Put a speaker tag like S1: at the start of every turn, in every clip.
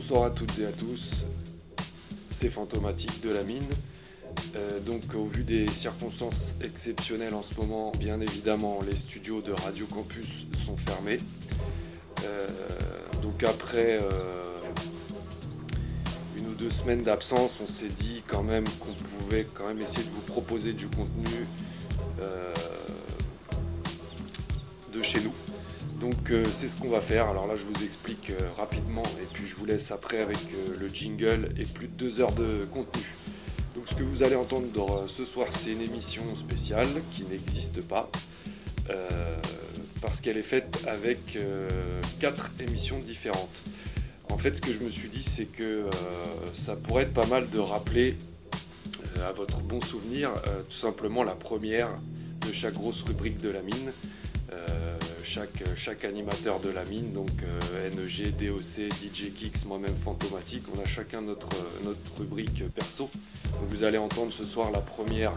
S1: bonsoir à toutes et à tous. C'est Fantomatique de la mine. Euh, donc au vu des circonstances exceptionnelles en ce moment, bien évidemment, les studios de Radio Campus sont fermés. Euh, donc après euh, une ou deux semaines d'absence, on s'est dit quand même qu'on pouvait quand même essayer de vous proposer du contenu de chez nous. Donc c'est ce qu'on va faire. Alors là je vous explique rapidement et puis je vous laisse après avec le jingle et plus de deux heures de contenu. Donc ce que vous allez entendre euh, ce soir, c'est une émission spéciale qui n'existe pas. Euh, parce qu'elle est faite avec euh, quatre émissions différentes. En fait, ce que je me suis dit, c'est que ça pourrait être pas mal de rappeler à votre bon souvenir tout simplement la première de chaque grosse rubrique de la mine. Chaque, chaque, animateur de la mine, donc NEG, DOC, DJ Kicks, moi-même Fantomatique, on a chacun notre, notre rubrique perso vous allez entendre ce soir la première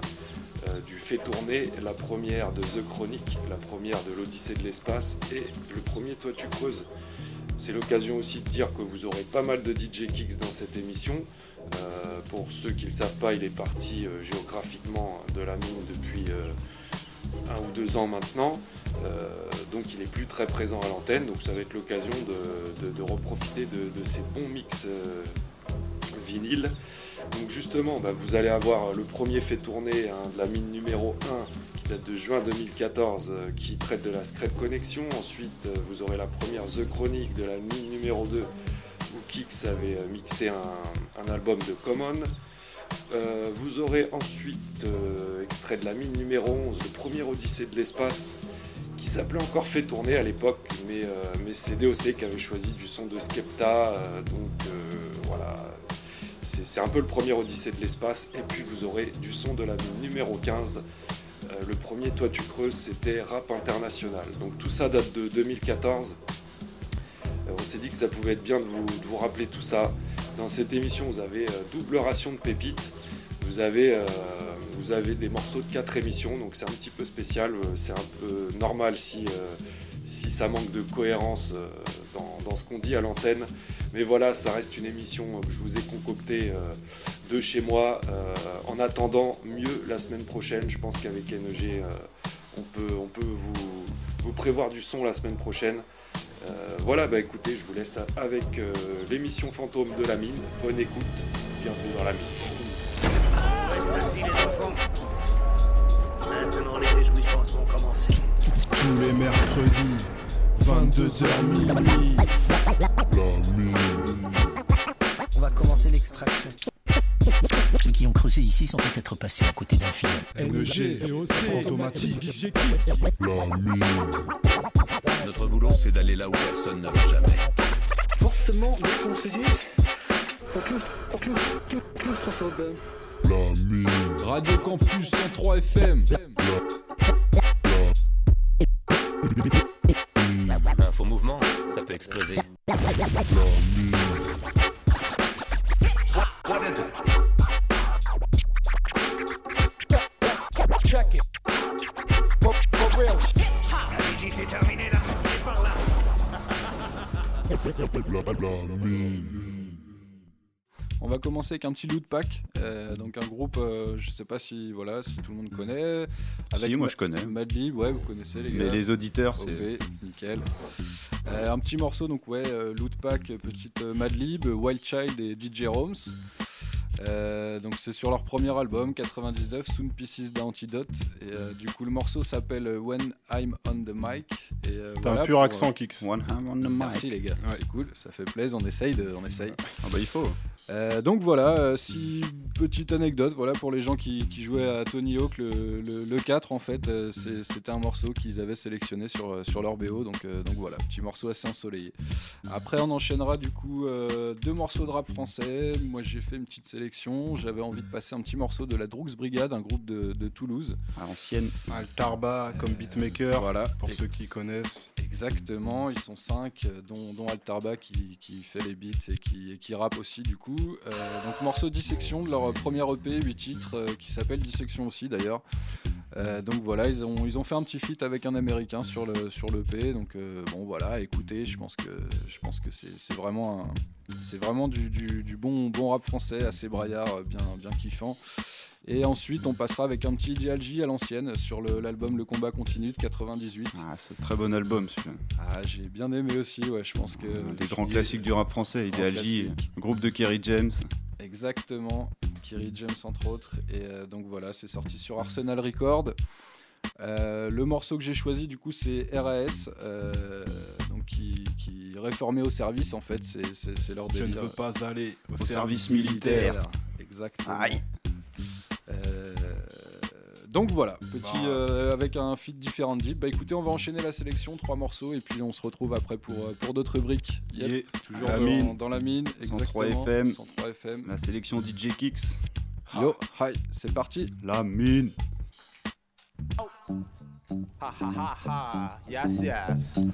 S1: euh, du Fait tourner, la première de The Chronic, la première de l'Odyssée de l'espace et le premier Toi tu creuses. C'est l'occasion aussi de dire que vous aurez pas mal de DJ Kicks dans cette émission. Euh, pour ceux qui ne le savent pas, il est parti euh, géographiquement de la mine depuis un ou deux ans maintenant. donc il n'est plus très présent à l'antenne. Donc ça va être l'occasion de, reprofiter de, ces bons mix vinyles. Donc justement, bah, vous allez avoir le premier fait tourner hein, de la mine numéro 1 qui date de juin 2014 euh, qui traite de la Scred Connection. Ensuite, euh, vous aurez la première The Chronique de la mine numéro 2 où Kix avait euh, mixé un, album de Common. Vous aurez ensuite extrait de la mine numéro 11, le premier Odyssée de l'espace qui s'appelait encore Fait tourner à l'époque, mais, mais c'est DOC qui avait choisi du son de Skepta, donc voilà, c'est un peu le premier Odyssée de l'espace. Et puis vous aurez du son de la numéro 15. Euh, le premier Toi tu creuses, c'était Rap International. Donc tout ça date de 2014. Euh, on s'est dit que ça pouvait être bien de vous, rappeler tout ça. Dans cette émission, vous avez euh, double ration de pépites. Vous avez, vous avez des morceaux de 4 émissions, donc c'est un petit peu spécial. C'est un peu normal si, si ça manque de cohérence dans ce qu'on dit à l'antenne. Mais voilà, ça reste une émission que je vous ai concoctée euh, de chez moi. Euh, en attendant, mieux la semaine prochaine. Je pense qu'avec NEG, euh, on peut, on peut vous, vous, prévoir du son la semaine prochaine. Voilà, bah écoutez, je vous laisse avec l'émission Fantôme de la mine. Bonne écoute, bienvenue dans la mine.
S2: Maintenant les réjouissances vont commencer.
S3: Tous les mercredis, 22h minuit.
S4: On va commencer l'extraction.
S5: Ceux qui ont creusé ici sont peut-être passés à côté d'un film.
S3: NG, automatique,
S6: Notre boulot, c'est d'aller là où personne ne va jamais.
S7: Fortement déconseillé.
S3: Radio Campus 103 FM.
S6: Un faux mouvement, ça peut exploser.
S8: On va commencer avec un petit loot pack, euh, donc un groupe, euh, je sais pas si voilà si tout le monde connaît.
S9: Avec moi je connais.
S8: Madlib, ouais, vous connaissez les gars.
S9: Mais les auditeurs, c'est
S8: nickel. Euh, un petit morceau, donc ouais, loot pack, petite Madlib, Wild Child et DJ Roms. Euh, donc c'est sur leur premier album 99 Soon Pieces d'Antidote et euh, du coup le morceau s'appelle When I'm on the Mic.
S10: Et euh, T'as un pur accent Kix.
S8: When I'm on the Mic. Merci les gars. C'est cool. Ça fait plaisir. On essaye de, on essaye.
S9: Ah bah il faut.
S8: Donc voilà si petite anecdote voilà pour les gens qui, jouaient à Tony Hawk le, le, 4 en fait c'était un morceau qu'ils avaient sélectionné sur, sur leur BO donc, donc voilà petit morceau assez ensoleillé. Après on enchaînera du coup deux morceaux de rap français. Moi j'ai fait une petite sélection j'avais envie de passer un petit morceau de la Droogs Brigade, un groupe de, Toulouse.
S9: À l'ancienne.
S10: Altarba comme beatmaker, voilà, pour ceux qui connaissent.
S8: Exactement, ils sont cinq, dont, dont Altarba qui, fait les beats et qui, qui rappe aussi du coup. Euh, donc morceau Dissection de leur premier EP, 8 titres, euh, qui s'appelle Dissection aussi d'ailleurs. Donc voilà, ils ont, ils ont fait un petit feat avec un américain sur le sur l'EP. Donc bon voilà, écoutez, je pense que je pense que c'est vraiment c'est vraiment du, du, bon bon rap français assez braillard, bien bien kiffant. Et ensuite, on passera avec un petit Idealj à l'ancienne sur l'album le, Combat Continue de 98.
S9: Ah, c'est un très bon album celui-là.
S8: Ah, j'ai bien aimé aussi, ouais, je pense que.
S9: Des grands classiques du rap français, Idealj, groupe de Kerry James.
S8: Exactement, Kerry James entre autres. Et euh, donc voilà, c'est sorti sur Arsenal Record. Euh, le morceau que j'ai choisi du coup c'est RAS, euh, donc qui, qui réformé au service en fait, c'est leur
S10: délire. Je ne veux pas aller au, service, militaire.
S8: Exactement. Aïe. Donc voilà, petit bah. euh, avec un feed différent deep. Bah écoutez, on va enchaîner la sélection, trois morceaux, et puis on se retrouve après pour, euh, pour d'autres rubriques.
S10: toujours dans, mine.
S8: dans, la mine,
S9: exactement. 103 FM. FM. La sélection DJ Kicks.
S8: Yo, hi, c'est parti.
S9: La mine.
S11: Ha ha ha ha, yes, yes.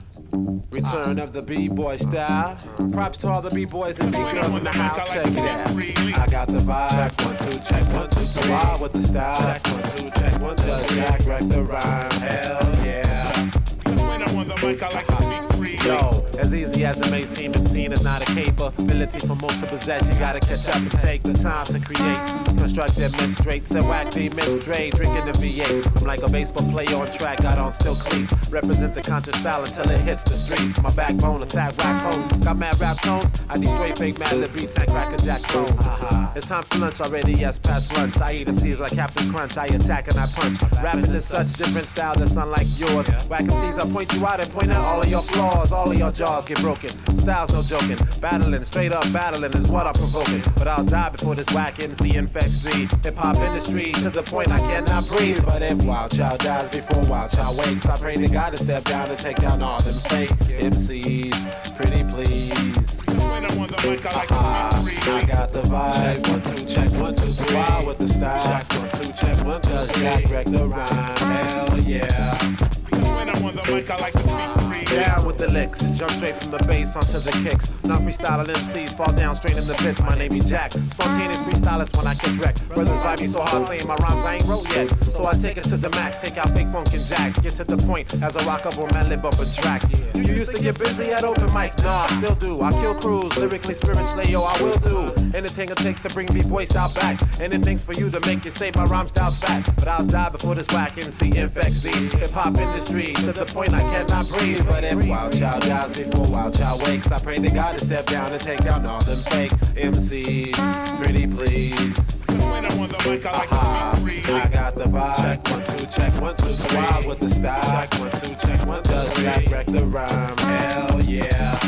S11: Return of the B-boy style. Props to all the B-boys and B-girls in the house. Check it I got the vibe. Check one, two, check one, two, three. Wild with the style. Check one, two, check one, two. Jack, wreck the rhyme. Hell yeah. Cause when I'm on the mic, I like to speak Yo, as easy as it may seem, it's scene is not a capability for most to possess. You gotta catch up and take the time to create. Construct that men straight, so whack the men straight. Drinking the V8. I'm like a baseball player on track, got on still cleats. Represent the conscious style until it hits the streets. My backbone, attack rap home. Got mad rap tones. I destroy fake mad lip beats and crack a jack clones. Uh-huh. It's time for lunch already, yes, past lunch. I eat MCs like Captain Crunch. I attack and I punch. Rapping is such different style that's unlike yours. Whack MCs, I point you out and point out all of your flaws all of your jaws get broken. Style's no joking. Battling, straight up battling is what I'm provoking. But I'll die before this whack MC infects the hip hop industry to the point I cannot breathe. But if Wild Child dies before Wild Child wakes, I pray to God to step down and take down all them fake MCs. Pretty please. When I'm on the mic, I like uh-huh. I got the vibe. Check one, two, check one, two, three. Wild with the style. Check one, two, check one, two, Just Jack wreck the rhyme. Hell yeah. Because when I'm on the mic, I like to speak down with the licks, jump straight from the bass onto the kicks. Non freestyling MCs fall down straight in the pits. My name is Jack. Spontaneous freestylist when I catch wreck. Brothers vibe me so hard saying my rhymes I ain't wrote yet. So I take it to the max, take out fake funk and jacks. Get to the point as I rock over my lip bumping tracks. You used to get busy at open mics, nah, I still do. I kill crews, lyrically, spiritually, yo, I will do. Anything it takes to bring B-boy style back. Anything's for you to make you say my rhyme style's fat. But I'll die before this whack MC infects the hip hop industry to the point I cannot breathe. But if Wild Child dies before Wild Child wakes, I pray to God to step down and take down all them fake MCs. Pretty please. When I'm on the mic, I like uh-huh. to speak I got the vibe. Check one, two, check one, two, three. Wild with the style. Check one, two, check one, two, three. Just wreck the rhyme. Hell yeah.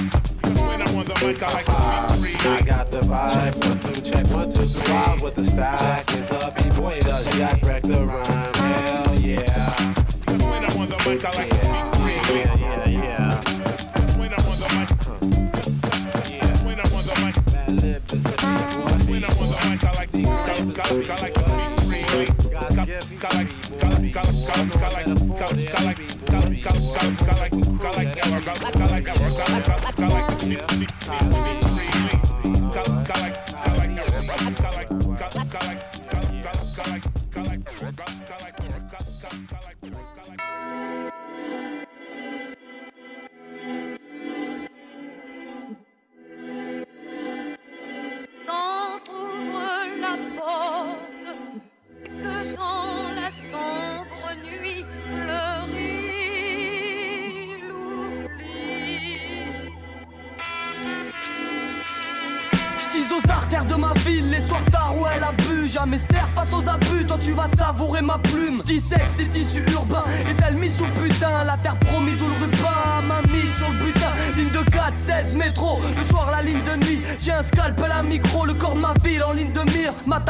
S11: When I'm on the mic, I like uh-huh. I got the vibe. Check one, two, check one, two, three. Wild with the style. Jack is a b-boy, does Jack wreck the rhyme. Hell yeah. Cause When I'm on the mic, I like
S12: worker, worker like a worker, worker, work like a work snip, snip.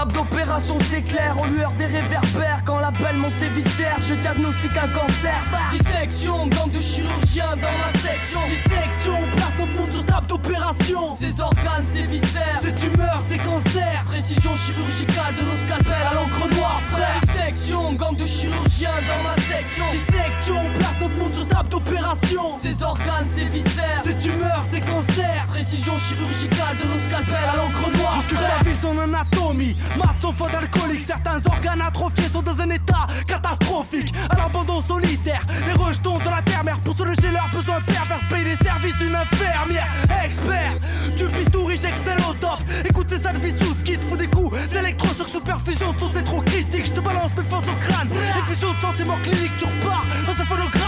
S12: Table d'opération s'éclaire aux lueurs des réverbères. Quand la belle monte ses viscères, je diagnostique un cancer. Dissection, gang de chirurgiens dans ma section. Dissection, place nos poudres sur table d'opération. Ces organes, ces viscères, ces tumeurs, ces cancers. Précision chirurgicale de nos scalpels à l'encre noire, frère. Dissection, gang de chirurgiens dans ma section. Dissection, place nos poudres sur table d'opération. Ces organes, ces viscères, ces tumeurs, ces cancers. Précision chirurgicale de nos scalpels à l'encre. Jusque la vie son anatomie. Maths sont faux d'alcoolique. Certains organes atrophiés sont dans un état catastrophique.
S13: À l'abandon solitaire. Les rejetons de la terre-mère Pour soulager leurs besoins pervers Payer les services d'une infirmière. Expert Du bistouri j'excelle au top. Écoute ces advissous qui te fout des coups D'électrochoc sous perfusion De c'est trop critique Je te balance mes forces au crâne. Effusion de sentiment clinique Tu repars dans un phonographe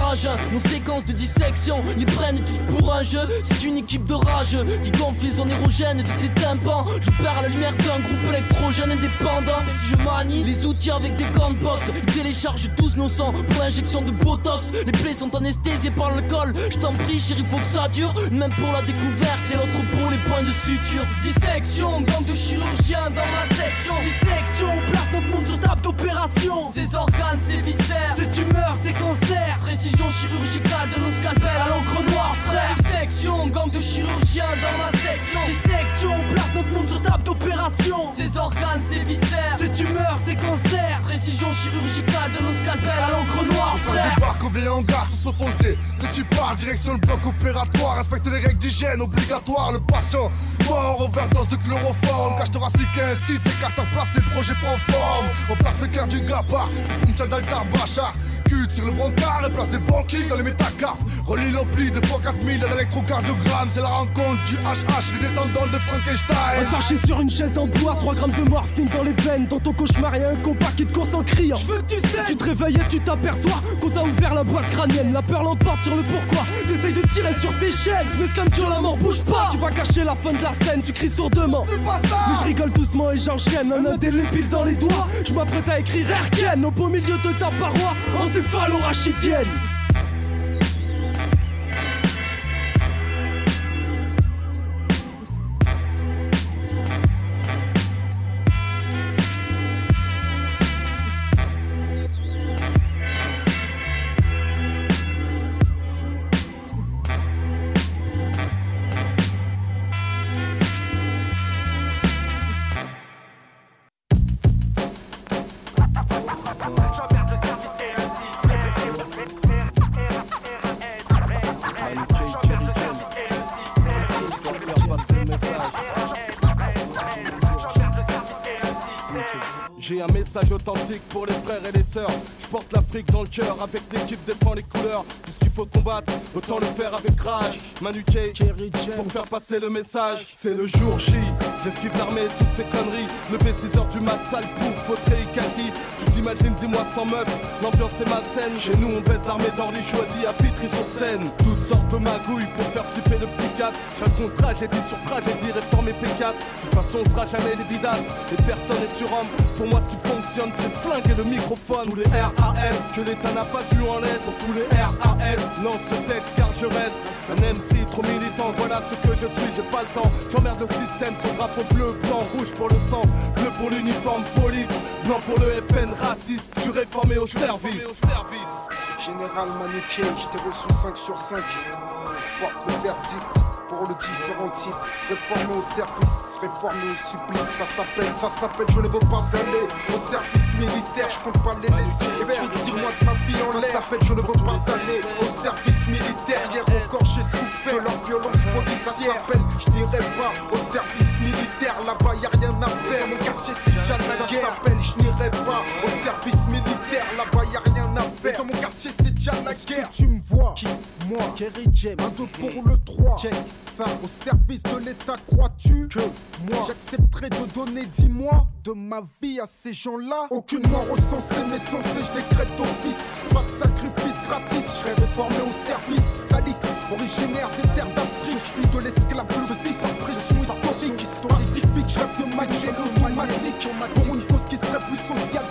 S12: rage. hein. Nos séquences de dissection, ils prennent tous pour un jeu. C'est une équipe de rage qui gonfle les zones érogènes de tes tympans. Je perds la lumière d'un groupe électrogène indépendant. Si je manie les outils avec des gants ils téléchargent tous nos sangs pour l'injection de botox. Les plaies sont anesthésiées par l'alcool. Je t'en prie, chérie, faut que ça dure. Même pour la découverte et l'autre pour les points de suture. Dissection, gang de chirurgiens dans ma section. Dissection, on place notre monde sur table d'opération. Ces organes, ces viscères, ces tumeurs, ces cancers. Précision chirurgicale de nos scalpels à l'encre noire, frère. Dissection, gang de chirurgiens dans ma section. Dissection, on place notre monde sur table d'opération. Ces organes, ces viscères, ces tumeurs, ces cancers. Précision chirurgicale de nos scalpels à l'encre noire, frère.
S14: Débarque, on vient en garde, tous au foncé. C'est tu pars, direction le bloc opératoire. Respecte les règles d'hygiène obligatoires. Le patient mort, overdose de chloroforme. Cache thoracique ainsi, s'écarte en place, et le projet prend forme. On place le cœur du gapard, Punchal d'Altar Bachar. Cul sur le brancard et place des banquilles dans les métacarpes. Relie l'ampli de fois 4000 à C'est la rencontre du HH, des descendants de Frankenstein.
S13: Attaché sur une chaise en bois, 3 grammes de morphine dans les veines. Dans ton cauchemar, y'a un compas qui te course en criant. Je veux que tu sais, tu te réveilles et tu t'aperçois qu'on t'a ouvert la boîte crânienne. La peur l'emporte sur le pourquoi. T'essayes de tirer sur tes chaînes, mais scanne sur la mort, bouge pas. Tu vas cacher la fin de la scène, tu cries sourdement. Fais pas ça. Mais je rigole doucement et j'enchaîne. Un indélébile dans les doigts. Je m'apprête à écrire Erken au beau milieu de ta paroi. Encéphalo-rachidienne.
S15: Message authentique pour les frères et les sœurs. Je porte l'Afrique dans le cœur, avec l'équipe défend les couleurs. Tout ce qu'il faut combattre, autant le faire avec rage. Manu K, pour faire passer le message. C'est le jour J, j'esquive l'armée, toutes ces conneries. Levé 6 heures du mat, sale pour fauteuil kaki. Tu t'imagines, dis-moi sans meuf, l'ambiance est malsaine. Chez nous, on baisse l'armée d'Orly choisi à Pitry sur scène. Toutes sortes de magouilles pour faire flipper le psychiatre. J'ai dit sur tragédie, réformer P4. De toute façon, on sera jamais les bidasses. Et personne n'est surhomme. Pour moi, ce qui fonctionne, c'est le flingue et le microphone. Tous les RAS que l'État n'a pas vu en l'aise. Tous les RAS, lance ce texte car je reste un MC trop militant. Voilà ce que je suis, j'ai pas le temps. J'emmerde le système, son drapeau bleu, blanc, rouge pour le sang, bleu pour l'uniforme, police, blanc pour le FN, raciste. Je réformé au service.
S16: Général Manuquet, je t'ai reçu 5 sur 5. Porte le verdict pour le différent type. Réformé au service, réformé au supplice. Ça s'appelle, ça s'appelle, je ne veux pas aller au service militaire. Je compte pas les laisser faire. Dis-moi de ma vie en l'air. Ça s'appelle, je ne veux pas aller au service militaire. Hier encore, j'ai souffert de leur violence policière. Ça s'appelle, je n'irai pas au service militaire. Là-bas, y a rien à faire. Mon quartier, c'est déjà la guerre. Ça s'appelle, je n'irai pas au service militaire. Là-bas, y a rien Dans mon quartier, c'est déjà la guerre.
S17: tu me vois? Qui? Moi, Kerry James.
S16: Un deux pour le 3.
S17: Check
S16: ça. Au service de l'État, crois-tu que moi j'accepterai de donner 10 mois de ma vie à ces gens-là Aucune mort recensée mais censée, je décrète d'office. Pas de sacrifice gratis, je serai réformé au service. Salix, originaire des terres d'Afrique. Je suis de l'esclavage, ceci sans pression historique. Pacifique, je reste manière automatique. Pour une cause qui serait plus sociale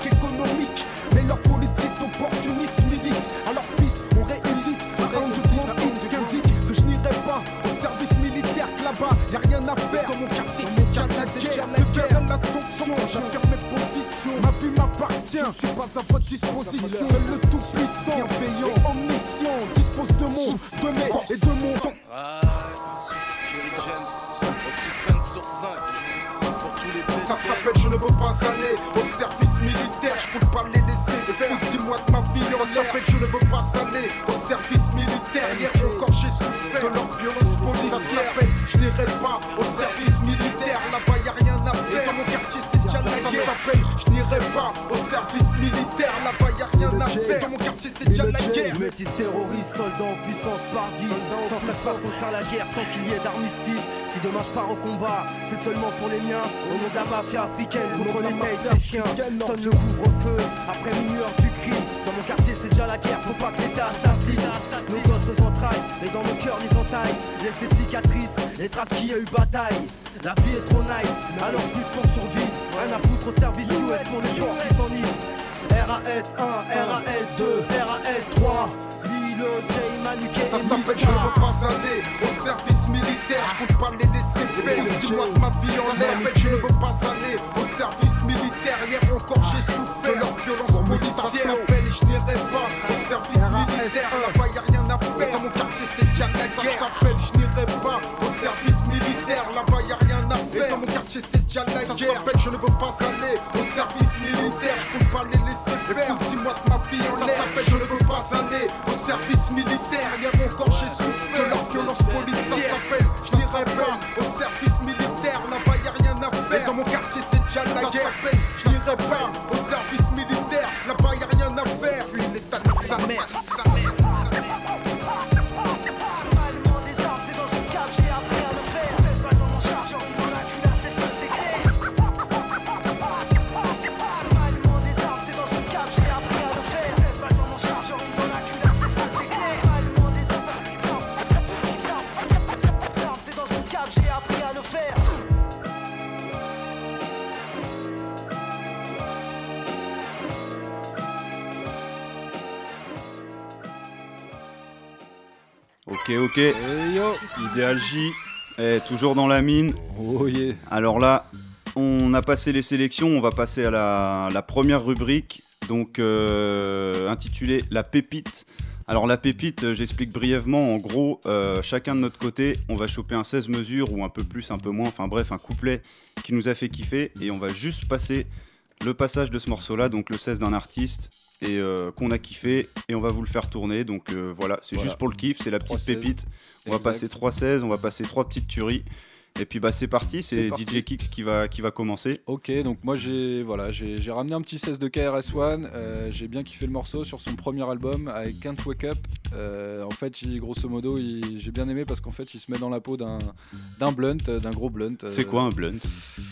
S16: faire. Dans mon quartier, la guerre. C'est la sanction, j'affirme mes positions. Ma vie m'appartient, je ne suis pas à votre disposition. Seul le tout-puissant, payant, omniscient, dispose de mon, de mes et de mon sang. Ça s'appelle je ne veux pas aller au service militaire, je compte pas les laisser faire 10 mois de ma vie. Ça s'appelle je ne veux pas aller au service militaire. Hier encore j'ai souffert de violence policière. Je n'irai pas au service militaire. Là-bas y a rien à faire. Dans mon quartier c'est déjà la guerre. Je n'irai pas au service militaire. Là-bas y a rien à faire. Dans mon quartier c'est déjà la guerre.
S18: Métis terroristes, soldats en puissance par 10 Sans face pour faire la guerre, sans qu'il y ait d'armistice Si demain je pars au combat, c'est seulement pour les miens Au nom de la mafia africaine, contre les tailles, ces chiens Sonne le couvre-feu, après minuit heure du crime quartier c'est déjà la guerre, faut pas que l'État assassine. Nos gosses nous entraillent, et dans nos cœurs les entailles. Laisse des cicatrices, les traces qu'il y a eu bataille. La vie est trop nice, alors je pour survivre. Rien à foutre au service US pour les gens qui s'enivrent. RAS 1, RAS 2, RAS 3. Lilo, J, Manu, K,
S16: Ça s'appelle je ne veux pas aller au service militaire, je compte pas les laisser faire. Dis-moi que ma vie en l'air, je ne veux pas aller au service militaire. Hier encore j'ai souffert de leur violence policière. Ça s'appelle je n'irai pas au service militaire. Là-bas y a rien à faire. Dans mon quartier c'est la guerre. Ça s'appelle je n'irai pas au service militaire. Là-bas y a rien à faire. Dans mon quartier c'est déjà la. Ça s'appelle je ne veux pas aller au service militaire. Je compte pas les laisser faire. Dis-moi que ma vie en l'air. Ça s'appelle je ne veux pas aller au service militaire. Hier encore j'ai souffert de leur violence policière. Ça s'appelle je n'irai pas au service militaire. Là-bas y a rien à faire. Dans mon quartier c'est déjà la guerre. Ça s'appelle je n'irai pas au service
S9: Ok, ok. Idéal J. Eh, toujours dans la mine.
S8: Oh yeah.
S9: Alors là, on a passé les sélections, on va passer à la, la première rubrique, donc euh, intitulée La pépite. Alors la pépite, euh, j'explique brièvement, en gros, euh, chacun de notre côté, on va choper un 16 mesures ou un peu plus, un peu moins, enfin bref, un couplet qui nous a fait kiffer et on va juste passer le passage de ce morceau-là, donc le 16 d'un artiste et euh, qu'on a kiffé et on va vous le faire tourner. Donc euh, voilà, c'est
S8: Voilà.
S9: juste pour le kiff, c'est la petite
S8: 3-16.
S9: pépite. On va passer 3 16, on va passer trois petites tueries. Et puis bah c'est parti,
S8: C'est.
S9: DJ Kix qui va qui va commencer.
S8: Ok, donc moi j'ai voilà, j'ai ramené un petit 16 de KRS-One. euh, j'ai bien kiffé le morceau sur son premier album avec Can't Wake Up. Euh, en fait, il- grosso modo, j'ai bien aimé parce qu'en fait, il se met dans la peau d'un blunt, euh, d'un gros blunt.
S9: C'est quoi un blunt?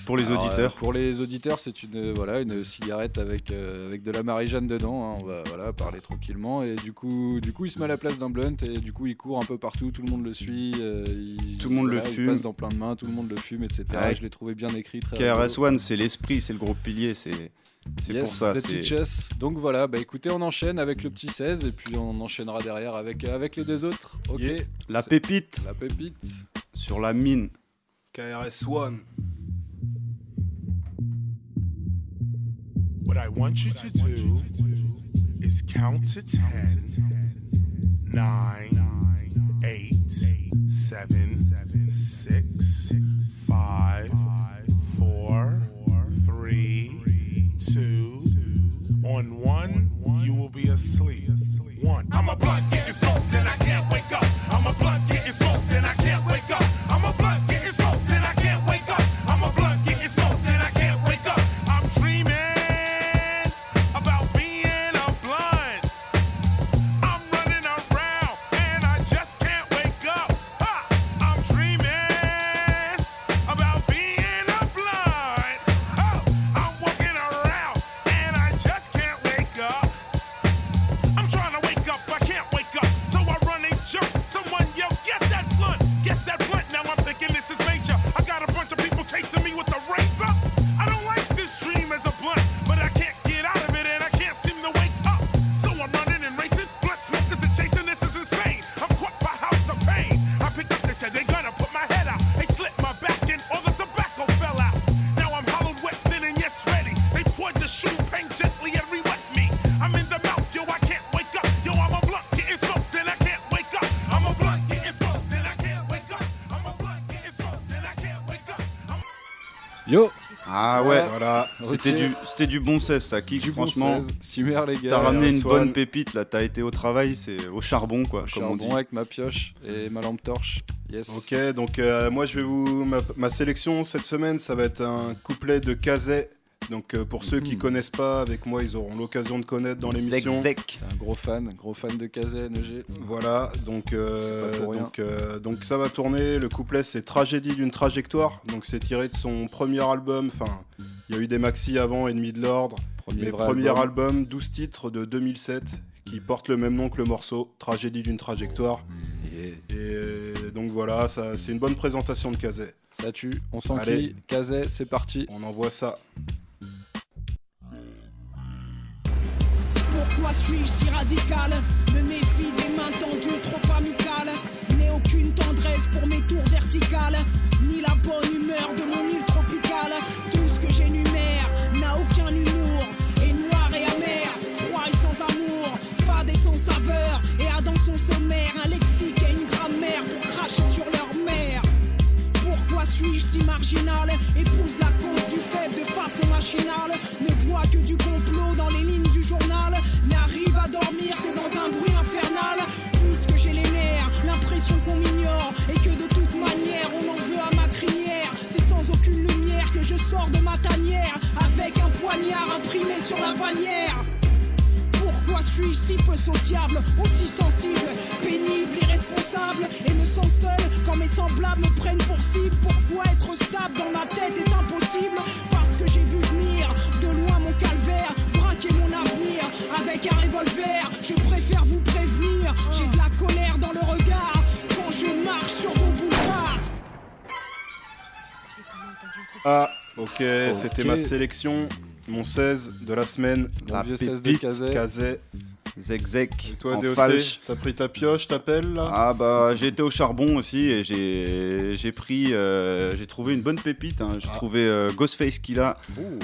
S9: Pour les
S8: alors,
S9: auditeurs.
S8: Pour les auditeurs, c'est une voilà une cigarette avec avec de la Marie-Jeanne dedans. hein. On va voilà parler tranquillement et du coup du coup il se met à la place d'un blunt et du coup il court un peu partout. Tout le monde le suit. il-
S9: Tout le monde le
S8: voilà, il
S9: fume.
S8: passe dans plein de mains. Tout le monde le fume, etc.
S9: Ouais.
S8: Je l'ai trouvé bien écrit.
S9: KRS-One, c'est l'esprit, c'est le gros pilier, c'est c'est
S8: Yes,
S9: pour ça.
S8: the. Donc voilà, bah écoutez, on enchaîne avec le petit 16 et puis on enchaînera derrière avec, avec les deux autres. Ok.
S9: Yeah. La pépite.
S8: La pépite.
S9: Sur la mine.
S10: KRS-One.
S19: What I want you to do is count to 10, 9, 8, 7, 6, 5, 4, 3, 2. On one, you will be asleep. One. I'm a blunt getting smoked and I can't wake up. I'm a blunt getting smoked and I can't wake up. I'm a blunt getting smoked
S9: C'était du, c'était du bon 16 ça kick
S8: Du bon
S9: franchement.
S8: 16. Super, les gars.
S9: T'as ramené une bonne pépite là, t'as été au travail, c'est au charbon quoi, comme on
S8: Charbon
S9: dit.
S8: avec ma pioche et ma lampe torche. Yes.
S10: Ok, donc euh, moi je vais vous. Ma, ma sélection cette semaine, ça va être un couplet de Kazé. Donc euh, pour ceux qui
S8: Mhm.
S10: connaissent pas, avec moi, ils auront l'occasion de connaître dans l'émission.
S8: C'est un gros fan, gros fan de Kazé NG.
S10: Voilà, donc, euh,
S8: pour rien.
S10: donc, euh, donc ça va tourner. Le couplet c'est Tragédie d'une trajectoire. Donc c'est tiré de son premier album. Enfin, il y a eu des maxi avant, Ennemi de l'ordre.
S8: Premier
S10: Mes premiers
S8: album.
S10: albums, 12 titres de 2007, qui portent le même nom que le morceau, Tragédie d'une trajectoire.
S8: Yeah.
S10: Et donc voilà, ça, c'est une bonne présentation de Kazé.
S8: Ça tue. On s'en
S10: Allez.
S8: crie. Kazé, c'est parti.
S10: On envoie ça.
S20: Pourquoi suis-je si radical? Me méfie des mains tendues, trop amicales. N'ai aucune tendresse pour mes tours verticales, ni la bonne humeur de mon île Suis-je si marginal. Épouse la cause du faible de façon machinale. Ne vois que du complot dans les lignes du journal. N'arrive à dormir que dans un bruit infernal. Puisque j'ai les nerfs, l'impression qu'on m'ignore. Et que de toute manière on en veut à ma crinière. C'est sans aucune lumière que je sors de ma tanière. Avec un poignard imprimé sur la bannière pourquoi suis-je si peu sociable, aussi sensible, pénible, irresponsable et me sens seul quand mes semblables me prennent pour cible. Pourquoi être stable dans ma tête est impossible? Parce que j'ai vu venir de loin mon calvaire, braquer mon avenir avec un revolver. Je préfère vous prévenir, j'ai de la colère dans le regard quand je marche sur vos boulevards.
S10: Ah, ok, c'était ma sélection, mon 16 de la semaine.
S8: Mon vieux 16 de
S10: pépite
S8: Kazé.
S10: Kazé.
S9: Zeg Zeg.
S10: Et toi,
S9: en
S10: DOC, t'as pris ta pioche, t'appelles là?
S9: Ah bah j'ai été au charbon aussi et j'ai j'ai pris euh, j'ai trouvé une bonne pépite hein. j'ai trouvé euh, Ghostface Killa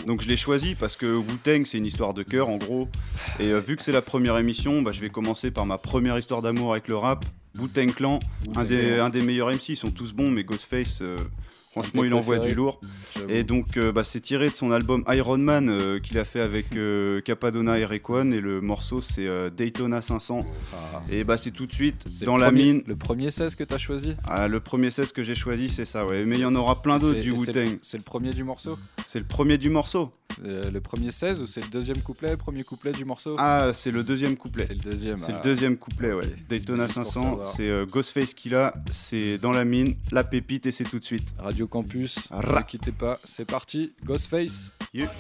S9: donc je l'ai choisi parce que Wu-Tang c'est une histoire de cœur en gros et euh, vu que c'est la première émission bah, je vais commencer par ma première histoire d'amour avec le rap Wu-Tang Clan un des, un des meilleurs MC ils sont tous bons mais Ghostface euh, Franchement, il envoie du lourd. Et donc, euh, bah, c'est tiré de son album Iron Man euh, qu'il a fait avec euh, Capadonna et Rayquan. Et le morceau, c'est euh, Daytona 500. Et bah, c'est tout de suite dans la
S8: premier-
S9: mine.
S8: Le premier 16 que t'as choisi?
S9: Ah, le premier 16 que j'ai choisi, c'est ça, ouais. Mais il y en aura plein d'autres du
S8: et c'est le-
S9: Wu-Tang.
S8: C'est le premier du morceau?
S9: C'est le premier du morceau.
S8: Le premier 16 ou c'est le deuxième couplet, premier couplet du morceau?
S9: Ah, c'est le deuxième couplet.
S8: C'est le deuxième.
S9: C'est
S8: ah.
S9: le deuxième couplet, ouais. Daytona
S8: Juste pour
S9: 500,
S8: savoir.
S9: c'est Ghostface Killa, c'est dans la mine, la pépite et c'est tout de suite.
S8: Radio Campus,
S9: Ra.
S8: ne quittez pas, c'est parti, Ghostface.
S9: Yeah.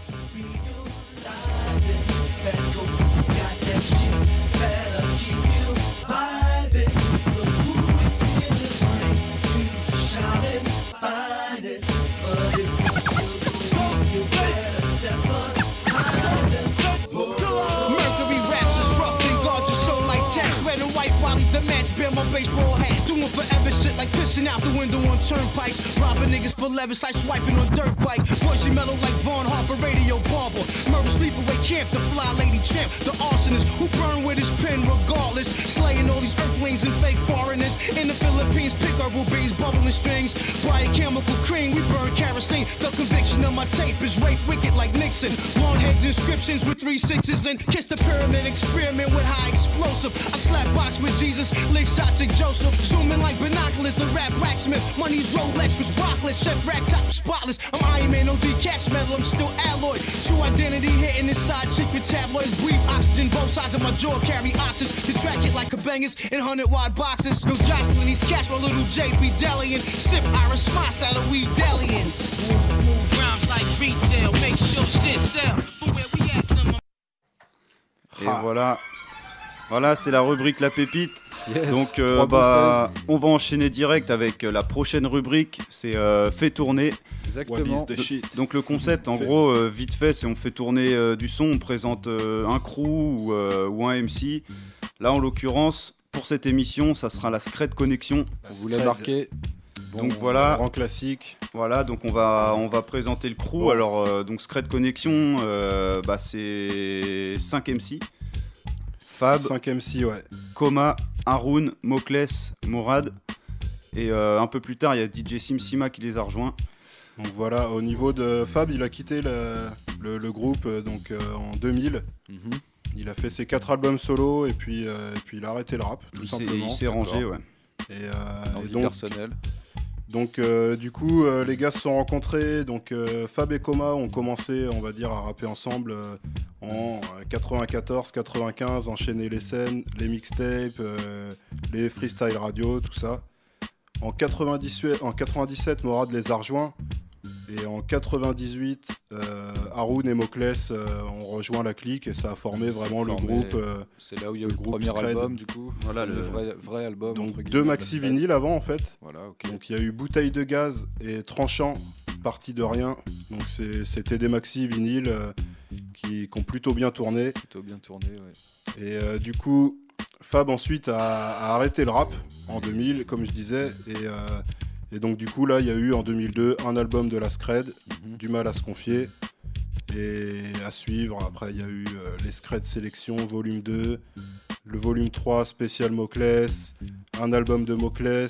S13: Baseball. Doing forever shit like pissing out the window on turnpikes. Robbing niggas for levis like swiping on dirt bike. Voice mellow like Vaughn Harper, radio barber. Murder sleepaway camp, the fly lady champ. The arsonist who burn with his pen regardless. Slaying all these earthlings and fake foreigners. In the Philippines, pick herbal bees, bubbling strings. Bright chemical cream, we burn kerosene. The conviction of my tape is rape wicked like Nixon. Blonde heads inscriptions with three sixes and kiss the pyramid experiment with high explosive. I slap box with Jesus, lick shots at Joseph. Zooming like binoculars, the rap blacksmith. Money's Rolex was rockless, chef rack top spotless. I'm Iron Man, no decatch metal, I'm still alloy. True identity hitting inside secret tabloids. Breathe oxygen, both sides of my jaw carry oxygen. The track it like a bangers in 100 wide boxes. No jostling these cats, my little JP Delian. Sip Irish Moss out of weed Delians.
S21: Rhymes like retail, make sure shit sell. But where we at, number
S9: Et voilà. Voilà, c'était la rubrique La Pépite.
S8: Yes,
S9: Donc, euh, bah, on va enchaîner direct avec euh, la prochaine rubrique. C'est euh, Fait tourner.
S8: Exactement.
S9: Donc, le concept, en
S10: Fait-
S9: gros, euh, vite fait, c'est on fait tourner euh, du son, on présente euh, un crew ou, euh, ou un MC. Là, en l'occurrence, pour cette émission, ça sera la Scred Connexion.
S8: On voulait
S10: Scred.
S8: marquer.
S9: Donc voilà,
S10: Grand classique.
S9: voilà, donc on va, on va présenter le crew.
S10: Bon.
S9: Alors, euh, donc Scred Connexion, euh, bah, c'est 5 MC. Fab,
S10: 5 MC, ouais.
S9: Koma, Haroun, Mokles, Morad. Et euh, un peu plus tard, il y a DJ Simsima qui les a rejoints.
S10: Donc voilà, au niveau de Fab, il a quitté le, le- le groupe euh, donc, euh, en 2000.
S8: Mhm.
S10: Il a fait ses quatre albums solo et puis, euh, et puis il a arrêté le rap, tout
S9: Il
S10: simplement.
S9: il s'est rangé, ouais.
S10: Et, euh, et donc,
S8: personnelle.
S10: Donc euh, du coup, euh, les gars se sont rencontrés. Donc euh, Fab et Coma ont commencé, on va dire, à rapper ensemble en 94-95, enchaîner les scènes, les mixtapes, les freestyle radio, tout ça. En 98, en 97, Morad les a rejoints. Et en 98, euh, Haroun et Mokles euh, ont rejoint la clique et ça a formé vraiment le groupe. euh,
S8: c'est là où il y a eu le
S10: groupe
S8: premier
S10: Scred.
S8: album, du coup.
S9: Voilà,
S8: le,
S9: le-
S8: vrai, vrai album.
S10: Donc
S8: entre
S10: deux maxi vinyles avant en fait.
S8: Voilà, ok.
S10: Donc il y a eu Bouteille de gaz et Tranchant, parti de rien. Donc c'était des maxi vinyles euh, qui, qui ont plutôt bien tourné.
S8: Plutôt bien tourné, ouais.
S10: Et euh, du coup, Fab ensuite a, a arrêté le rap en 2000, comme je disais. Et, euh, et donc du coup là, il y a eu en 2002 un album de la Scred,
S8: Mhm.
S10: Du mal à se confier. Et à suivre, après il y a eu euh, les Scred Sélection, volume 2, le volume 3 spécial Mocles, un album de Mocles,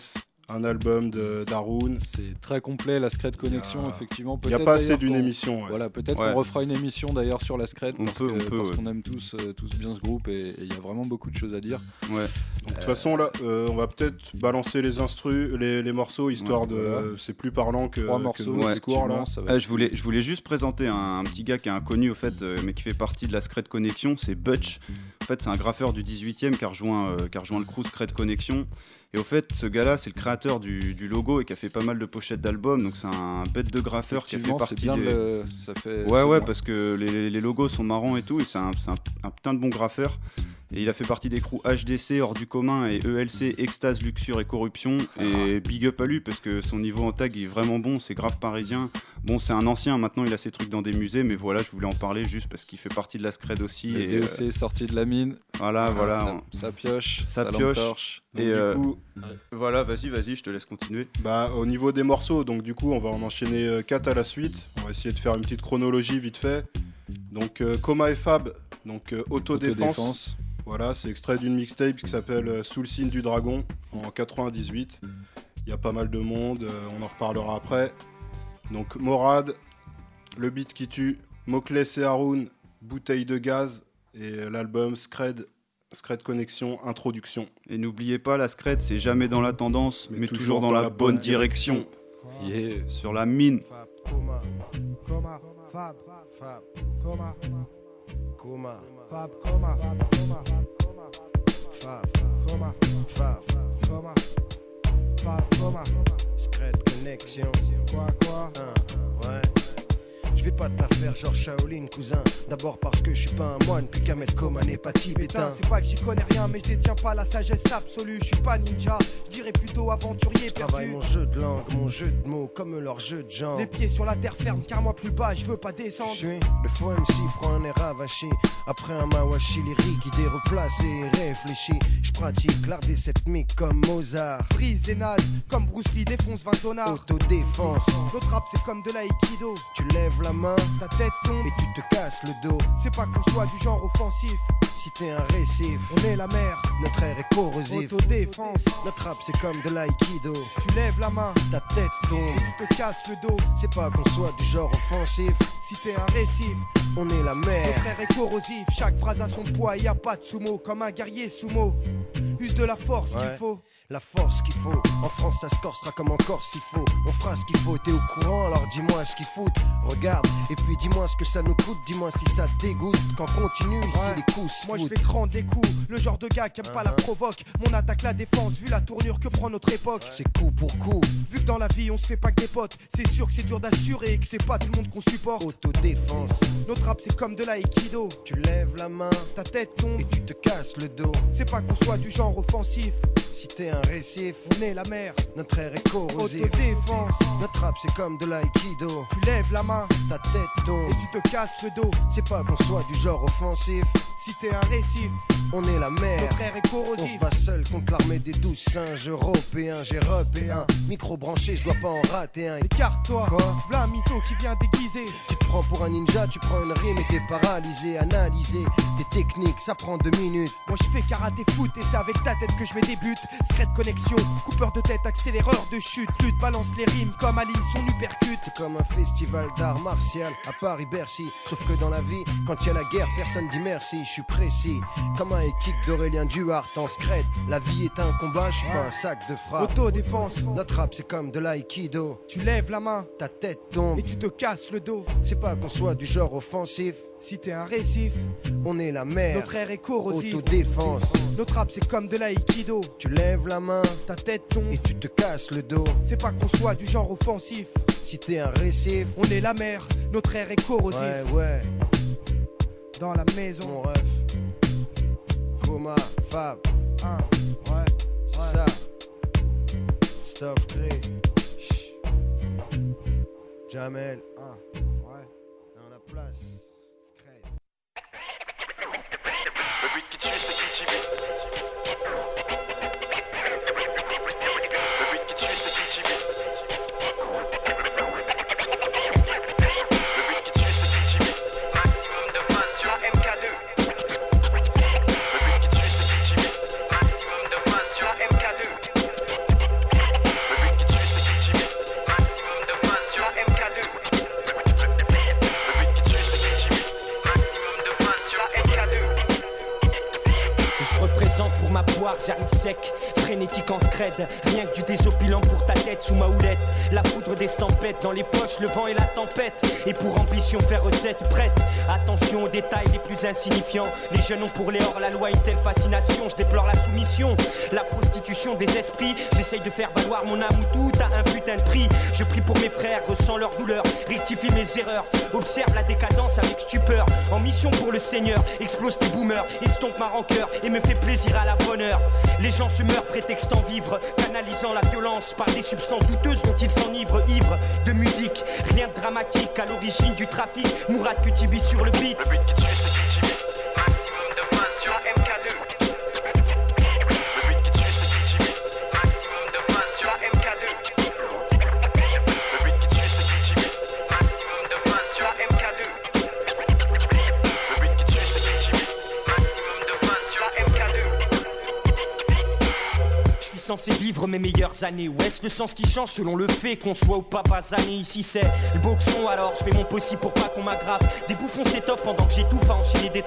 S10: un album de d'Haroun.
S8: C'est très complet la Scred Connexion,
S10: a-
S8: effectivement.
S10: il y a pas assez d'une émission, ouais.
S8: Voilà, peut-être
S9: Ouais.
S8: qu'on refera une émission d'ailleurs sur la Scred
S9: On
S8: parce que-
S9: ouais.
S8: qu'on aime tous, euh, tous bien ce groupe et il y a vraiment beaucoup de choses à dire.
S9: Ouais.
S10: Donc, de toute façon, là, euh, on va peut-être balancer les instrus, les, les morceaux, histoire
S9: Ouais,
S10: de.
S9: voilà.
S10: C'est plus parlant que,
S8: Trois
S10: que
S8: morceaux, ouais,
S10: discours, là.
S8: effectivement, ça va être-
S9: je, voulais, je voulais juste présenter un, un petit gars qui est inconnu au fait, euh, mais qui fait partie de la Scred Connection, c'est Butch. En fait, c'est un graffeur du 18e qui a rejoint, euh, qui a rejoint le crew Scred Connection. Et au fait, ce gars-là, c'est le créateur du, du logo et qui a fait pas mal de pochettes d'albums. Donc c'est un bête de graffeur qui a fait partie
S8: bien
S9: des...
S8: le- ça fait-
S9: Ouais, ouais,
S8: bien.
S9: parce que les, les logos sont marrants et tout. Et c'est un, c'est un- un putain de bon graffeur. Et il a fait partie des crews HDC, Hors du commun et ELC, Extase, Luxure et Corruption. Et big up à lui parce que son niveau en tag est vraiment bon, c'est grave parisien. Bon, c'est un ancien, maintenant il a ses trucs dans des musées, mais voilà, je voulais en parler juste parce qu'il fait partie de la Scred aussi.
S8: Le
S9: et,
S8: DOC est sorti de la mine.
S9: Voilà, voilà.
S8: Ça, ça pioche,
S9: Ça pioche.
S8: torche.
S10: Donc,
S9: Et
S10: du
S9: euh,
S10: coup,
S9: voilà, vas-y, vas-y, je te laisse continuer.
S10: bah, au niveau des morceaux, donc du coup, on va en enchaîner 4 à la suite. On va essayer de faire une petite chronologie vite fait. Donc, euh, Coma et Fab, donc euh, Autodéfense.
S8: Autodéfense.
S10: Voilà, c'est extrait d'une mixtape qui s'appelle euh, Sous le signe du dragon en 98. Il y a pas mal de monde, euh, on en reparlera après. Donc, Morad, Le beat qui tue, Mokles et Haroun, Bouteille de gaz et euh, l'album Scred, Scred Connexion Introduction.
S9: Et n'oubliez pas, la Scred, c'est jamais dans la tendance, mais, toujours, dans, la, bonne direction.
S8: Yeah.
S9: Sur la mine.
S22: Coma, coma, Fab, Fab, coma, coma, Fab, coma, Fab, coma, Fab, coma, Fab, coma, Scred Connexion, quoi, quoi, Hein. Je vais pas te la faire genre Shaolin cousin D'abord parce que je suis pas un moine Puis qu'à mettre comme un hépatie pétain
S23: c'est pas que j'y connais rien, mais je détiens pas la sagesse absolue. Je suis pas ninja, je dirais plutôt aventurier
S22: Je travaille
S23: perdu.
S22: mon jeu de langue, mon jeu de mots Comme leur jeu de genre
S23: Les pieds sur la terre ferme, car moi plus bas, je veux pas descendre.
S22: Je suis le faux MC prend un air avachi Après un mawashi lyrique idée replacée et réfléchie Je pratique l'art des sept mics comme Mozart
S23: Brise les nazes, comme Bruce Lee défonce 20 zonards.
S22: Autodéfense
S23: Notre rap c'est comme de l'aïkido.
S22: Tu lèves la
S23: Ta tête tombe,
S22: et tu te casses le dos
S23: c'est pas qu'on soit du genre offensif.
S22: Si t'es un récif
S23: On est la mer,
S22: Notre air est corrosif
S23: autodéfense.
S22: Notre rap c'est comme de l'aïkido
S23: Tu lèves la main
S22: Ta tête tombe
S23: et tu te casses le dos.
S22: C'est pas qu'on soit du genre offensif
S23: Si t'es un récif,
S22: On est la mer
S23: notre air est corrosif. Chaque phrase a son poids, y a pas de sumo. Comme un guerrier sumo. Use de la force qu'il faut.
S22: La force qu'il faut, en France ça se corsera comme en Corse s'il faut. On fera ce qu'il faut, t'es au courant, alors dis-moi ce qu'il faut. Regarde, et puis dis-moi ce que ça nous coûte, dis-moi si ça te dégoûte. Quand continue ici
S23: Ouais.
S22: les coups se
S23: Moi je
S22: foutent.
S23: vais te rendre les coups, le genre de gars qui aime pas la
S22: Uh-huh.
S23: provoque. Mon attaque la défense, vu la tournure que prend notre époque.
S22: C'est coup pour coup,
S23: Vu que dans la vie on se fait pas que des potes, c'est sûr que c'est dur d'assurer et que c'est pas tout le monde qu'on supporte.
S22: autodéfense.
S23: Notre rap c'est comme de l'aïkido.
S22: Tu lèves la main
S23: Ta tête tombe,
S22: et tu te casses le dos.
S23: c'est pas qu'on soit du genre offensif.
S22: Si t'es un récif,
S23: On est la mer,
S22: notre air est corrosif.
S23: autodéfense.
S22: Notre rap c'est comme de l'aïkido.
S23: Tu lèves la main
S22: Ta tête tombe.
S23: et tu te casses le dos.
S22: C'est pas qu'on soit du genre offensif.
S23: Si t'es un récif,
S22: On est la mer. On se bat seul contre l'armée des douze singes européens. J'ai repé un micro branché, je dois pas en rater un.
S23: Écarte-toi,
S22: Quoi
S23: v'là mytho qui vient déguiser.
S22: Tu te prends pour un ninja, tu prends une rime et t'es paralysé. Analyser tes techniques, ça prend deux minutes.
S23: Moi je fais karaté foot et c'est avec ta tête que je mets des buts. Secret connexion, coupeur de tête, accéléreur de chute. Lutte, balance les rimes comme Ali, son uppercut.
S22: C'est comme un festival d'art martial à Paris-Bercy. Sauf que dans la vie, quand il y a la guerre, personne dit merci. Je suis précis, comme un kick d'Aurélien Duhart en scred. La vie est un combat, je suis pas un sac de frappe.
S23: Autodéfense,
S22: Notre rap, c'est comme de l'aïkido.
S23: tu lèves la main
S22: Ta tête tombe.
S23: et tu te casses le dos.
S22: C'est pas qu'on soit du genre offensif.
S23: Si t'es un récif,
S22: On est la mer.
S23: notre air est corrosif.
S22: Autodéfense.
S23: Notre rap c'est comme de l'aïkido.
S22: Tu lèves la main
S23: Ta tête tombe,
S22: et tu te casses le dos.
S23: c'est pas qu'on soit du genre offensif.
S22: Si t'es un récif,
S23: On est la mer, notre air est corrosif.
S22: ouais, ouais,
S23: Dans la maison.
S22: mon rêve. Coma, Fab,
S23: Hein, ouais, ouais.
S22: ça. Stuff Grey. Jamel,
S23: Hein, ouais.
S22: dans la place.
S24: vergeten. Rien que du désopilant pour ta tête sous ma houlette. La poudre d'estampette dans les poches, le vent et la tempête. Et pour ambition, faire recette prête. Attention aux détails les plus insignifiants. Les jeunes ont pour les hors la loi une telle fascination. Je déplore la soumission, la prostitution des esprits. J'essaye de faire valoir mon âme où tout a un putain de prix. Je prie pour mes frères, ressens leur douleur, rectifie mes erreurs. Observe la décadence avec stupeur. En mission pour le Seigneur, explose tes boomers, estompe ma rancœur et me fait plaisir à la bonne heure. Les gens se meurent prétextant vivre, la violence par des substances douteuses dont ils s'enivrent, ivres de musique. Rien de dramatique à l'origine du trafic. Mourad Kutibi sur le beat. Censé vivre mes meilleures années. Ou est-ce le sens qui change selon le fait qu'on soit ou pas basané Ici c'est le boxon alors je fais mon possible pour pas qu'on m'aggrave. Des bouffons s'étoffent pendant que j'étouffe à enchaîner des.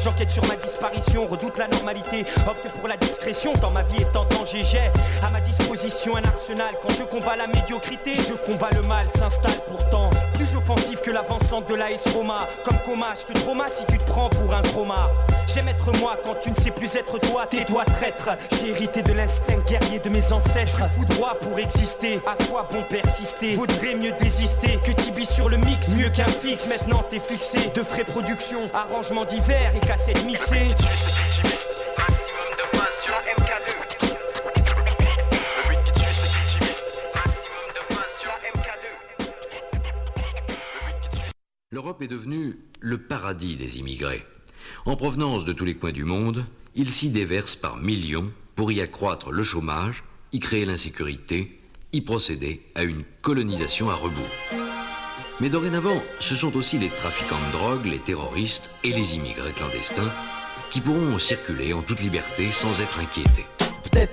S24: J'enquête sur ma disparition, redoute la normalité. Opte pour la discrétion dans ma vie est en danger. J'ai à ma disposition un arsenal. Quand je combats la médiocrité, je combats le mal. S'installe pourtant plus offensif que l'avancante de l'AS Roma. Comme coma, je te trauma si tu te prends pour un chroma. J'aime être moi quand tu ne sais plus être toi, tes doigts traître. J'ai hérité de l'instinct guerrier de mes ancêtres. Je fous droit pour exister. À quoi bon persister? Vaudrait mieux désister que Tibi sur le mix, mieux qu'un fixe. Maintenant t'es fixé. De frais production, arrangement divers et cassettes mixées.
S25: Maximum de phase sur la MK2. Le beat qui tue, c'est cultivé. Maximum de phase sur la MK2.
S26: L'Europe est devenue le paradis des immigrés. En provenance de tous les coins du monde, ils s'y déversent par millions pour y accroître le chômage, y créer l'insécurité, y procéder à une colonisation à rebours. Mais dorénavant, ce sont aussi les trafiquants de drogue, les terroristes et les immigrés clandestins qui pourront circuler en toute liberté sans être inquiétés.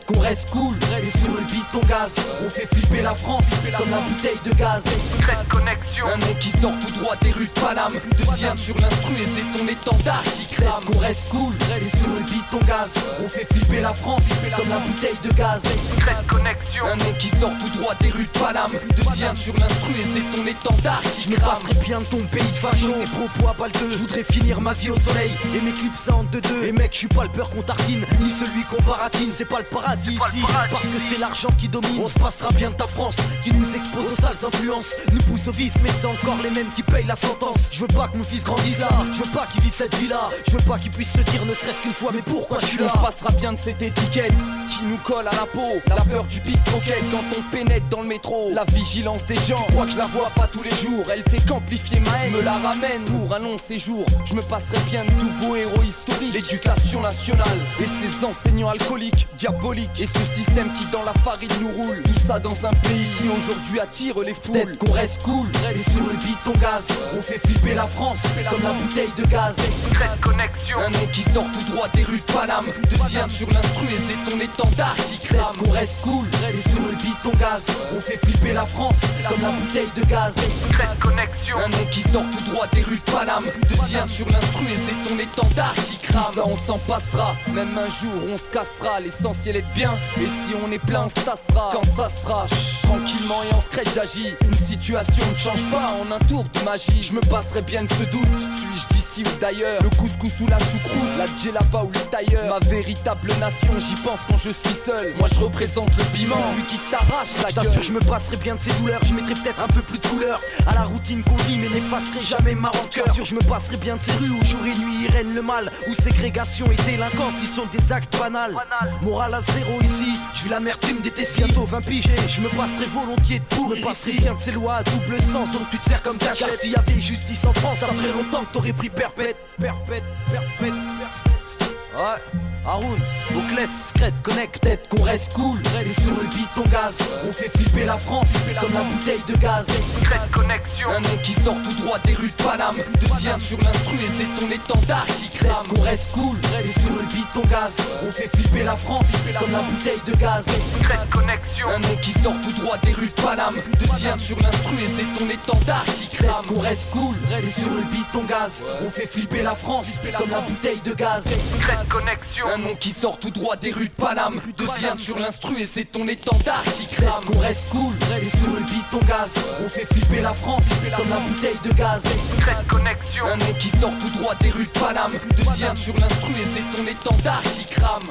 S18: Qu'on reste cool, mais sur le beat on gaz On fait flipper la France comme la bouteille de gaz.
S25: Secrète connexion.
S18: Un nom qui sort tout droit des rues de Paname. De sien sur l'instru et c'est ton étendard qui crame qu'on reste cool, mais sur le beat on gaz On fait flipper la France comme la bouteille de gaz.
S25: Secrète connexion.
S18: Un nom qui sort tout droit des rues de Paname. De sien sur l'instru et c'est ton étendard qui Je me passerai bien de ton pays de facho Tes propos à balle Je voudrais finir ma vie au soleil Et mes clips ça en deux deux. Et mec je suis pas le peur qu'on tartine Ni celui qu'on baratine. C'est pas le paradis ici Parce que c'est l'argent qui domine On se passera bien de ta France Qui nous expose aux sales influences Nous pousse au vice Mais c'est encore les mêmes qui payent la sentence Je veux pas que mon fils grandisse là Je veux pas qu'il vive cette vie là Je veux pas qu'il puisse se dire ne serait-ce qu'une fois Mais pourquoi je suis là?
S27: On se passera bien de cette étiquette qui nous colle à la peau. La peur du pickpocket quand on pénètre dans le métro. La vigilance des gens, je crois que je la vois pas tous les jours. Elle fait qu'amplifier ma haine, me la ramène pour un long séjour. Je me passerai bien de nouveaux héros historiques. L'éducation nationale et ses enseignants alcooliques, diaboliques. Et ce système qui dans la farine nous roule. Tout ça dans un pays qui aujourd'hui attire les foules.
S18: Peut-être qu'on reste cool, mais sur le beat on gaz On fait flipper la France comme la bouteille de gaz.
S25: Secrète connexion.
S18: Un nom qui sort tout droit des rues de Paname. De sien sur l'instru et c'est ton étendard qui crame. qu'on reste cool, mais sur le beat on gaz On fait flipper la France comme la bouteille de gaz.
S25: Secrète connexion.
S27: Un nom qui sort tout droit des rues de Paname. De sien sur l'instru et c'est ton étendard qui crame. Ça on s'en passera, même un jour on se cassera. L'essentiel est de bien, et si on est plein on se tassera Quand ça sera, tranquillement et en secret j'agis. Une situation ne change pas en un tour de magie. Je me passerai bien de ce doute, suis-je d'ailleurs Le couscous ou la choucroute, la là-bas ou les tailleurs. Ma véritable nation, j'y pense quand je suis seul. Moi je représente le piment, lui qui t'arrache la gueule.
S12: t'assure, je me passerai bien de ces douleurs. Je mettrai peut-être un peu plus de couleur à la routine qu'on vit, mais n'effacerai jamais ma rancœur. Je t'assure, je me passerai bien de ces rues où jour et nuit y règne le mal, où ségrégation et délinquance y sont des actes banals. Moral à zéro ici, je vis l'amertume des tessis. Bientôt 20 piges, je me passerai volontiers de pour me passerai bien de ces lois à double sens, donc tu te sers comme ta Car s'il y avait justice en France, ça ferait longtemps que t'aurais pris perpète, perpète, perpète, perpète. Ouais. Haroun, Oclès, Scred, Connect, tête qu'on reste cool. Et sur le beat on gaz, on fait flipper la France comme la bouteille de gaz.
S27: Secret connexion, un nom qui sort tout droit des rues de Paname. Deuxième sur l'instru et c'est ton étendard qui crame.
S12: qu'on reste cool. Et sur le beat on gaz, on fait flipper la France comme la bouteille de gaz.
S27: Secret connexion, un nom qui sort tout droit des rues de Paname. Deuxième sur l'instru et c'est ton étendard qui crame.
S12: qu'on reste cool. Et sur le beat on gaz, on fait flipper la France comme la bouteille de gaz.
S27: Secret connexion, un nom qui sort tout droit des rues de Paname. Deuxième sur l'instru et c'est ton étendard qui crame.
S12: qu'on reste cool. Et sur le beat on gaz, on fait flipper la France comme la bouteille de gaz.
S27: Secret connexion, un nom qui sort tout droit des rues de Paname. Deuxième sur l'instru et c'est ton étendard qui crame.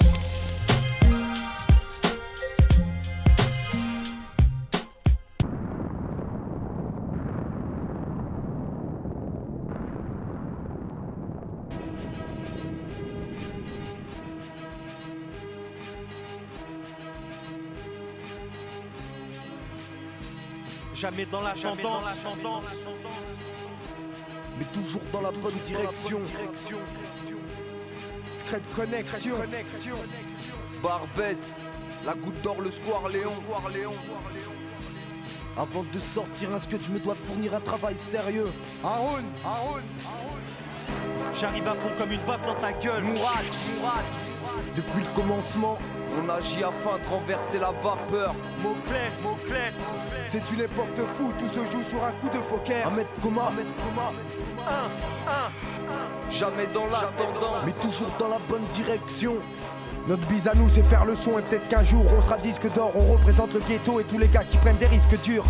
S24: Jamais dans la tendance,
S18: mais toujours dans la bonne direction. Scred Connexion.
S27: Barbès, la goutte d'or, le square Léon.
S18: Avant de sortir un scud, je me dois de fournir un travail sérieux? Haroun, Haroun,
S24: J'arrive à fond comme une baffe dans ta gueule.
S27: Mourad, Mourad.
S18: Depuis le commencement,
S27: On agit afin de renverser la vapeur.
S24: Moclès, Moclès.
S18: c'est une époque de fou, tout se joue sur un coup de poker. Ahmed Koma, Ahmed Koma.
S27: Jamais dans la tendance.
S18: mais toujours dans la bonne direction. Notre bise à nous, c'est faire le son et peut-être qu'un jour on sera disque d'or. On représente le ghetto et tous les gars qui prennent des risques durs.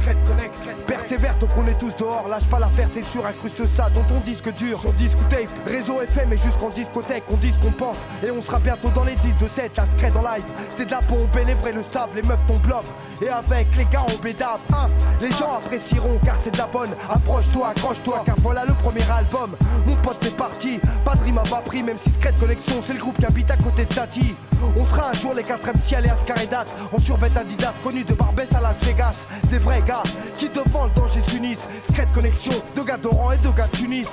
S18: Persévère tant qu'on est tous dehors. Lâche pas l'affaire, c'est sûr, incruste ça dans ton disque dur. Sur disque tape, réseau FM et jusqu'en discothèque, on dit ce qu'on pense. Et on sera bientôt dans les disques de tête. La scred en live, c'est de la pompe et les vrais le savent. Les meufs tombent love. Et avec les gars, on bédave. Hein, les gens apprécieront car c'est de la bonne. Approche-toi, accroche-toi, car voilà le premier album. Mon pote, c'est parti. Pas de rime à bas prix, même si Scred Collection, c'est le groupe qui habite à côté de Tati. On sera un jour les 4 ciel et Ascaridas. En survêt Adidas, connus de Barbès à Las Vegas. Des vrais gars qui devant le danger s'unissent Scred Connexion, de gars d'Oran et de gars de Tunis.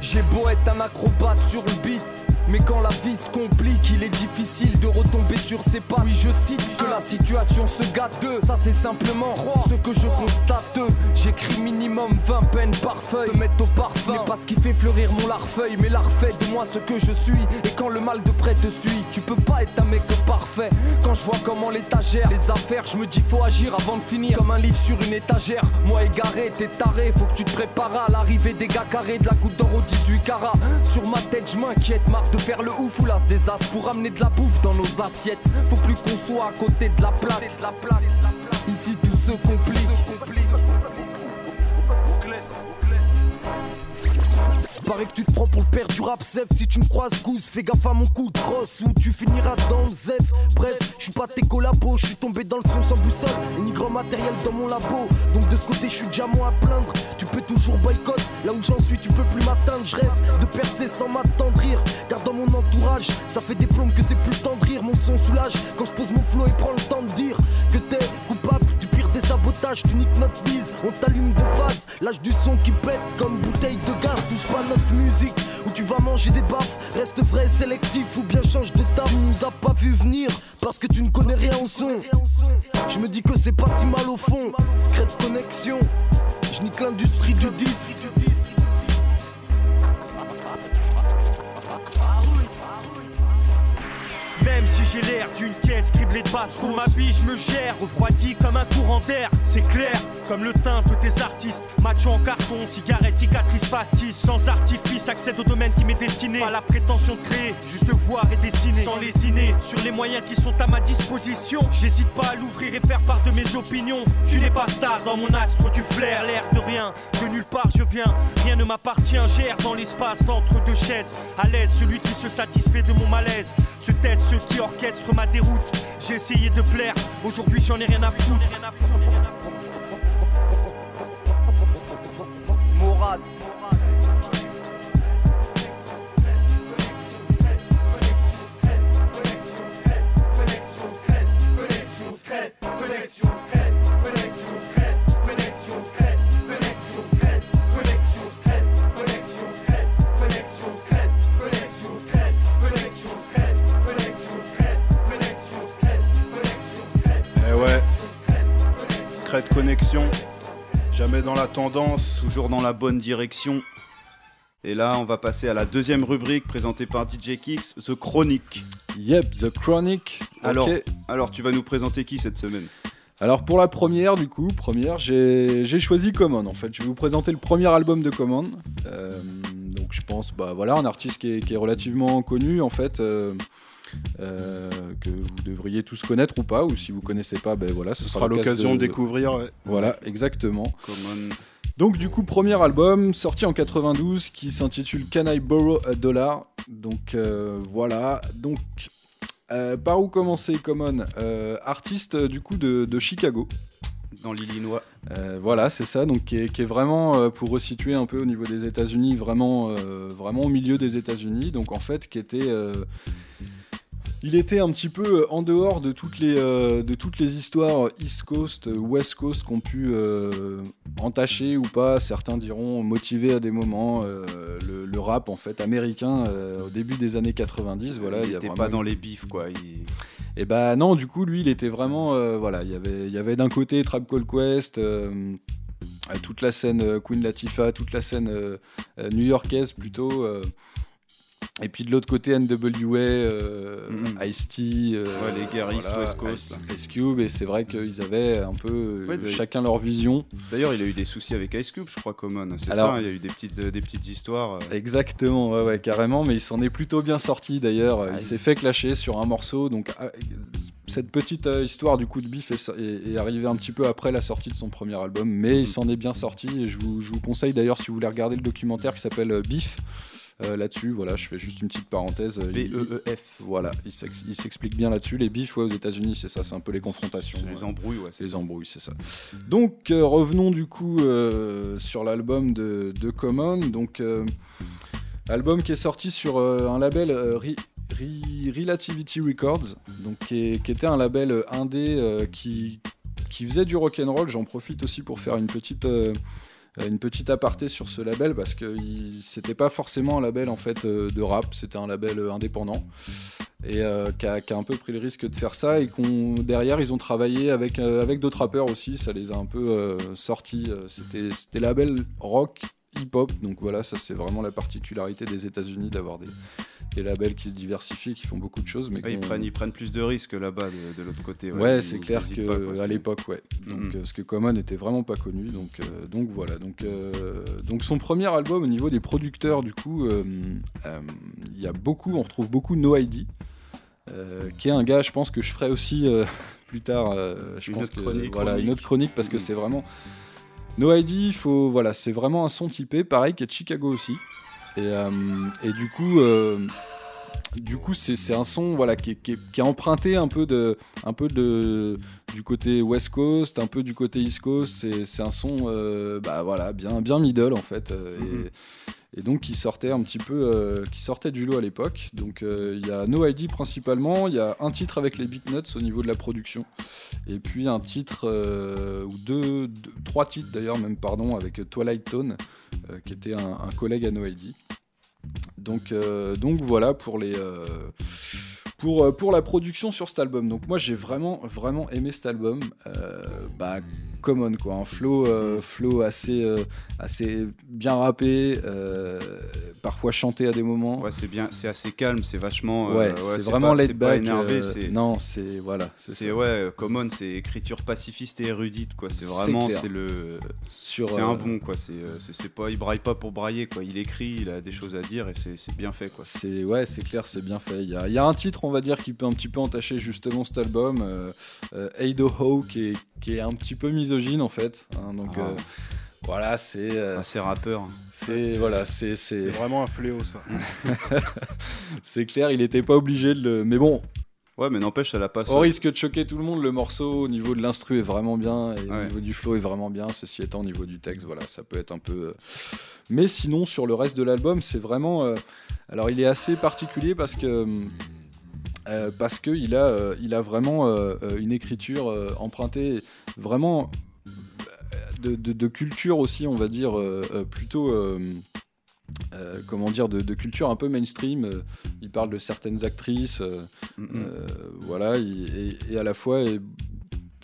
S27: J'ai beau être un acrobate sur le beat. Mais quand la vie se complique, il est difficile de retomber sur ses pas. Oui, je cite que la situation se gâte. Ça, c'est simplement ce que je constate. J'écris minimum 20 peines par feuille. Me mettre au parfum, mais pas ce qui fait fleurir mon larfeuille. Mais l'art fait de moi ce que je suis. Et quand le mal de près te suit, tu peux pas être un mec parfait. Quand je vois comment l'étagère, les affaires, je me dis faut agir avant de finir. Comme un livre sur une étagère. Moi égaré, t'es taré, faut que tu te prépares à l'arrivée des gars carrés de la goutte d'or au 18 carats. Sur ma tête, je m'inquiète, marre de faire le ouf ou l'as des as pour amener de la bouffe dans nos assiettes. Faut plus qu'on soit à côté de la plaque. Ici tout se complique.
S18: Paraît que tu te prends pour le père du rap Zef. Si tu me croises goose, fais gaffe à mon coup de crosse Ou tu finiras dans Zef. Bref, je suis pas tes collabos, je suis tombé dans le son sans boussole. Et ni grand matériel dans mon labo. Donc de ce côté je suis déjà moins à plaindre. Tu peux toujours boycott, là où j'en suis tu peux plus m'atteindre. Je rêve de percer sans m'attendrir. Car dans mon entourage, ça fait des plombes que c'est plus le rire. Mon son soulage. Quand je pose mon flow et prends le temps de dire Que t'es Tu niques notre bise, on t'allume de face Lâche du son qui pète comme bouteille de gaz. Touche pas notre musique Où tu vas manger des baffes. Reste vrai sélectif ou bien change de table Nous a pas vu venir parce que tu ne connais rien au son. Je me dis que c'est pas si mal au fond. Secret connexion. Je nique l'industrie du disque
S24: Même si j'ai l'air d'une caisse
S28: criblée de basse. Ma vie, je me gère, refroidi comme un courant d'air. C'est clair, comme le teint de tes artistes. Macho en carton, cigarette, cicatrice factice. Sans artifice, accède au domaine qui m'est destiné. Pas la prétention de créer, juste voir et dessiner. Sans lésiner sur les moyens qui sont à ma disposition. J'hésite pas à l'ouvrir et faire part de mes opinions. Tu n'es pas star dans mon astre, tu flaires l'air de rien. De nulle part je viens, rien ne m'appartient. Gère dans l'espace d'entre deux chaises. À l'aise, celui qui se satisfait de mon malaise. Se taise ceux qui orchestrent ma déroute. J'ai essayé de plaire, aujourd'hui j'en ai rien à foutre.
S18: Mourad.
S10: Eh Connexion. Jamais dans la tendance.
S9: Toujours dans la bonne direction. Et là, on va passer à la deuxième rubrique présentée par DJ Kix, The Chronic.
S8: Yep, The Chronic.
S9: Alors, alors, tu vas nous présenter qui cette semaine?
S8: Alors pour la première, du coup, première, j'ai j'ai choisi Common en fait. Je vais vous présenter le premier album de Common. Euh, donc je pense, bah voilà, un artiste qui est, qui est relativement connu en fait, euh, euh, que vous devriez tous connaître ou pas, ou si vous connaissez pas, ben voilà, ce,
S10: Ce sera l'occasion de découvrir, ouais.
S8: Voilà, exactement.
S9: Common.
S8: Donc du coup, premier album sorti en 92 qui s'intitule Can I Borrow a Dollar? Donc euh, voilà, donc euh, par où commencer Common? Artiste du coup de, de Chicago.
S9: Dans l'Illinois.
S8: Euh, voilà, c'est ça, donc qui est, qui est vraiment, euh, pour resituer un peu au niveau des États-Unis, vraiment, euh, vraiment au milieu des États-Unis, donc en fait qui était... il était un petit peu euh, en dehors de toutes les, euh, de toutes les histoires East Coast, euh, West Coast qu'on pu euh, entacher ou pas, certains diront motiver à des moments euh, le, le rap en fait américain au début des années 90. Voilà,
S9: il
S8: y a
S9: était
S8: vraiment
S9: pas dans les bifs, quoi. Il-
S8: et bah non, du coup, lui, il était vraiment. voilà, il y avait, il y avait d'un côté Trap Call Quest, toute la scène Queen Latifah, toute la scène euh, new-yorkaise plutôt. euh, et puis de l'autre côté, NWA, euh, Ice-T, euh,
S9: Ouais, les
S8: voilà,
S9: West Coast,
S8: Ice, Ice Cube, et c'est vrai qu'ils avaient un peu euh,
S9: Ouais,
S8: chacun leur vision.
S9: D'ailleurs, il a eu des soucis avec Ice Cube, je crois, Common. C'est ça, il y a eu des petites, euh, des petites histoires. euh.
S8: Exactement, ouais, ouais, carrément, mais il s'en est plutôt bien sorti d'ailleurs. Il s'est fait clasher sur un morceau, donc ah, cette petite histoire du coup de bif est, est- est arrivée un petit peu après la sortie de son premier album, mais
S9: Mm.
S8: il s'en est bien sorti. Et je vous, je vous conseille d'ailleurs, si vous voulez regarder le documentaire qui s'appelle Bif. Euh, là-dessus, voilà, je fais juste une petite parenthèse. euh,
S9: B-E-E-F.
S8: Voilà, il s'ex- il s'explique bien là-dessus. Les bifs ouais, aux États-Unis, c'est ça, c'est un peu les confrontations.
S9: Les embrouilles, ouais. c'est
S8: les embrouilles, c'est ça. Donc euh, revenons du coup euh, sur l'album de, de Common. Donc album qui est sorti sur un label Re- Re- Relativity Records, donc qui, est- qui était un label indé qui qui faisait du rock and roll. J'en profite aussi pour faire une petite une petite aparté sur ce label parce que c'était pas forcément un label en fait euh, de rap, c'était un label euh, indépendant et euh, qui, a, un peu pris le risque de faire ça et qu'on derrière ils ont travaillé avec euh, d'autres rappeurs aussi, ça les a un peu euh, sortis. euh, c'était label rock hip hop donc voilà ça c'est vraiment la particularité des États-Unis d'avoir des, des labels qui se diversifient, qui font beaucoup de choses mais
S9: Ouais, ils, prennent, ils prennent plus de risques là-bas, de, de l'autre côté.
S8: Ouais, c'est clair
S9: hésitent
S8: que
S9: pas, quoi,
S8: à
S9: c'est-
S8: l'époque, ouais. Donc,
S9: Mhm.
S8: euh, ce que Common était vraiment pas connu, donc euh, donc voilà. Donc euh, donc son premier album au niveau des producteurs, du coup, il y a beaucoup, on retrouve beaucoup No ID, euh, qui est un gars, je pense que je ferai aussi euh, plus tard. euh, je
S9: Une
S8: pense
S9: autre
S8: que
S9: chronique.
S8: voilà une autre chronique parce que
S9: Mhm.
S8: c'est vraiment No ID. Faut voilà, c'est vraiment un son typé, pareil de Chicago aussi. Et, euh, du coup. euh, c'est un son voilà, qui, est, emprunté un peu, de, un peu du côté West Coast, un peu du côté East Coast. C'est un son euh, bah, voilà, bien, bien middle en fait. et, et donc qui sortait un petit peu, euh, qui sortait du lot à l'époque. Donc euh, il y a No ID principalement, il y a un titre avec les Beatnuts au niveau de la production, et puis un titre euh, ou deux, trois titres d'ailleurs même pardon avec Twilight Tone, qui était un, collègue à No ID. Donc, donc voilà pour les pour, pour la production sur cet album. Donc moi j'ai vraiment vraiment aimé cet album. Bah common quoi, un flow euh, flow assez euh, assez bien rappé, euh, parfois chanté à des moments.
S9: Ouais, c'est bien, c'est assez calme, c'est vachement.
S8: Ouais, c'est vraiment laid back,
S9: énervé,
S8: non, c'est voilà, c'est
S9: ouais, Common, c'est écriture pacifiste et érudite quoi. C'est vraiment, c'est le,
S8: Sur,
S9: c'est un bon quoi. C'est, pas, il braille pas pour brailler quoi. Il écrit, il a des choses à dire et c'est, c'est bien fait quoi.
S8: C'est ouais, c'est clair, c'est bien fait. Il y, a, il y a un titre, on va dire, qui peut un petit peu entacher justement cet album, euh, Idaho, qui est, qui est un petit peu misogyne en fait. hein, donc
S9: Ah.
S8: euh, voilà, c'est euh,
S9: c'est rappeur.
S8: C'est voilà, c'est
S10: vraiment un fléau ça.
S8: c'est clair, il était pas obligé de le. Mais bon.
S9: Ouais, mais n'empêche, ça l'a pas.
S8: Au risque de choquer tout le monde, le morceau au niveau de l'instru est vraiment bien et au niveau du flow est vraiment bien. Ceci étant, au niveau du texte, voilà, ça peut être un peu. euh, Mais sinon, sur le reste de l'album, c'est vraiment. euh, Alors, il est assez particulier parce que. euh, parce que il a, euh, il a vraiment euh, une écriture euh, empruntée vraiment de, de- de culture aussi, on va dire, euh, euh, plutôt. euh, euh, comment dire, de, de culture un peu mainstream. euh, il parle de certaines actrices, euh, voilà, il- et, et à la fois,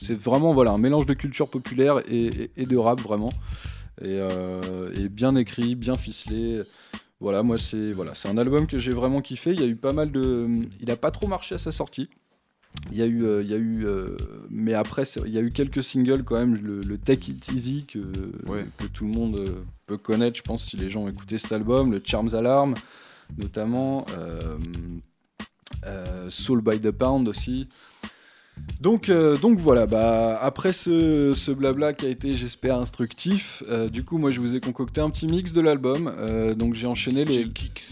S8: c'est vraiment voilà un mélange de culture populaire et, et- de rap vraiment, et, et bien écrit, bien ficelé. Voilà, moi c'est voilà, c'est un album que j'ai vraiment kiffé. Il y a eu pas mal de, il a pas trop marché à sa sortie. Il y a eu, euh, il y a eu, euh, mais après, il y a eu quelques singles quand même. Le, le Take It Easy que, que tout le monde euh, peut connaître, je pense, si les gens ont écouté cet album. Le Charms Alarm, notamment. Soul by the Pound aussi. Donc, euh, donc voilà, bah, après ce, ce blabla qui a été, j'espère, instructif, euh, du coup, moi je vous ai concocté un petit mix de l'album. Euh, donc j'ai enchaîné les,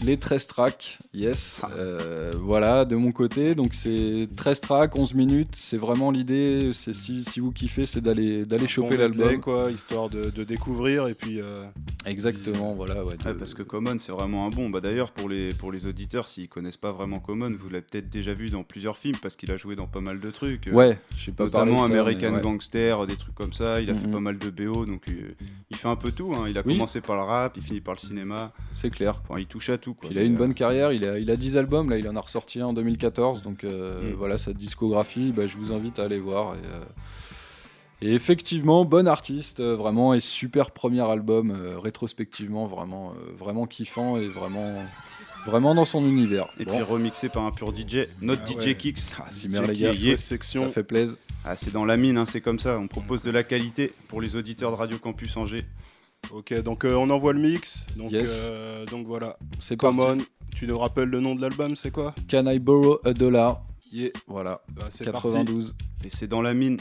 S8: les 13 tracks, yes. Euh, voilà, de mon côté. Donc c'est 13 tracks, 11 minutes. C'est vraiment l'idée, c'est si, si vous kiffez, c'est d'aller d'aller choper
S10: Bon
S8: l'album.
S10: quoi, histoire de, de découvrir et puis. euh,
S8: Exactement, voilà. Ouais, de-
S9: Ouais, parce que Common, c'est vraiment un bon. Bah, D'ailleurs, pour les, pour les auditeurs, s'ils connaissent pas vraiment Common, vous l'avez peut-être déjà vu dans plusieurs films parce qu'il a joué dans pas mal de trucs. Euh,
S8: Ouais, je sais pas
S9: Notamment
S8: ça,
S9: American
S8: ouais.
S9: Gangster, des trucs comme ça. Il a fait
S8: Mhm.
S9: pas mal de BO, donc euh, il fait un peu tout. hein. Il a
S8: Oui.
S9: commencé par le rap, il finit par le cinéma.
S8: C'est clair.
S9: Enfin, il touche à tout. Quoi.
S8: Il a une bonne carrière, il a, il a 10 albums, là il en a ressorti un en 2014, donc euh,
S9: Mm.
S8: voilà sa discographie, bah, je vous invite à aller voir. Et, euh, et effectivement, bon artiste, euh, vraiment, et super premier album, euh, rétrospectivement, vraiment, euh, vraiment kiffant et vraiment, vraiment dans son univers.
S9: Et
S8: Bon.
S9: puis remixé par un pur DJ, notre
S8: Ah
S9: DJ
S8: ouais.
S9: Kicks.
S8: Ah, si, merde, les gars,
S9: Yeah.
S8: ça fait plaisir.
S9: Ah, c'est dans la mine, hein, c'est comme ça. On propose de la qualité pour les auditeurs de Radio Campus Angers.
S10: Ok, donc euh, on envoie le mix. Donc,
S9: Yes.
S10: euh, donc voilà.
S8: C'est
S10: Common,
S8: parti.
S10: tu nous rappelles le nom de l'album, c'est quoi?
S8: Can I borrow a dollar?
S10: Yeah.
S8: Voilà,
S10: Bah, c'est
S8: 92.
S9: Et c'est dans la mine.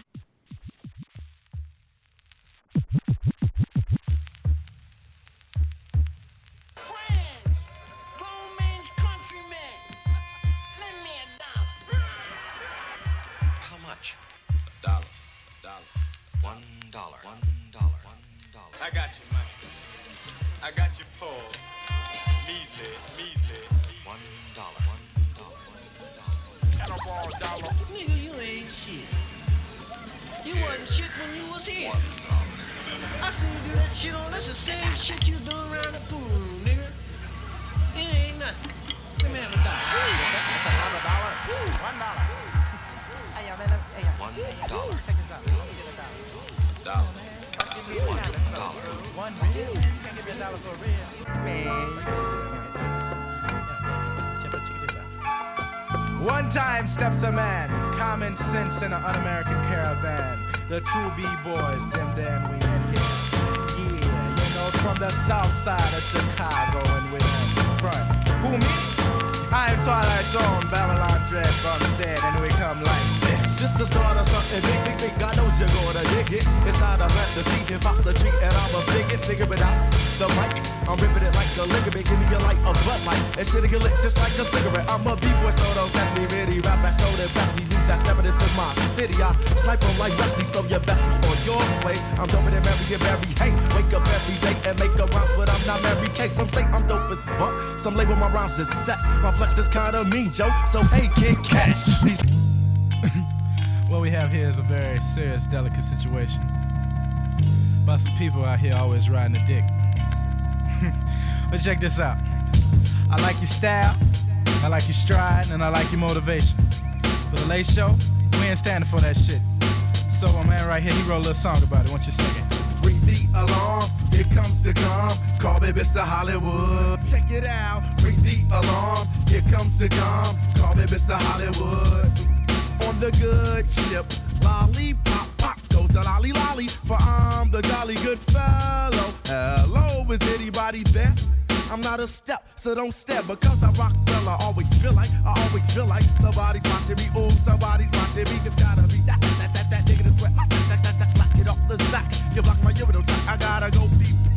S29: I
S30: seen you do that shit on. That's the same shit you do around the pool, nigga. It ain't nothing. Let me have a dollar. One dollar. One dollar. Hey, y'all, man, hey, y'all.
S31: One
S30: Hey, y'all,
S31: dollar.
S30: Check this out. Let me get a dollar.
S31: dollar.
S30: Give me a dollar. One real? You can't give me a dollar for a real. Man.
S32: One time steps a man, common sense in an un-American caravan. The true B-boys, them then we in here. From the south side of Chicago and we're front. Who me? I'm Twilight Zone, Babylon Dread, Bumstead, and we come like this.
S33: Just to start of something big, big, big, God knows you're gonna dig it. It's how to rap the seat, hip hop's the treat, and I'm a figure, figure it out. The mic, I'm ripping it like a ligament, give me a light, a butt light, and shit'll get lit just like a cigarette. I'm a B-boy, so don't test me, really. Rap, I stole it, pass me new time, stepping into my city. I snipe 'em like Wesley, so you best be on your way. I'm doper than Mary and Mary, hey, wake up every day and make a rhymes, but I'm not Mary Kate. Some say I'm dope as fuck, some label my rhymes as sex. My flex is kinda mean, Joe, so hey, kid, catch these.
S32: What we have here is a very serious, delicate situation. About some people out here always riding a dick. but check this out. I like your style, I like your stride, and I like your motivation. For the late show, we ain't standing for that shit. So my man right here, he wrote a little song about it. Won't you sing it?
S14: Ring the alarm, here comes the calm. Call me Mr. Hollywood. check it out. Ring the alarm. Here comes the gum. Call me Mr. Hollywood. On the good ship. Lollipop, pop goes the lolly lolly. For I'm the jolly good fellow. Hello, is anybody there? I'm not a step, so don't step because I rock well. I always feel like, I always feel like somebody's watching me. Ooh, somebody's watching me. It's gotta be that, that, that, that nigga to sweat my sack, sack, sack, sack, lock it off the sack. You block my urinal track, I gotta go beep.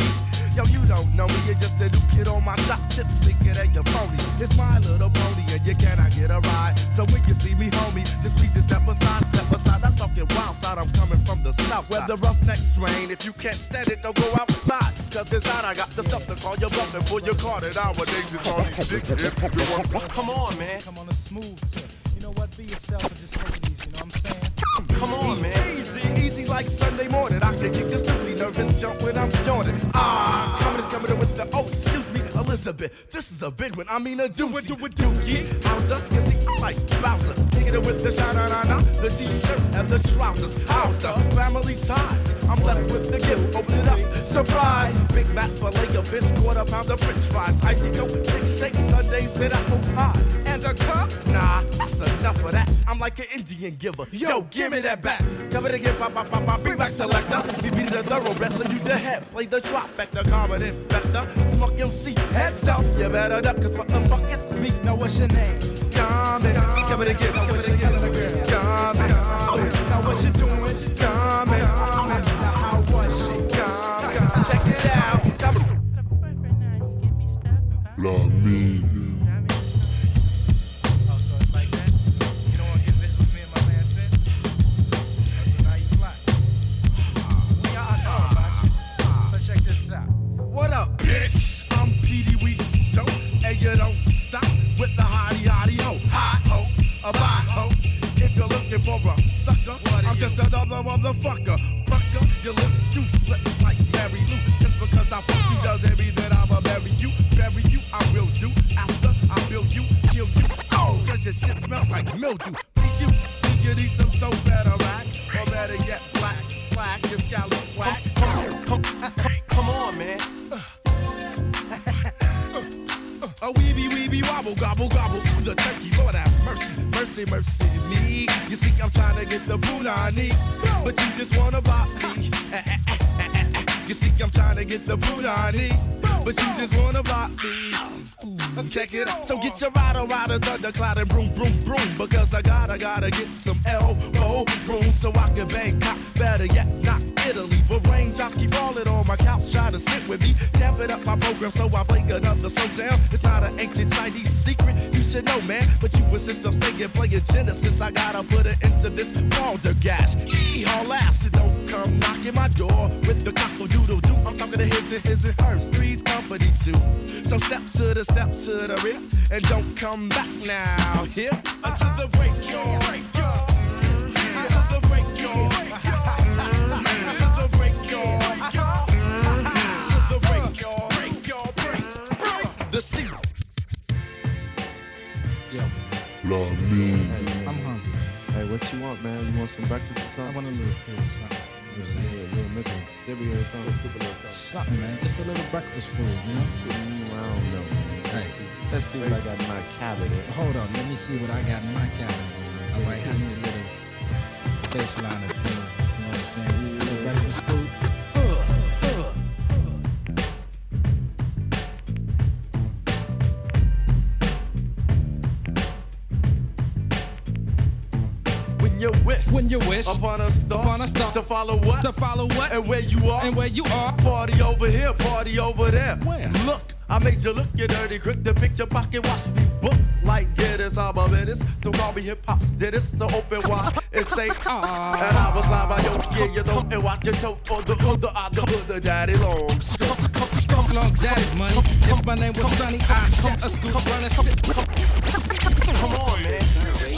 S14: Yo, you don't know me, you're just a new kid on my top tip, sick it ain't your phony. It's my little pony, and you cannot get a ride. So when you see me, homie, just please just step aside, step aside. I'm talking wild side, I'm coming from the south. Where the roughnecks rain, if you can't stand it, don't go outside. Cause inside I got the stuff to call your bluff and pull your card. And nowadays it's all these dickheads.
S28: Come on, man.
S24: Come on a smooth tip. You know what? Be yourself and just take it easy. You know what I'm saying?
S14: Come on, man. Easy, easy like Sunday morning. I can kick your stupid nervous jump when I'm yawning. Ah, coming is coming with the oh, excuse me, Elizabeth. This is a big one. I mean a doozy. Do it, dookie. Howser, you see, I like Bowser. Kicking it with the shine on, on, the t-shirt and the trousers. How's the family ties? I'm blessed with the gift. Open it up, surprise. Big Mac filet of fish, quarter pound of French fries. Icy coke, big shake, Sundays and apple pies. And a cup? Nah, that's enough of that. I'm like an Indian giver. Yo, give me that back. Cover the give, pop, pop, pop, pop, bring back selector. We beat the thoroughbred, so use your head. Play the trifecta, common infector. Smoke MC, heads up. You better duck, cause what the fuck is me?
S24: Now what's your name?
S14: Come in, cover the give, cover the give. Come in,
S24: now what you doing?
S14: Come in,
S24: now how was she?
S14: Come, come, check it out. Come
S19: La mine.
S14: If you're for a sucker, I'm just another motherfucker. Pucker, your lips too flips like Mary Lou. Just because I fuck you doesn't mean that I'ma marry you. Bury you, I will do. After I build you, kill you. Oh, cause your shit smells like mildew. Think you, think you need some soap better rack? Or better yet, black, black, your scallop black.
S28: Come, come, come on, man.
S14: A weeby weeby wobble gobble gobble Ooh, the turkey, Lord have mercy, mercy, mercy me. You see, I'm trying to get the moon I need, but you just wanna bop me. Eh, eh, eh. You see, I'm trying to get the boot I need, but you just wanna bop me. Ooh, check it out. So get your rider, rider, thundercloud and broom, broom, broom. Because I gotta, gotta get some elbow room so I can bang cop. Better yet, not Italy. But raindrops keep falling on my couch, trying to sit with me. Damping up my program so I play another slow jam. It's not an ancient Chinese secret, you should know, man. But you insist on staying playing Genesis. I gotta put it into this balderdash. Yeehaw, last, it don't come knocking my door with the cockle doodle doo. I'm talking to his and his and hers, three's company too. So step to the step to the rear and don't come back now. Here uh, until the break, y'all. Until the break, y'all. Until the break, y'all. Until the break, y'all. Break, y'all. Break, break. The sea.
S19: La mine.
S34: I'm hungry.
S35: Hey, what you want, man? You want some breakfast or something?
S34: I want a little food, something. You know what I'm saying?
S35: A little milk and cereal or something. Let's cook a little something.
S34: Something, man. Just a little breakfast food, you know?
S35: Mm, I don't know, man. Let's see. Let's see what I got in my cabinet.
S34: Hold on, let me see what I got in my cabinet. All right, have me a little baseline of you
S14: wish,
S34: you wish
S14: upon a star,
S34: upon a star
S14: to follow what,
S34: to follow what,
S14: and where you are,
S34: and where you are.
S14: Party over here, party over there.
S34: Where?
S14: Look, I made you look, you dirty crook. The picture pocket, watch me book like Guinness. I'm a menace, so call me hip hop's Dennis. So open wide and say, and I was live by your yeah, you know, and watch your toe for the other, other, other daddy long.
S34: Come, come, come, long daddy money. If my name was Sonny, I come a scoop running shit.
S28: Come on, man.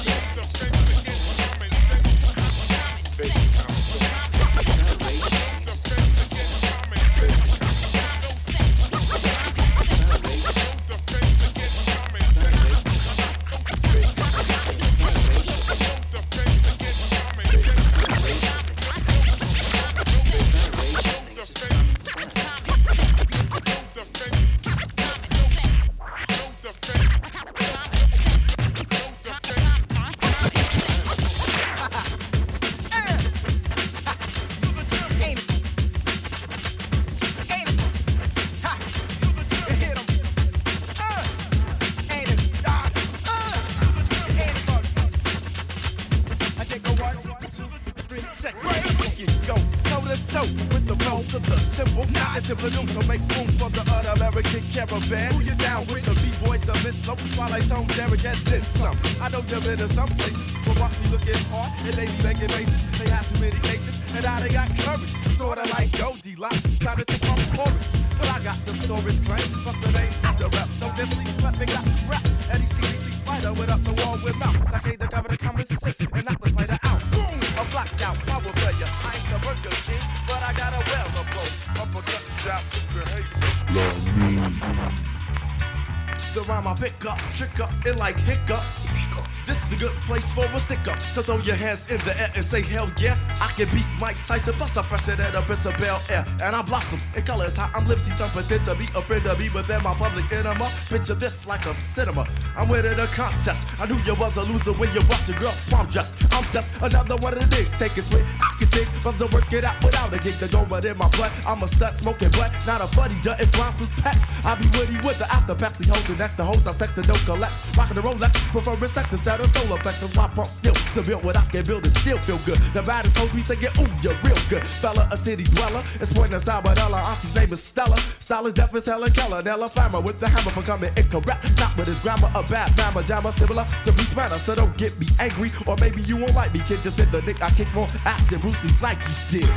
S14: Your hands in the air and say hell yeah. I can beat Mike Tyson, plus I'm fresher than a Prince of Bel Air. And I blossom in colors how I'm Lipsy. Some pretend to be a friend of me, but they're my public enema. Picture this like a cinema. I'm winning a contest. I knew you was a loser when you watch your girl's prom dress. I'm just another one of the. Take it sweet, I can sing. Bums will work it out without a gig. The door but in my blood. I'm a stud smoking blood, not a buddy. Dutton rhymes with packs. I be witty with the after packs. The hoes and next the hoes. I sex and don't collapse. Rockin' the Rolex, preferring sex instead of solar effects. And why pump still to build what I can build and still feel good. The baddest hoes we say, yeah, ooh, you're real good. Fella, a city dweller. It's pointing Salvadella. Auntie's name is Stella. Style is deaf as Helen Keller. Nella Flammer with the hammer for coming incorrect. Not with his grammar, a bad mamma jammer. Similar to Bruce Banner. So don't get me angry. Or maybe you won't like me, kid. Just hit the nick. I kick more ass than Brucey's Nikes did.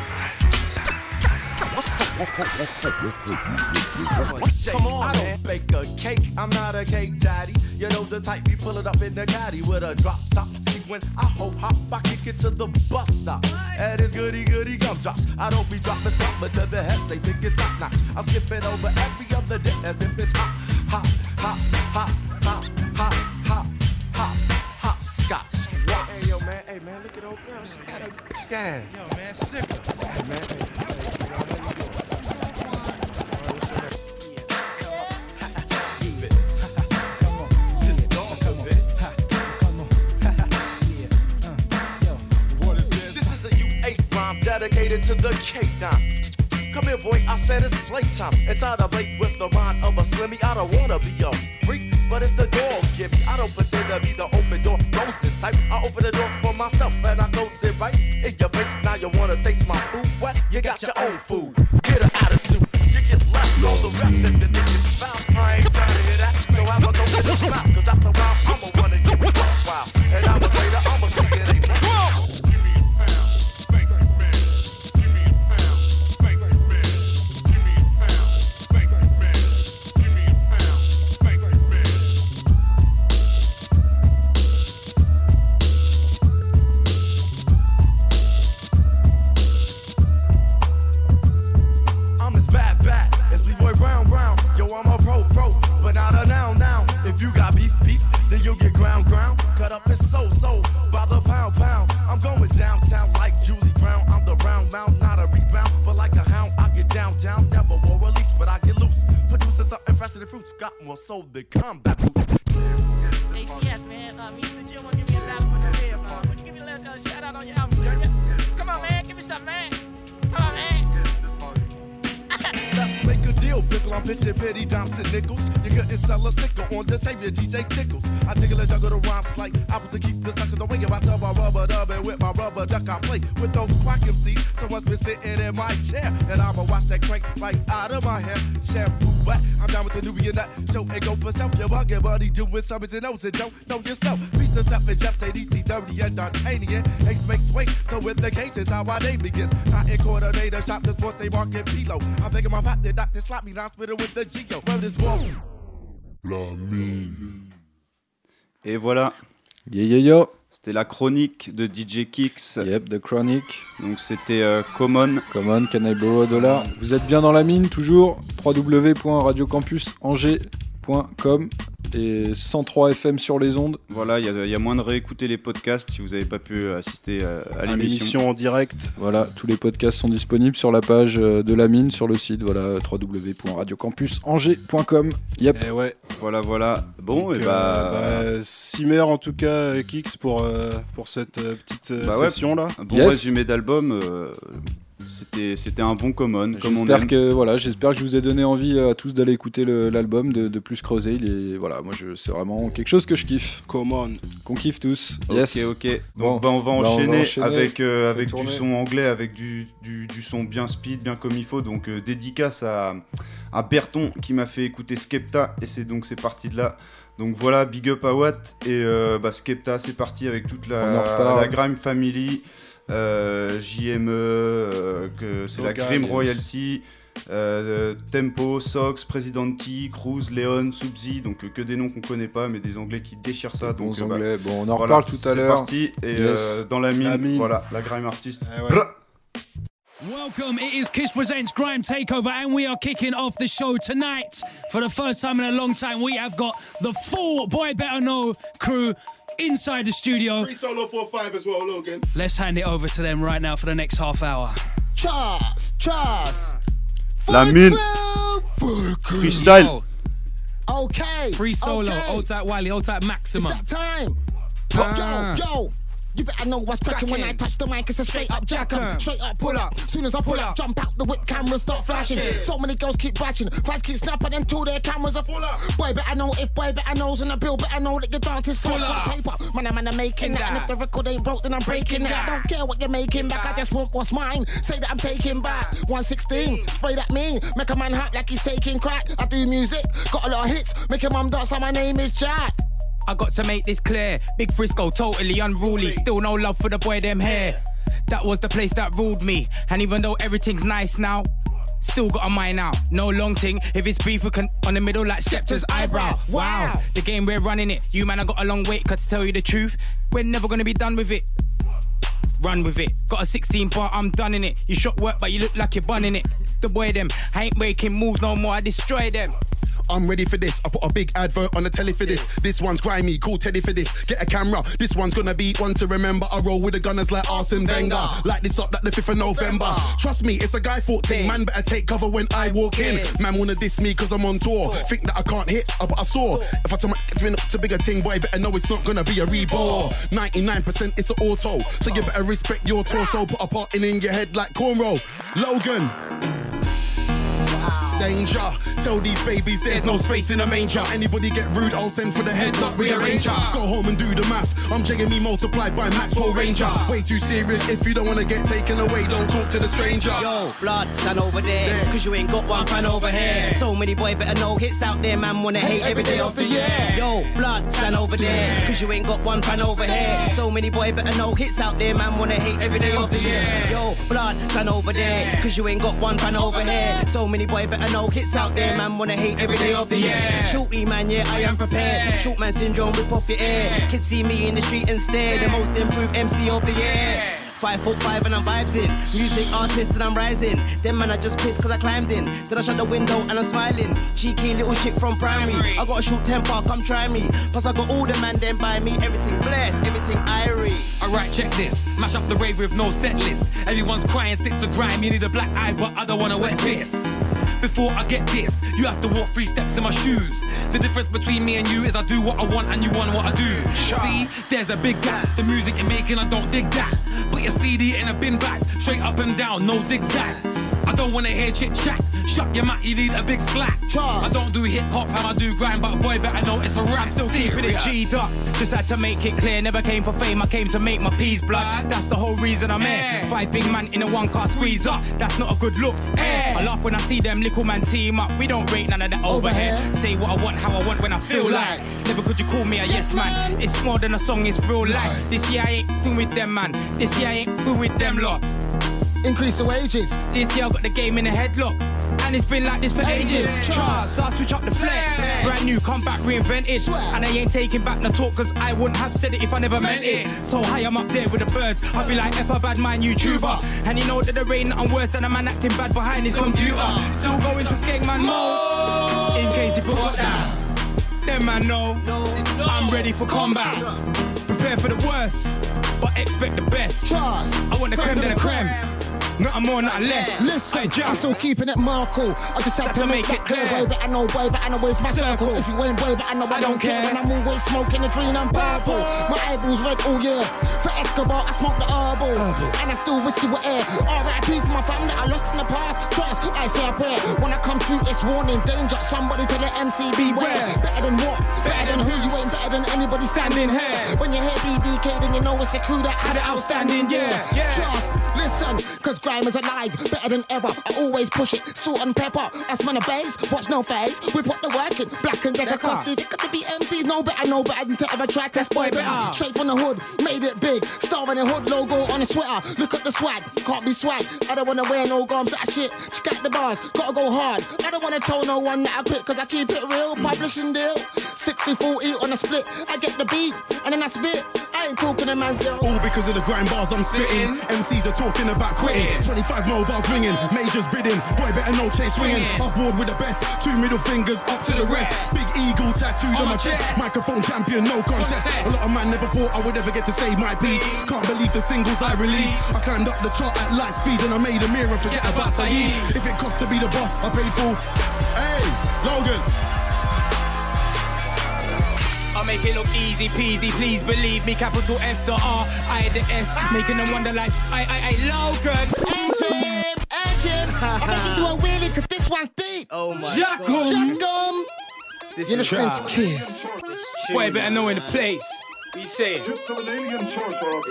S14: Come on, I don't bake a cake, I'm not a cake daddy. You know the type we pull it up in the caddy with a drop top. See when I ho hop, I kick it to the bus stop. And it's goody goody gumdrops. I don't be dropping stuff, to the heads they think it's top notch. I'm skipping over every other day as if it's hop, hop, hop, hop, hop, hop, hop, hop, hop, scotch. Hey yo man, hey man, look at old girl, she got a big ass. Yo man, sick. Hey man, hey, hey, This dedicated to the K9. Come here, boy, I said it's playtime. It's hard to play with the mind of a slimmy. I don't wanna be a freak, but it's the door give me. I don't pretend to be the open door roses type. I open the door for myself and I close it right in your face. Now you wanna taste my food? What? You got your own food. Get an attitude. You get left all the rest and the niggas found. I ain't trying to hear that, so I'ma go get a smile. Cause after a while, I'ma wanna get wild. And I'ma than combat boots.
S36: Man. Uh, me you want to give me a the. Would you give me a little uh, shout out on your album, Junior? Come on, man. Give me something, man. Come on, man.
S14: Let's make a deal, pickle. I'm pitching petty dimes and nickels. You couldn't sell a sickle on the table, DJ Tickles. I and juggle the rhymes like I was to keep the suckers away. If I tell my rubber dub and with my rubber duck, I play with those quack MCs. Someone's been sitting in my chair, and I'ma watch that crank right out of my hair. Shampoo down with the Nubian nut. Joe and go for self. You're bugging, buddy, doing something and knows it. Don't know yourself. Beast the step and Jeff, TDT, 30 and D'Artagnan. Ace makes weight, so with the cases, how my name begins. Not in coordinator, shop the sports, they market Pilo. I'm thinking my pop, the doctor slap me, now spit it with the Geo. Word is wrong.
S9: Et voilà.
S8: Yeah, yeah, yo.
S9: C'était la chronique de DJ Kicks.
S8: Yep, The Chronic.
S9: Donc c'était euh, Common.
S8: Common, Can I Borrow a Dollar? Vous êtes bien dans la mine, toujours? www.radiocampusangers.com et 103 FM sur les ondes.
S9: Voilà, il y, a- il y a moins de réécouter les podcasts si vous n'avez pas pu assister euh, à
S10: À
S9: l'émission.
S10: en direct.
S8: Voilà, tous les podcasts sont disponibles sur la page euh, de la mine, sur le site, voilà, www.radiocampusangers.com. Yep.
S10: Et ouais.
S9: Voilà, voilà. Bon,
S10: Donc,
S9: et
S10: euh,
S9: bah.
S10: bah, Simer en tout cas, euh, Kix pour, euh, pour cette euh, petite euh,
S9: bah ouais,
S10: session là.
S9: Un bon résumé d'album. euh, C'était c'était un bon common,
S8: J'espère que voilà, j'espère que je vous ai donné envie euh, à tous d'aller écouter l'album, de, de plus creuser. Il est voilà, moi c'est vraiment quelque chose que je kiffe.
S10: Common.
S8: Qu'on kiffe tous.
S9: Ok,
S8: Yes.
S9: ok. Donc
S8: Bon,
S9: bah, on, va
S8: bah,
S9: enchaîner
S8: enchaîner.
S9: avec, euh, avec du son anglais, avec du, du, du son bien speed, bien comme il faut. Donc euh, dédicace à, à Berton qui m'a fait écouter Skepta et c'est donc c'est parti de là. Donc voilà, big up à Watt et euh, bah, Skepta, c'est parti avec toute la, la Grime Family, euh, JME, euh, que c'est la
S10: yes.
S9: Royalty. euh, Tempo, Sox, President T, Cruz, Leon, Subzi, donc euh, que des noms qu'on connaît pas, mais des anglais qui déchirent ça.
S8: Des
S9: Donc
S8: bons
S9: euh, bah,
S8: Anglais. Bon, on en
S9: voilà,
S8: reparle tout à
S9: c'est
S8: l'heure.
S9: parti et
S8: Yes.
S9: euh, dans la mine,
S10: La mine.
S9: voilà, la grime artiste.
S10: Eh ouais.
S9: Brr.
S37: Welcome, it is Kiss Presents Grime Takeover, and we are kicking off the show tonight. For the first time in a long time, we have got the full Boy Better Know crew inside the studio.
S14: Free solo 4-5 as well, Logan.
S37: Let's hand it over to them right now for the next half hour.
S38: Charles, Charles.
S9: La mine. Freestyle.
S37: Yo,
S38: Okay.
S37: free solo,
S38: okay.
S37: old type Wiley, old type Maximum.
S38: It's that time.
S37: Ah.
S38: Yo, yo. You better know what's cracking when I touch the mic. It's a straight up jack 'em, straight up pull up. Soon as I pull up, jump out the whip, cameras start flashing. So many girls keep watching, vibes keep snapping until their cameras are full up. Boy, better know if boy better knows on the bill, better know that your dance is full up. Paper, man, I'm man, making that. And if the record ain't broke, then I'm breaking that. I don't care what you're making back, I just want what's mine. Say that I'm taking back. 116, spray that mean, make a man hot like he's taking crack. I do music, got a lot of hits, make a mum dance, and my name is Jack.
S39: I got to make this clear. Big Frisco, totally unruly. Still no love for the boy, them hair. That was the place that ruled me. And even though everything's nice now, still got a mind out. No long thing. If it's beef, we can on the middle like Skepta's eyebrow. Wow. The game, we're running it. You man, I got a long wait, cause to tell you the truth, we're never gonna be done with it. Run with it. Got a 16 bar, I'm done in it. You shot work, but you look like you're bunning it. The boy, them, I ain't making moves no more, I destroy them.
S14: I'm ready for this. I put a big advert on the telly for this. This one's grimy, call Teddy for this. Get a camera. This one's gonna be one to remember. I roll with the gunners like Arsene Wenger. Light this up like the 5th of November. Trust me, it's a guy 14. Man better take cover when I walk in. Man wanna diss me cause I'm on tour. Think that I can't hit, uh, but I saw. If I tell my up to bigger ting, boy, better know it's not gonna be a reborn. 99% it's an auto. So you better respect your torso. Put a part in in your head like cornrow. Logan. Danger. Tell these babies there's no space in a manger. Anybody get rude, I'll send for the heads up rearranger. Go home and do the math. I'm jigging me multiplied by Maxwell Ranger. Way too serious. If you don't wanna get taken away, don't talk to the stranger.
S33: Yo, blood, stand over there. Cause you ain't got one fan over here. So many boy better know hits out there, man. Wanna hate every day of the year. Yo, blood, stand over there. Cause you ain't got one fan over here. So many boy better know hits out there, man. Wanna hate every day of the year. Yo, blood, stand over there. Cause you ain't got one fan over here. So many boy better know hits out there, man. Wanna hate every day of the year. Shoot me, man, yeah, I am prepared. Shoot man syndrome, rip off your ear. Kids see me in the street and stare. The most improved MC of the year. Five foot five and I'm vibes in. Music artist and I'm rising. Them man I just pissed cause I climbed in. Then I shut the window and I'm smiling. Cheeky little shit from primary. I got a short temper, come try me. Plus I got all the man them by me. Everything blessed, everything irie.
S37: Alright, check this. Mash up the rave with no set list. Everyone's crying, stick to grime. You need a black eye, but I don't wanna wet this. Before I get this, you have to walk three steps in my shoes. The difference between me and you is I do what I want and you want what I do. See, there's a big gap. The music you're making, I don't dig that. Put your CD in a bin bag, straight up and down, no zigzag. I don't wanna hear chit chat. Shut your mouth, you need a big slack. I don't do hip hop and I do grind, but boy, better know it's a rap.
S39: Still keeping it
S37: serious.
S39: G'd up. Just had to make it clear. Never came for fame. I came to make my peace blood. That's the whole reason I'm here. Five big man in a one car squeeze up. That's not a good look. Eh. I laugh when I see them little man team up. We don't rate none of that over here. Say what I want, how I want, when I feel like. Never could you call me a yes man. It's more than a song, it's real life. This year I ain't fooling with them man. This year I ain't fooling with them lot.
S38: Increase the wages.
S39: This year I got the game in a headlock. And it's been like this for ages. Charles, so I switch up the flex. Brand new, come back reinvented. And I ain't taking back the talk, cause I wouldn't have said it if I never meant it. So high, I'm up there with the birds. I'll be like F a bad man YouTuber. And you know that there ain't nothing worse than a man acting bad behind his computer. Still going to skate man mode. In case you forgot that. Them man know. I'm ready for combat. Prepare for the worst, but expect the best. I want the creme de la creme. Nothing more, nothing less.
S38: Listen, I'm still keeping it Marco. I just had to make it clear. Way but I know, way but I know where's my circle. If you ain't way but I know I don't care. And I'm always smoking the green and purple. My eyeballs red all year. For Escobar, I smoke the herbal. And I still wish you were here. R.I.P. for my family that I lost in the past. Trust, I say a prayer. When I come true, it's warning, danger. Somebody tell the MC beware. Better than what? Better than who? You ain't better than anybody standing here. When you hear BBK, then you know it's a crew that had it outstanding. Yeah, Trust, listen, cause grime is alive. Better than ever. I always push it. Salt and pepper. That's man a base. Watch no face. We put the work in. Black and decker. Cause they got to be MCs. No better, no better than to ever try test boy better. Straight from the hood. Made it big. Star in the hood logo on a sweater. Look at the swag. Can't be swag. I don't wanna wear no gums. That shit. Check out the bars. Gotta go hard. I don't wanna tell no one that I quit. Cause I keep it real. Publishing deal. 60 40 on a split. I get the beat. And then I spit. I ain't talking to man's girl.
S40: All because of the grind bars I'm spitting. MCs are talking about quitting. 25 mobiles ringing, majors bidding. Boy, better no chase swinging. Off board with the best. Two middle fingers up to the rest. Big eagle tattooed on my chest. Microphone champion, no contest. A lot of man never thought I would ever get to say my piece. Can't believe the singles I released. I climbed up the chart at light speed and I made a mirror forget about Saeed. If it costs to be the boss, I pay full. Hey, Logan.
S39: I make it look easy peasy, please believe me. Capital F the R, I the S, making them wonder like I I I Logan.
S38: Jim, hey Jim, I'm making you a wheelie cause this one's deep.
S39: Oh my
S38: Jackum.
S39: God.
S38: Jackum. You're listening to Kiss.
S39: Boy, better know in the place. What you saying?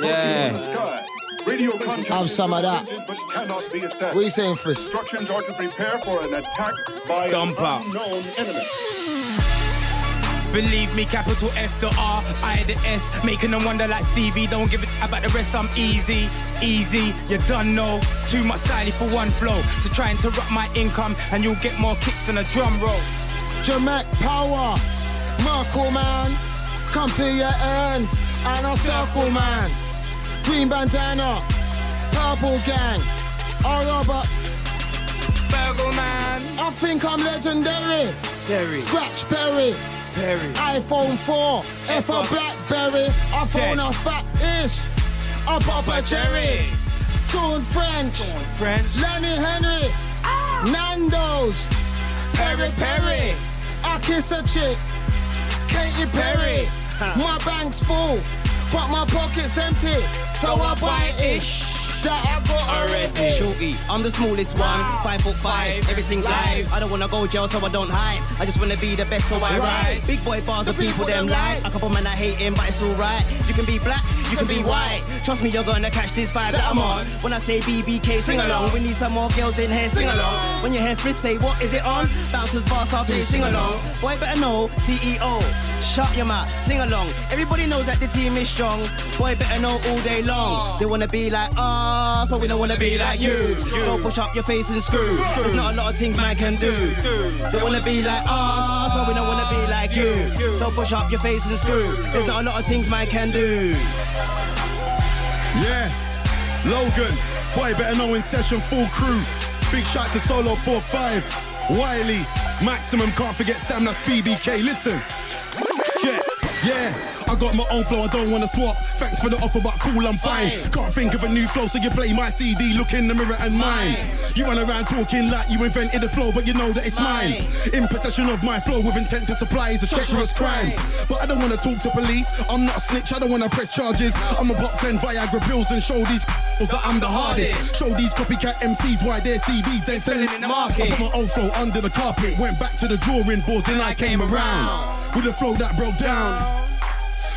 S39: Yeah.
S29: Radio contact
S38: Have some of that.
S29: but cannot be assessed.
S38: What you saying, Frisk?
S29: Instructions are to prepare for an attack by
S39: Dump
S29: an
S39: out.
S29: unknown enemy.
S39: Believe me, capital F the R, I the S, making them wonder like Stevie. Don't give it about the rest. I'm easy, easy. You're done know. Too much styling for one flow. So try and interrupt my income, and you'll get more kicks than a drum roll.
S38: Jamek Power, Merkel man, come to your ends, and a circle man. Green bandana, purple gang, a Robert.
S39: Burgle man.
S38: I think I'm legendary. Scratch Perry.
S39: Perry.
S38: iPhone 4, F a Blackberry. I phone a fat ish. I pop a cherry. Doing French.
S39: French.
S38: Lenny Henry. Ah. Nando's. Perry Perry. I kiss a chick. Katy Perry. My bank's full, but my pocket's empty. So I buy ish. That I got already.
S33: Shorty, I'm the smallest one, five foot five, everything's live. I don't wanna go jail, so I don't hide. I just wanna be the best, so I ride. Big boy bars, the people them like. A couple men I hate him, but it's alright. You can be black, you can be white. Trust me, you're gonna catch this vibe that I'm on. When I say BBK, sing along. We need some more girls in here, sing along. When you hear Frisk say, what is it on? Bouncers, bar start play, sing along. Boy, better know, CEO. Shut your mouth, sing along. Everybody knows that the team is strong. Boy, better know all day long. They wanna be like oh, but we don't wanna be like you. So push up your face and screw. There's not a lot of things man can do. They wanna be like us, but we don't wanna be like you. So push up your face and screw. There's not a lot of things man can do.
S40: Yeah, Logan, boy, better know in session, full crew. Big shout to Solo 45, Wiley, Maximum, can't forget Sam, that's BBK. Listen, yeah, yeah. I got my own flow, I don't wanna swap. Thanks for the offer, but cool, I'm fine. Can't think of a new flow, so you play my CD, look in the mirror and mine. You run around talking like you invented the flow, but you know that it's mine. In possession of my flow with intent to supply is a treacherous crime. But I don't wanna talk to police, I'm not a snitch, I don't wanna press charges. I'm a pop 10 Viagra pills and show these that I'm the hardest. Show these copycat MCs why their CDs ain't selling in the market. I put my old flow under the carpet, went back to the drawing board, then I came around with a flow that broke down.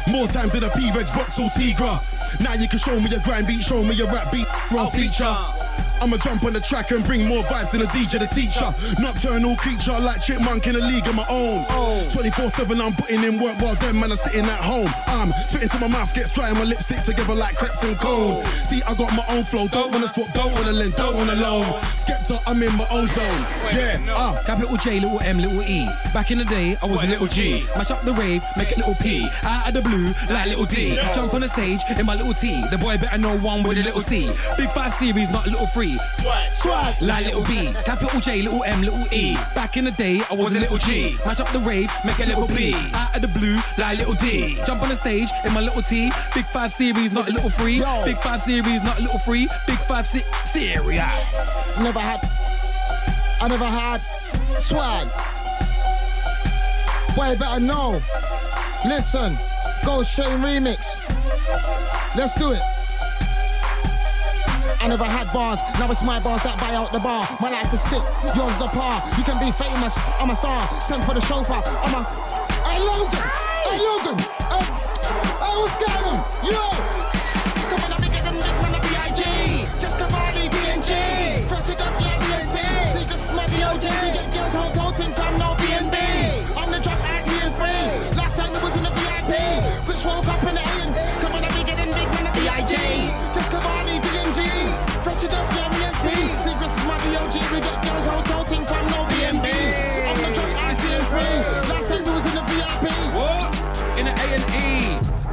S40: More times than a P-Veg Vauxhall Tigra. Now you can show me a grind beat, show me a rap beat, raw feature. I'ma jump on the track and bring more vibes than a DJ, the teacher. Nocturnal creature like chipmunk in a league of my own. 24-7 I'm putting in work while them man are sitting at home. I'm spitting till my mouth gets dry and my lips stick together like crepes and cone. See, I got my own flow, don't wanna swap, don't wanna lend, don't wanna loan. Skepta, I'm in my own zone. Yeah, ah.
S37: Capital J, little M, little E. Back in the day, I was a little G. Mash up the rave, make a little P. Out of the blue, like little D. Jump on the stage in my little T. The boy better know one with a little C. Big five series, not little free.
S38: Swag. Swag.
S37: Like little B. Capital J, little M, little E. Back in the day, I was a little G. Mash up the rave, make a little B. Out of the blue, like little D. Jump on the stage in my little T. Big five series, not a little free. Big five series, not a little free. Big five se- serious.
S38: Never had. I never had swag. Way better know. Listen, Ghost Train remix. Let's do it. I never had bars, now it's my bars that buy out the bar. My life is sick, yours is a par. You can be famous, I'm a star. Send for the chauffeur, I'm a. Hey Logan, hey Logan, hey, hey what's going on? Yo,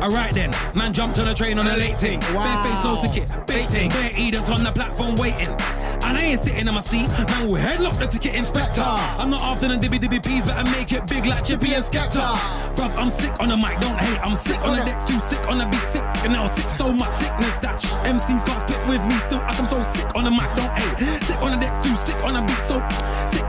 S37: Alright then, man jumped on a train on a late thing. Bare face, no ticket, baiting. Bare eaters on the platform waiting. And I ain't sitting in my seat, man will headlock the ticket inspector. I'm not after the dibby dibby peas, better make it big like Chippy and Skepta. Bruv, I'm sick on the mic, don't hate. I'm sick on the decks, too sick on the beat, sick. And now sick, so much sickness that MCs can't split with me still. I'm so sick on the mic, don't hate. Sick on the decks, too sick on the beat, so sick.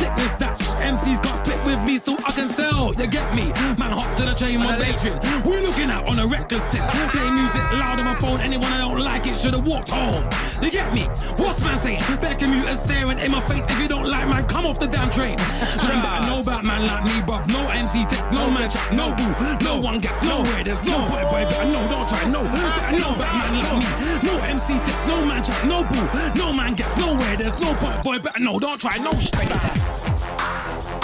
S37: Sickness that MCs can't split with me still. I can tell, you get me. Man, hop to the train, my bedroom. We're looking out on a record stick. Play music loud on my phone. Anyone I don't like it should've walked home. You get me? What's man saying? Better commuters staring in my face. If you don't like man, come off the damn train. Man, better know about man like me, bruv. No MC text, no man chat, no boo. No one gets nowhere. There's no boy, boy. Better know, don't try, no. Better know about man like me. No MC text, no man chat, no boo. No man gets nowhere. There's no boy, boy. Better know, don't try, no shit.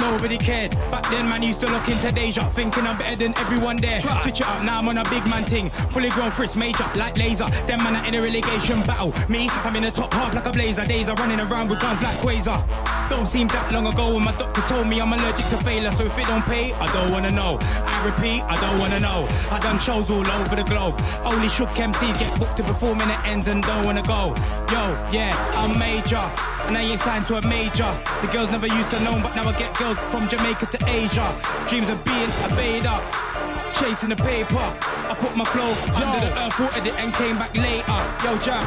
S39: Nobody cared. Back then, man used to look into Deja, thinking I'm better than everyone there. Switch it up, now I'm on a big man ting. Fully grown frisk, major, like laser. Them man are in a relegation battle. Me, I'm in the top half like a blazer. Days are running around with guns like Quasar. Don't seem that long ago when my doctor told me I'm allergic to failure. So if it don't pay, I don't wanna know. I repeat, I don't wanna know. I done shows all over the globe. Only shook MCs get booked to perform in the ends and don't wanna go. Yo, yeah, I'm major. And I ain't signed to a major. The girls never used to know, but now I get girls from Jamaica to Asia. Dreams of being a Vader. Chasing the paper. I put my flow under the earth, watered it, and came back later. Yo, Jam.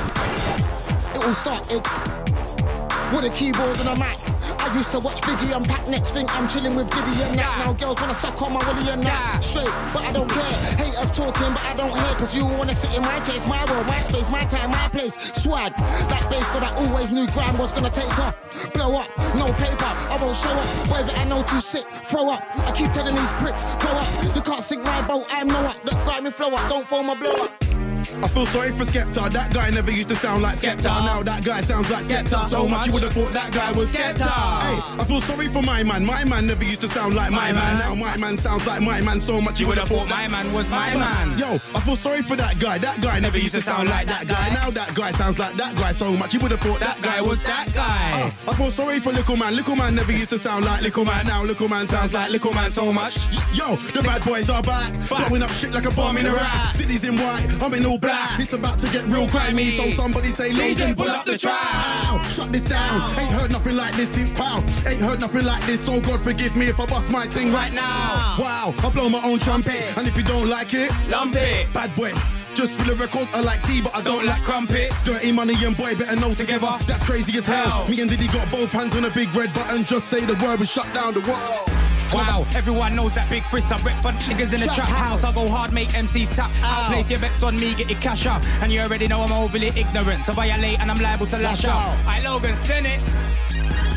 S38: It all started with a keyboard and a mic. I used to watch Biggie unpack. Next thing I'm chilling with Diddy and that. Now girls wanna suck on my willy and that. Straight, but I don't care. Haters talking, but I don't hear. Cause you wanna sit in my chase, my world, my space, my time, my place. Swag, that bass that I always knew grind was gonna take off. Blow up, no paper, I won't show up. Whether I know too sick, throw up. I keep telling these pricks, blow up. You can't sink my boat, I'm no up. That grimy flow up, don't foam my blow up.
S40: I feel sorry for Skepta. That guy never used to sound like Skepta. Now that guy sounds like Skepta. So much you would have thought that guy was
S39: Skepta.
S40: Hey, I feel sorry for my man. My man never used to sound like my, man. Now my man sounds like my man. So much you would have thought
S39: my man was my man.
S40: Yo, I feel sorry for that guy. That guy never used to sound like that guy. Now that guy sounds like that guy. So much you would have thought that guy was
S39: that guy.
S40: Uh, I feel sorry for Little Man. Little Man never used to sound like Little Man. Now Little Man sounds like Little Man so much. Yo, the bad boys are back. Blowing up shit like a bomb in a rack. Diddy's in white, I'm in all black. It's about to get real grimy. So somebody say, Legion, pull up the. Ow, shut this down. Ain't heard nothing like this since pow. Ain't heard nothing like this. So God forgive me if I bust my ting right now. Wow, I blow my own trumpet. And if you don't like it,
S39: lump it.
S40: Bad boy. Just for the record, I like tea, but I don't like crumpet. Dirty money and boy better know together. That's crazy as hell. Me and Diddy got both hands on a big red button. Just say the word, we shut down the world.
S39: Wow, everyone knows that big frisk. I rep for niggas in the trap house. I go hard, make MC tap out. Place your bets on me, get your cash up. And you already know I'm overly ignorant. So violate and I'm liable to lash out. I Logan, send it.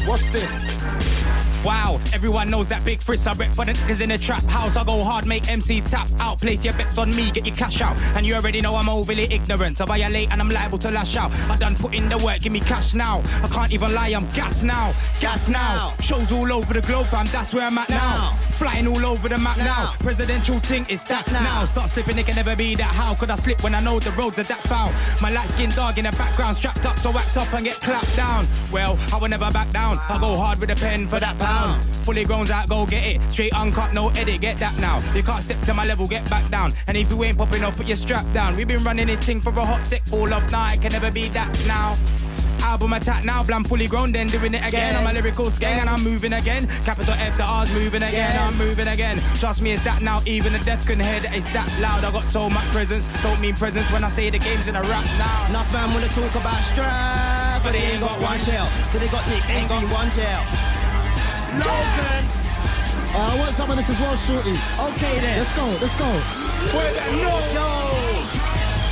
S38: What's this?
S39: Wow, everyone knows that big frisk. I rep for the niggas in the trap house. I go hard, make MC tap out. Place your bets on me, get your cash out. And you already know I'm overly ignorant. So violate and I'm liable to lash out. I done put in the work, give me cash now. I can't even lie, I'm gas now. Gas now. Shows all over the globe, fam. That's where I'm at now. Flying all over the map now. Presidential thing is that now. Start slipping, it can never be that. How could I slip when I know the roads are that foul? My light skinned dog in the background, strapped up, so act up and get clapped down. Well, I will never back down. I go hard with a pen for that pound. Fully grown out, go get it. Straight uncut, no edit, get that now. You can't step to my level, get back down. And if you ain't popping up, put your strap down. We've been running this thing for a hot sec, full of night, can never be that now. album attack now, I'm fully grown, then doing it again. I'm a lyrical skeng and I'm moving again. Capital F, the R's moving again. I'm moving again. Trust me, it's that now. Even the deaf can hear that it's that loud. I got so much presence. Don't mean presence when I say the game's in a rap now.
S33: Enough man wanna talk about strap, but they ain't got one shell. So they got Nick, ain't got one gel. Logan.
S38: Uh, I want some of this as well, Shorty.
S33: Okay then.
S38: Let's go, let's go.
S33: That no yo.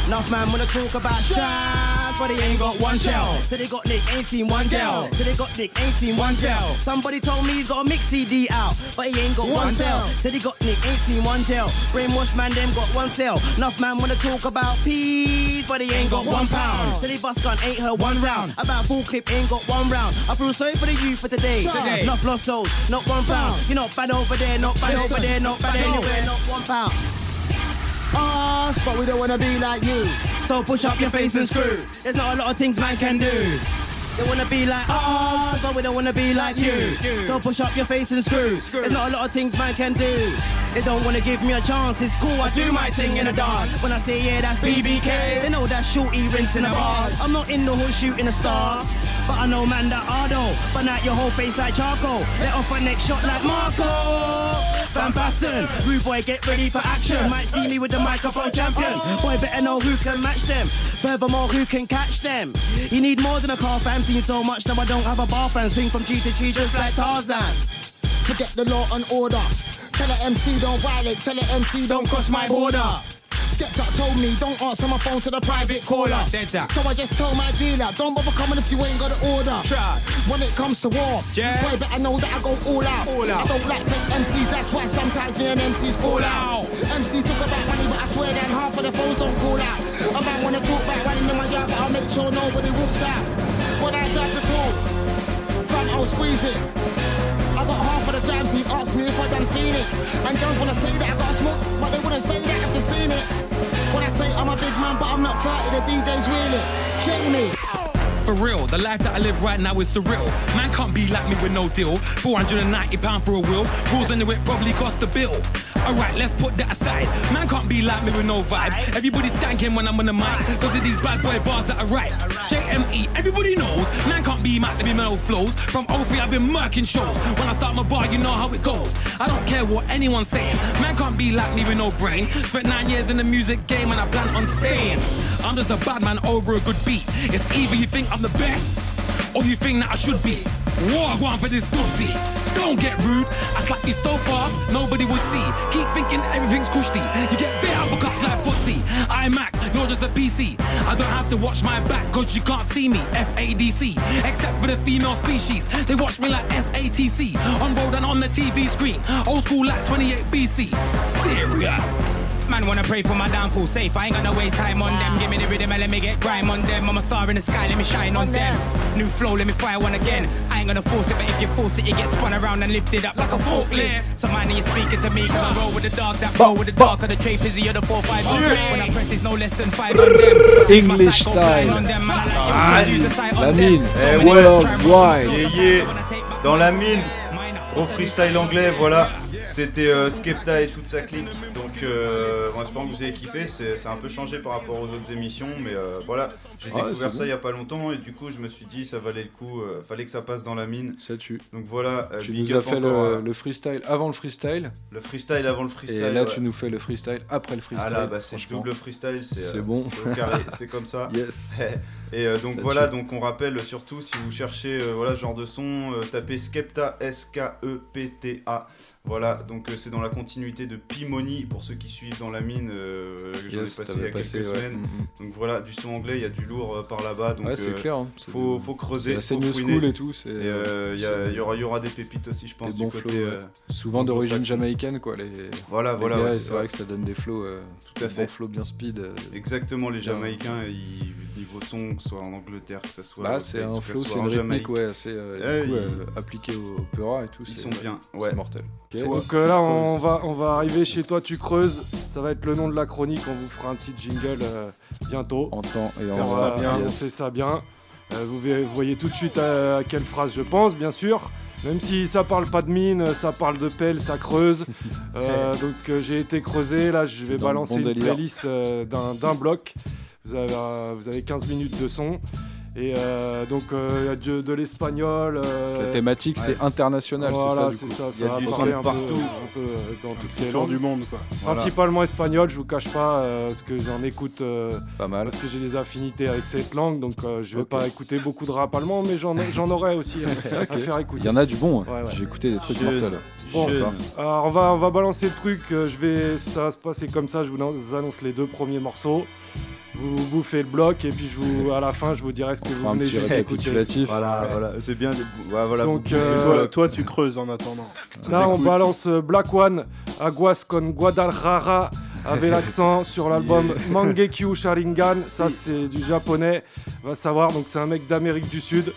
S33: Enough man wanna talk about strap, but they ain't got one shell. So they got Nick, ain't seen one gel. So they got Nick, ain't seen one gel. Somebody told me he's got a mix CD out, but he ain't got
S38: One
S33: one cell. So they got Nick, ain't seen one gel. Brainwash man, them got one cell. Enough man wanna talk about peas, but he ain't got one pound. So they bust gun, ain't her one round. About full clip, ain't got one round. I feel sorry for the youth for today.
S38: Today.
S33: Not lost souls, not one pound. You're not bad over there, not bad
S38: Listen.
S33: over there, not bad anywhere, not one pound.
S38: Us, but we don't wanna be like you.
S33: So push up your face and screw. There's not a lot of things man can do. They wanna be like us, but we don't wanna be like you. So push up your face and screw. There's not a lot of things man can do. They don't wanna give me a chance. It's cool, I do my thing in the dark. When I say yeah, that's BBK. They know that shorty rinse in the bars. I'm not in the hood shooting a star. But I know man that though. But not your whole face like charcoal. Let off a next shot like Marco. Van Basten, rude boy, get ready for action. Might see me with the microphone champion. Boy, better know who can match them. Furthermore, who can catch them. You need more than a car fam. Seen so much now I don't have a bar fan. Swing from G to G just like Tarzan.
S38: Forget the law and order. Tell the MC don't violate. Tell the MC don't cross my border. Skepta told me don't answer my phone to the private caller.
S39: Dead that.
S38: So I just told my dealer, don't bother coming if you ain't got an order.
S39: Try.
S38: When it comes to war,
S39: Yeah.
S38: boy, better know that I go all out.
S39: All out.
S38: I don't like fake MCs, that's why sometimes me and MCs fall out. MCs talk about money, but I swear that half of the foes don't call out. I might wanna talk about running in my yard, but I'll make sure nobody walks out. When I grab the tool, fam, I'll squeeze it. I got half of the grams, he asked me if I done Phoenix. And girls wanna say that I got smoke, but they wouldn't say that if they seen it. When I say I'm a big man, but I'm not 30, the DJ's really. Check me.
S37: For real, the life that I live right now is surreal. Man can't be like me with no deal. 490 pound for a wheel. Rules in the whip probably cost a bill. Alright, let's put that aside. Man can't be like me with no vibe. Everybody skanking when I'm on the mic. Cause of these bad boy bars that I write. JME, everybody knows. Man can't be mad to be no flows. From 03, I've been murking shows. When I start my bar, you know how it goes. I don't care what anyone's saying. Man can't be like me with no brain. Spent nine years in the music game and I plan on staying. I'm just a bad man over a good beat. It's either you think I'm the best or you think that I should be. War one for this doopsie. Don't get rude. I slap you so fast, nobody would see. Keep thinking everything's cushy. You get bit up because like footsie. I'm Mac, you're just a PC. I don't have to watch my back cause you can't see me. FADC. Except for the female species. They watch me like SATC. On road and on the TV screen. Old school like 28 BC. Serious.
S39: Man wanna pray for my downfall safe. I ain't gonna waste time on them. Give me the rhythm and let me get grime on them. I'm a star in the sky, let me shine on them. New flow, let me fire one again. I ain't gonna force it, but if you force it, you get spun around and lifted up like a forklift. So man, you speaking to me, cause I roll with the dogs that roll with the dark of the trade busy of the 4 5 on. When I press, it's no less than 5 on them. Use my
S8: English
S39: psycho blind
S8: style.
S39: on them, man. I like you,
S9: Ah,
S39: use the sight
S8: La
S39: on
S8: mine.
S39: them. So
S9: Eh
S39: many
S9: ouais.
S39: words, try and
S9: Yeah, yeah. Dans la mine, gros freestyle anglais, voilà. C'était euh, Skepta et toute sa clique. Donc, euh, bon, j'espère que vous avez kiffé. C'est un peu changé par rapport aux autres émissions, mais euh, voilà. J'ai
S8: Ah
S9: découvert ça
S8: bon.
S9: il y a pas longtemps et du coup, je me suis dit, ça valait le coup. euh, fallait que ça passe dans la mine.
S8: Ça tue.
S9: Donc voilà.
S8: Tu nous as fait le, freestyle avant le freestyle.
S9: Le freestyle avant le freestyle,
S8: Et là,
S9: ouais.
S8: tu nous fais le freestyle après le freestyle.
S9: Ah là, bah, c'est double freestyle, c'est
S8: bon.
S9: c'est comme ça.
S8: Yes.
S9: Et donc
S8: Ça
S9: voilà,
S8: tue.
S9: donc on rappelle surtout si vous cherchez voilà ce genre de son, tapez Skepta S K E P T A. Voilà, donc euh, c'est dans la continuité de Pimoni pour ceux qui suivent dans la mine. euh, que J'en ai
S8: Yes,
S9: passé il y a
S8: passé,
S9: quelques
S8: ouais.
S9: semaines.
S8: Mm,
S9: Donc voilà, du son anglais, il y a du lourd euh, par là-bas. Donc
S8: Ouais, c'est
S9: euh,
S8: clair, hein. C'est
S9: Faut, creuser.
S8: c'est new school et tout, c'est-
S9: il y,
S8: c'est-
S9: aura, il y aura des pépites aussi, je pense,
S8: Des bons
S9: du côté.
S8: flows, ouais. Souvent d'origine jamaïcaine, quoi. Les,
S9: Voilà,
S8: les
S9: voilà.
S8: gars, c'est vrai que ça donne des flows.
S9: Tout à fait.
S8: bons flows bien speed.
S9: Exactement, les
S8: bien-
S9: Jamaïcains, ils, niveau son, que ce soit en Angleterre, que ce soit.
S8: Bah, c'est un flow, c'est une rythmique, ouais, assez euh, coup, euh, appliqué au opéra et tout.
S9: Ils
S8: c'est-
S9: sont bien,
S8: c'est
S9: ouais.
S8: mortel.
S41: Donc euh, là, on va, on va arriver chez toi, tu creuses. Ça va être le nom de la chronique. On vous fera un petit jingle euh, bientôt.
S8: En temps et en
S41: on
S8: heure.
S41: va bien
S8: Yes.
S41: annoncer ça bien. Euh, vous, verrez- vous voyez tout de suite à, à quelle phrase je pense, bien sûr. Même si ça parle pas de mine, ça parle de pelle, ça creuse. Euh, donc euh, j'ai été creusé. Là, je vais balancer
S8: bon
S41: une
S8: délire.
S41: playlist euh, d'un d'un bloc. Vous avez, euh, vous avez 15 minutes de son.
S1: Et euh, donc euh, il y a de, de l'espagnol. euh,
S8: La thématique, c'est international,
S1: voilà, c'est ça.
S8: Il y a
S1: ça
S8: du
S1: parler un
S8: partout.
S1: Peu, un peu dans toutes les langues.
S10: du monde, quoi. Voilà.
S1: Principalement espagnol, je vous cache pas, euh, parce que j'en écoute euh,
S8: pas mal.
S1: Parce que j'ai des affinités avec cette langue, donc euh, je vais pas écouter beaucoup de rap allemand, mais j'en j'en aurai aussi à, faire écouter.
S8: Il y en a du bon, hein.
S1: Ouais, ouais.
S8: j'ai écouté des trucs mortels.
S1: Bon, alors on va, on va balancer le truc, je vais, ça va se passer comme ça, je vous annonce les deux premiers morceaux. Vous bouffez le bloc et puis je vous, à la fin je vous dirai ce que vous venez juste
S8: récapitulatif.
S39: Voilà, voilà, c'est bien. de- ouais, voilà,
S1: Donc, euh,
S10: Toi, toi, tu creuses en attendant.
S1: Là, on balance euh, Black One, Aguas con Guadalajara, avec l'accent sur l'album Mangekyu Sharingan. Ça, c'est du japonais. Va savoir, donc c'est un mec d'Amérique du Sud.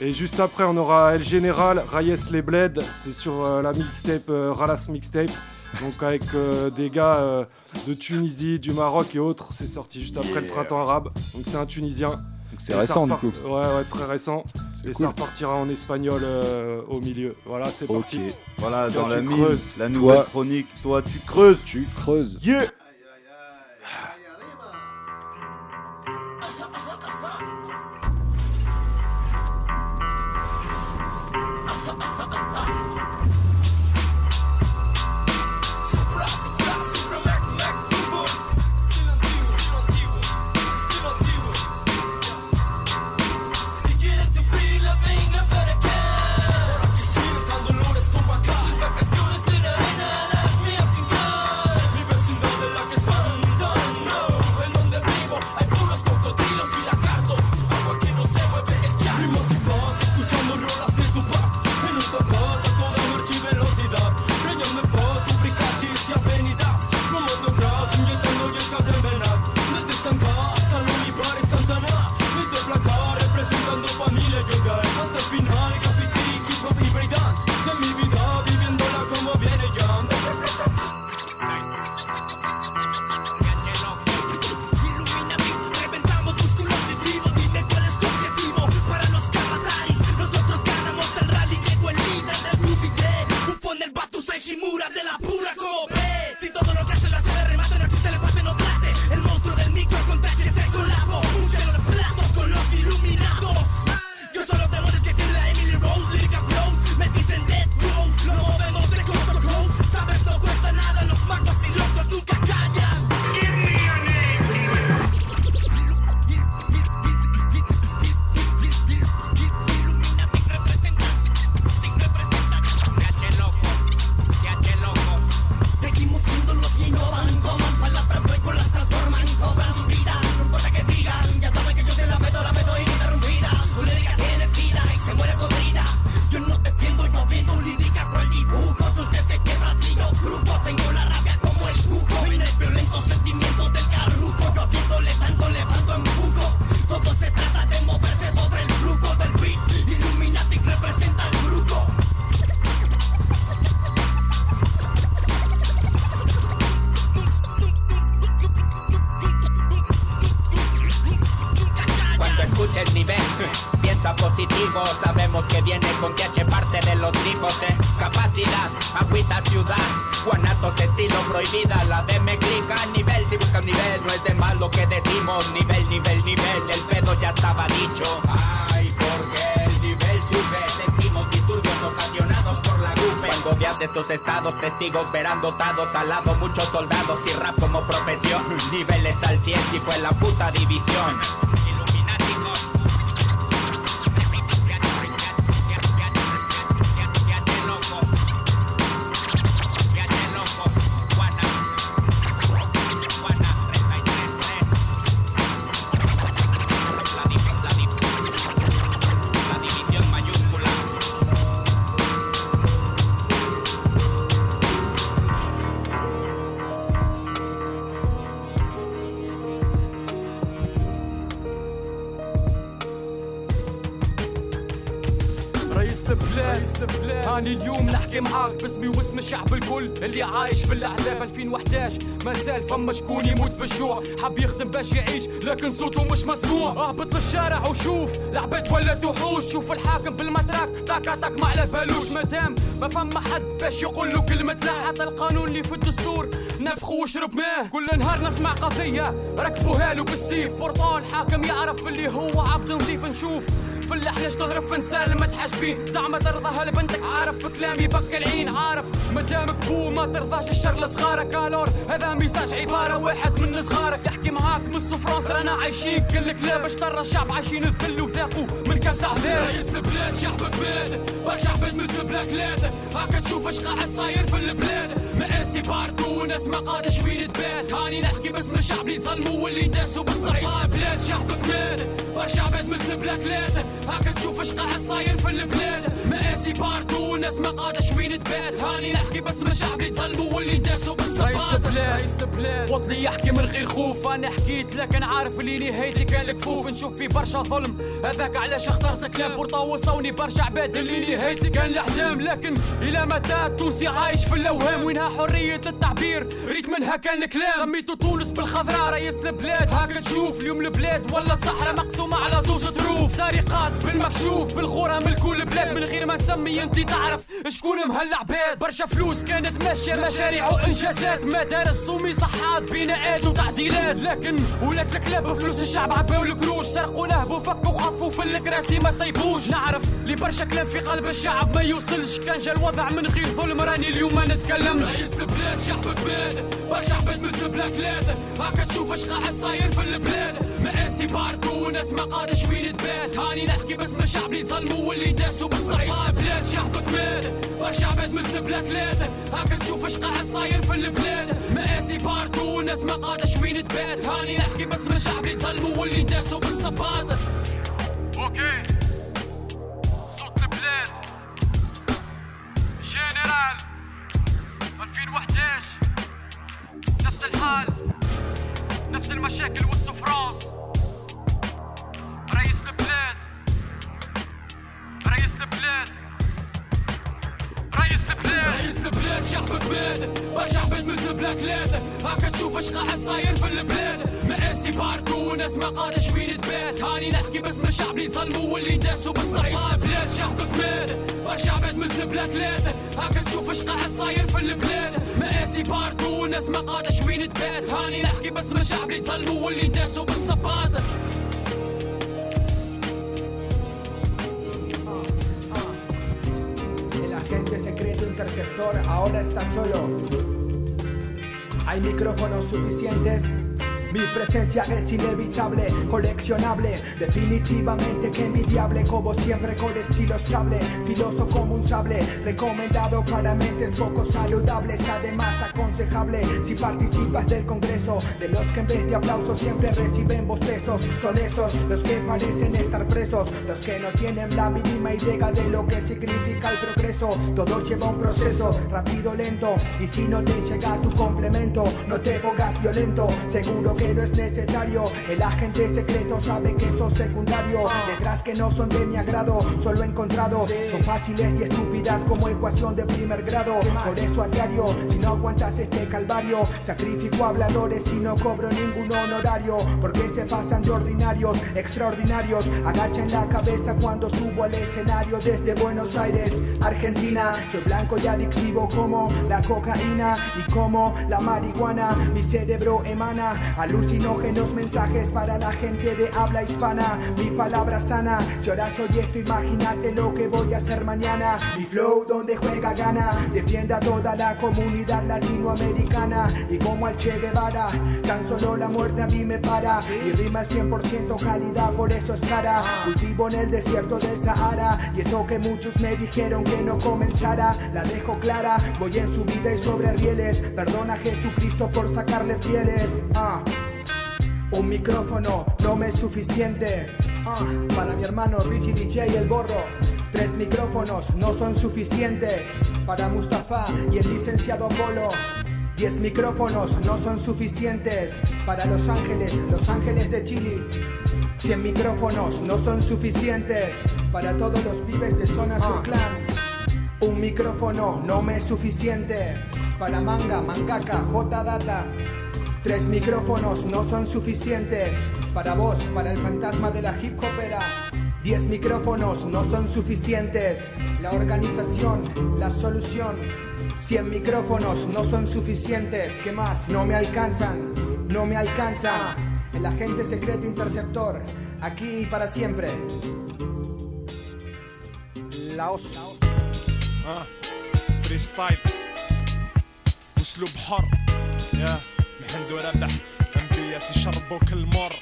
S1: Et juste après, on aura El General, Rayes Les Bled. C'est sur euh, la mixtape euh, Ralas Mixtape. Donc avec euh, des gars euh, de Tunisie, du Maroc et autres. C'est sorti juste après le printemps arabe. Donc c'est un Tunisien.
S8: c'est récent, du coup.
S1: Ouais, ouais, très récent. Et
S8: cool.
S1: ça repartira en espagnol euh, au milieu. Voilà, c'est parti.
S39: Voilà,
S1: Toi,
S39: dans la mine, la nouvelle
S8: Toi-
S39: chronique, toi tu creuses.
S8: Tu creuses.
S39: Yeah
S37: salado, salado مادام ما فما حد باش يقول له كلمة لا. حتى القانون اللي في الدستور. نفخه وشرب ماه كل نهار نسمع قضية. ركبوها له بالسيف. برطال حاكم يعرف اللي هو عبد نظيف نشوف في اللحنة تغرف في نسال ما تحاسبين. زعما ترضاها لبنتك عارف كلامي بك العين. عارف مادامك بو ما ترضاش الشر لصغارك. الور هذا ميساج عبارة واحد من صغارك. يحكي معاك من فرنسا. رانا عايشين. قالك لا باش ترى الشعب عايشين الذل وثاقوا من كاس عذاب رئيس البلاد شعبك مات برشا عباد من بلاكلات هاكا تشوف اش قاعد صاير في البلاد. مقاسي باردو ناس ما قادة شوين تبات. هاني نحكي باسم الشعب اللي ظلموا واللي داسوا بالصريح بلاد شعبك مات برشا عباد من بلاكلات هاكا تشوف اش قاعد صاير في البلاد. مقاسي باردو ناس ما قادة شوين تبات. هاني نحكي باسم الشعب اللي ظلموا واللي داسوا بالصريح رئيس البلاد رئيس البلاد وطلي يحكي من غير خوف. أنا حكيت لكن عارف اللي نهايتي كان الكفوف نشوف في برشا ظلم. هذاك علاش اخترت كلام بورطا وصوني برشا عباد. اللي نهايتي كان الأحلام. لكن إلى متى التونسي عايش في الأوهام؟ وينها حرية التعبير؟ ريت منها كان الكلام. تونس بالخضراء رئيس البلاد. هاكا تشوف اليوم البلاد. ولا الصحراء مقسومة على زوز ظروف. سرقات بالمكشوف بالغرة من كل بلاد. من غير ما نسمي انت تعرف شكون مهلا عباد برشا فلوس كانت ماشية مشاريع وإنجازات. مدارس ومصحات بناءات وتعديلات. لكن ولات الكلاب فلوس الشعب عباو القروش. سرقوا نهبوا فكوا خطفوا في الكراسي ما سيبوش نعرف لي برشا كلام في قلب الشعب ما يوصلش. كان جا الوضع من غير ظلم راني اليوم ما نتكلمش. رئيس البلاد شعبك مات برشا عباد من بلاكلات هاكا تشوف اش قاعد صاير في البلاد. مقاسي باردو ناس ما قادش وين تبات. هاني نحكي باسم الشعب اللي ظلموا واللي داسوا بالصريح بلاد شعبك مات. برشا عباد من بلاكلات هاكا تشوف اش قاعد صاير في البلاد. مقاسي باردو ناس ما قادش وين تبات. هاني نحكي باسم الشعب اللي ظلموا واللي داسوا بالصباط أوكي. صوت البلاد. جنرال. 2011 نفس الحال نفس المشاكل والسفرانس رئيس البلاد رئيس البلاد. البلاد البلاد شعبك مات برشا عباد من بلاكلات هاكا تشوف اش قاعد صاير في البلاد. مقاسي باردو ناس ما قادش وين تبات. هاني نحكي باسم الشعب اللي ظلموا واللي داسوا بالصريح بلاد شعبك مات برشا عباد من بلاكلات هاكا تشوف اش قاعد صاير في البلاد. مقاسي باردو ناس ما قادش وين تبات. هاني نحكي باسم الشعب اللي ظلموا واللي داسوا بالصباط
S42: agente secreto interceptor ahora está solo. Hay micrófonos suficientes. Mi presencia es inevitable, coleccionable, definitivamente que envidiable, como siempre con estilo estable, filoso como un sable, recomendado para mentes poco saludables, además aconsejable si participas del congreso, de los que en vez de aplausos siempre reciben bostezos, son esos los que parecen estar presos, los que no tienen la mínima idea de lo que significa el progreso, todo lleva un proceso, rápido, lento, y si no te llega tu complemento, no te pongas violento, seguro que no es necesario. El agente secreto sabe que sos secundario. Letras que no son de mi agrado, solo he encontrado. Son fáciles y estúpidas como ecuación de primer grado. Por eso a diario, si no aguantas este calvario, sacrifico habladores y no cobro ningún honorario. Porque se pasan de ordinarios, extraordinarios. Agachen la cabeza cuando subo al escenario desde Buenos Aires, Argentina. Soy blanco y adictivo como la cocaína y como la marihuana. Mi cerebro emana alucinógenos mensajes para la gente de habla hispana. Mi palabra sana, si ahora soy esto, imagínate lo que voy a hacer mañana. Mi flow donde juega gana, defienda a toda la comunidad latinoamericana. Y como al Che Guevara, tan solo la muerte a mí me para. Mi rima es 100% calidad, por eso es cara. Cultivo en el desierto del Sahara. Y eso que muchos me dijeron que no comenzara, la dejo clara. Voy en subida y sobre rieles. Perdona a Jesucristo por sacarle fieles. Ah. Un micrófono no me es suficiente. Ah, para mi hermano Richie DJ el borro. Tres micrófonos no son suficientes. Para Mustafa y el licenciado Apolo. Diez micrófonos no son suficientes. Para Los Ángeles, Los Ángeles de Chile. 100 micrófonos no son suficientes. Para todos los pibes de zona Sur Clan. Un micrófono no me es suficiente. Para manga, mangaka, J data. Tres micrófonos no son suficientes para vos, para el fantasma de la hip hopera. Diez micrófonos no son suficientes. La organización, la solución. Cien micrófonos no son suficientes. ¿Qué más? No me alcanzan. No me alcanza. El agente secreto interceptor. Aquí y para siempre. Laos.
S14: Ah. Freestyle. Uslub حر. Yeah. محمد وربح انبياس يشربوا كل مر.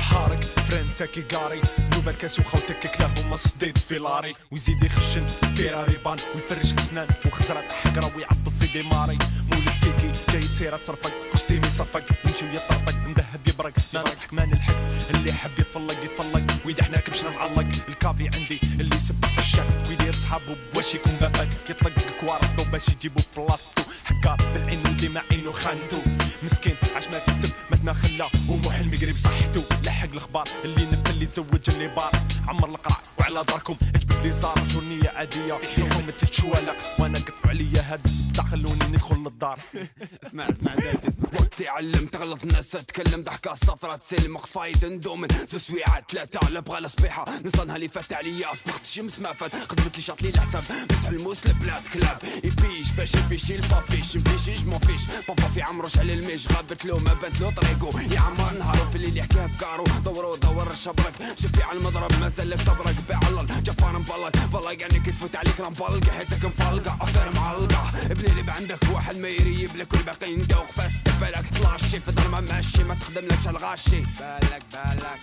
S14: حارق فرنسا كي قاري. نوبل كاس وخوتك كلاهما صديد في لاري. ويزيد يخشن بيراري بان ويفرش السنان. وخزرة حقرة ويعطل سيدي ماري. مولد كيكي جاي بسيرة تصرفق. كوستيمي صفق. يمشي ويطرطق مذهب يبرق. ما نضحك ما نلحق. اللي حب يتفلق يتفلق. ويدي إحنا كبشنا معلق الكافي عندي اللي يسبق الشك ويدير صحابه بواش يكون بابك. يطلق كوارطو باش يجيبو بلاصتو حكار بالعين ودي مع عينو خانتو. مسكين عاش ما كسب ما خلا ومو حلمي قريب صحتو لحق الأخبار اللي نبت اللي تزوج اللي بار عمر القرع وعلى داركم اجبد لي زار جورنية عادية فيهم تتشوالق. وأنا قطعوا عليا هاد الصداع خلوني ندخل للدار
S43: اسمع اسمع زايد اسمع. وقتي علم تغلط الناس تتكلم ضحكة. صفرة تسلم فايد ندومن زو سويعات ثلاثة على بغا الصبيحة نصنها اللي فات عليا صبغت الشمس ما فات قدمت لي شاط لي الحساب. مسح الموس البلاد كلاب. يبيش باش يبيشي البابيش. مفيشيش مفيش. بابا في عمروش على الميش. غابت له ما بانت له طريقو يا عمر نهارو في الليل يحكيها بكارو دورو دور الشبرك شفي على المضرب مازال لك تبرك بعلل جفان مبلق بلق يعني كي تفوت عليك مبلقة حيتك مفلقة افير معلقة. ابني اللي عندك واحد ما يريب لك والباقي ندوق فاس بالك طلاشي في ضرمة ماشي. ما تخدم لكش الغاشي بالك بالك.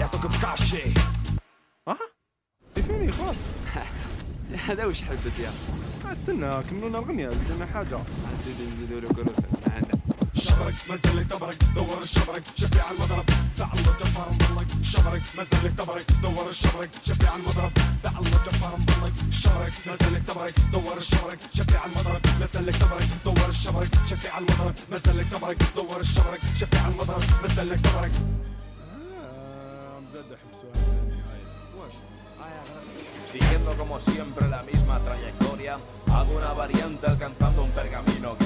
S43: يعطوك بكاشي.
S14: ها؟ فيني خلاص.
S43: هذا وش حبت يا
S14: استنى كملونا الاغنية بدنا حاجة. شبرك مازال لك تبرك دور الشبرك شفي على المضرب. تعال جبار مضلك شبرك مازال لك تبرك دور الشبرك شفي على المضرب. تعال جبار مضلك شبرك مازال لك تبرك دور الشبرك شفي على المضرب. مازال لك تبرك دور الشبرك شفي على المضرب. مازال لك تبرك دور الشبرك شفي على المضرب. مازال لك تبرك. مزاد حبسوها
S44: Siguiendo como siempre la misma trayectoria, hago una variante alcanzando un pergamino.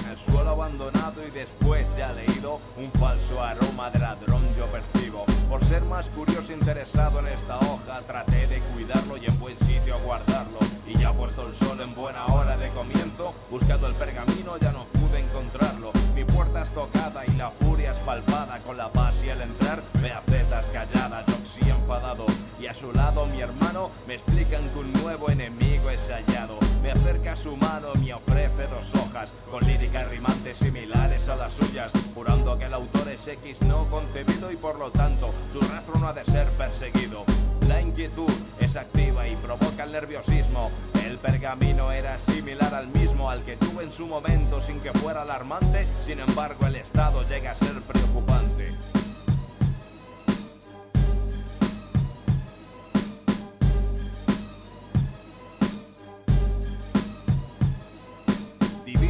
S44: Abandonado y después ya leído, un falso aroma de ladrón yo percibo. Por ser más curioso interesado en esta hoja, traté de cuidarlo y en buen sitio guardarlo. Y ya puesto el sol en buena hora de comienzo, buscando el pergamino ya no pude encontrarlo. Mi puerta es tocada y la furia es palpada con la paz y el entrar, Beacetas callada, Joxy enfadado. Y a su lado mi hermano me explican que un nuevo enemigo es hallado. Me acerca su mano, me ofrece dos hojas con líricas rimantes similares a las suyas, jurando que el autor es X no concebido y por lo tanto su rastro no ha de ser perseguido. La inquietud es activa y provoca el nerviosismo. El pergamino era similar al mismo al que tuve en su momento sin que fuera alarmante, sin embargo el estado llega a ser preocupante.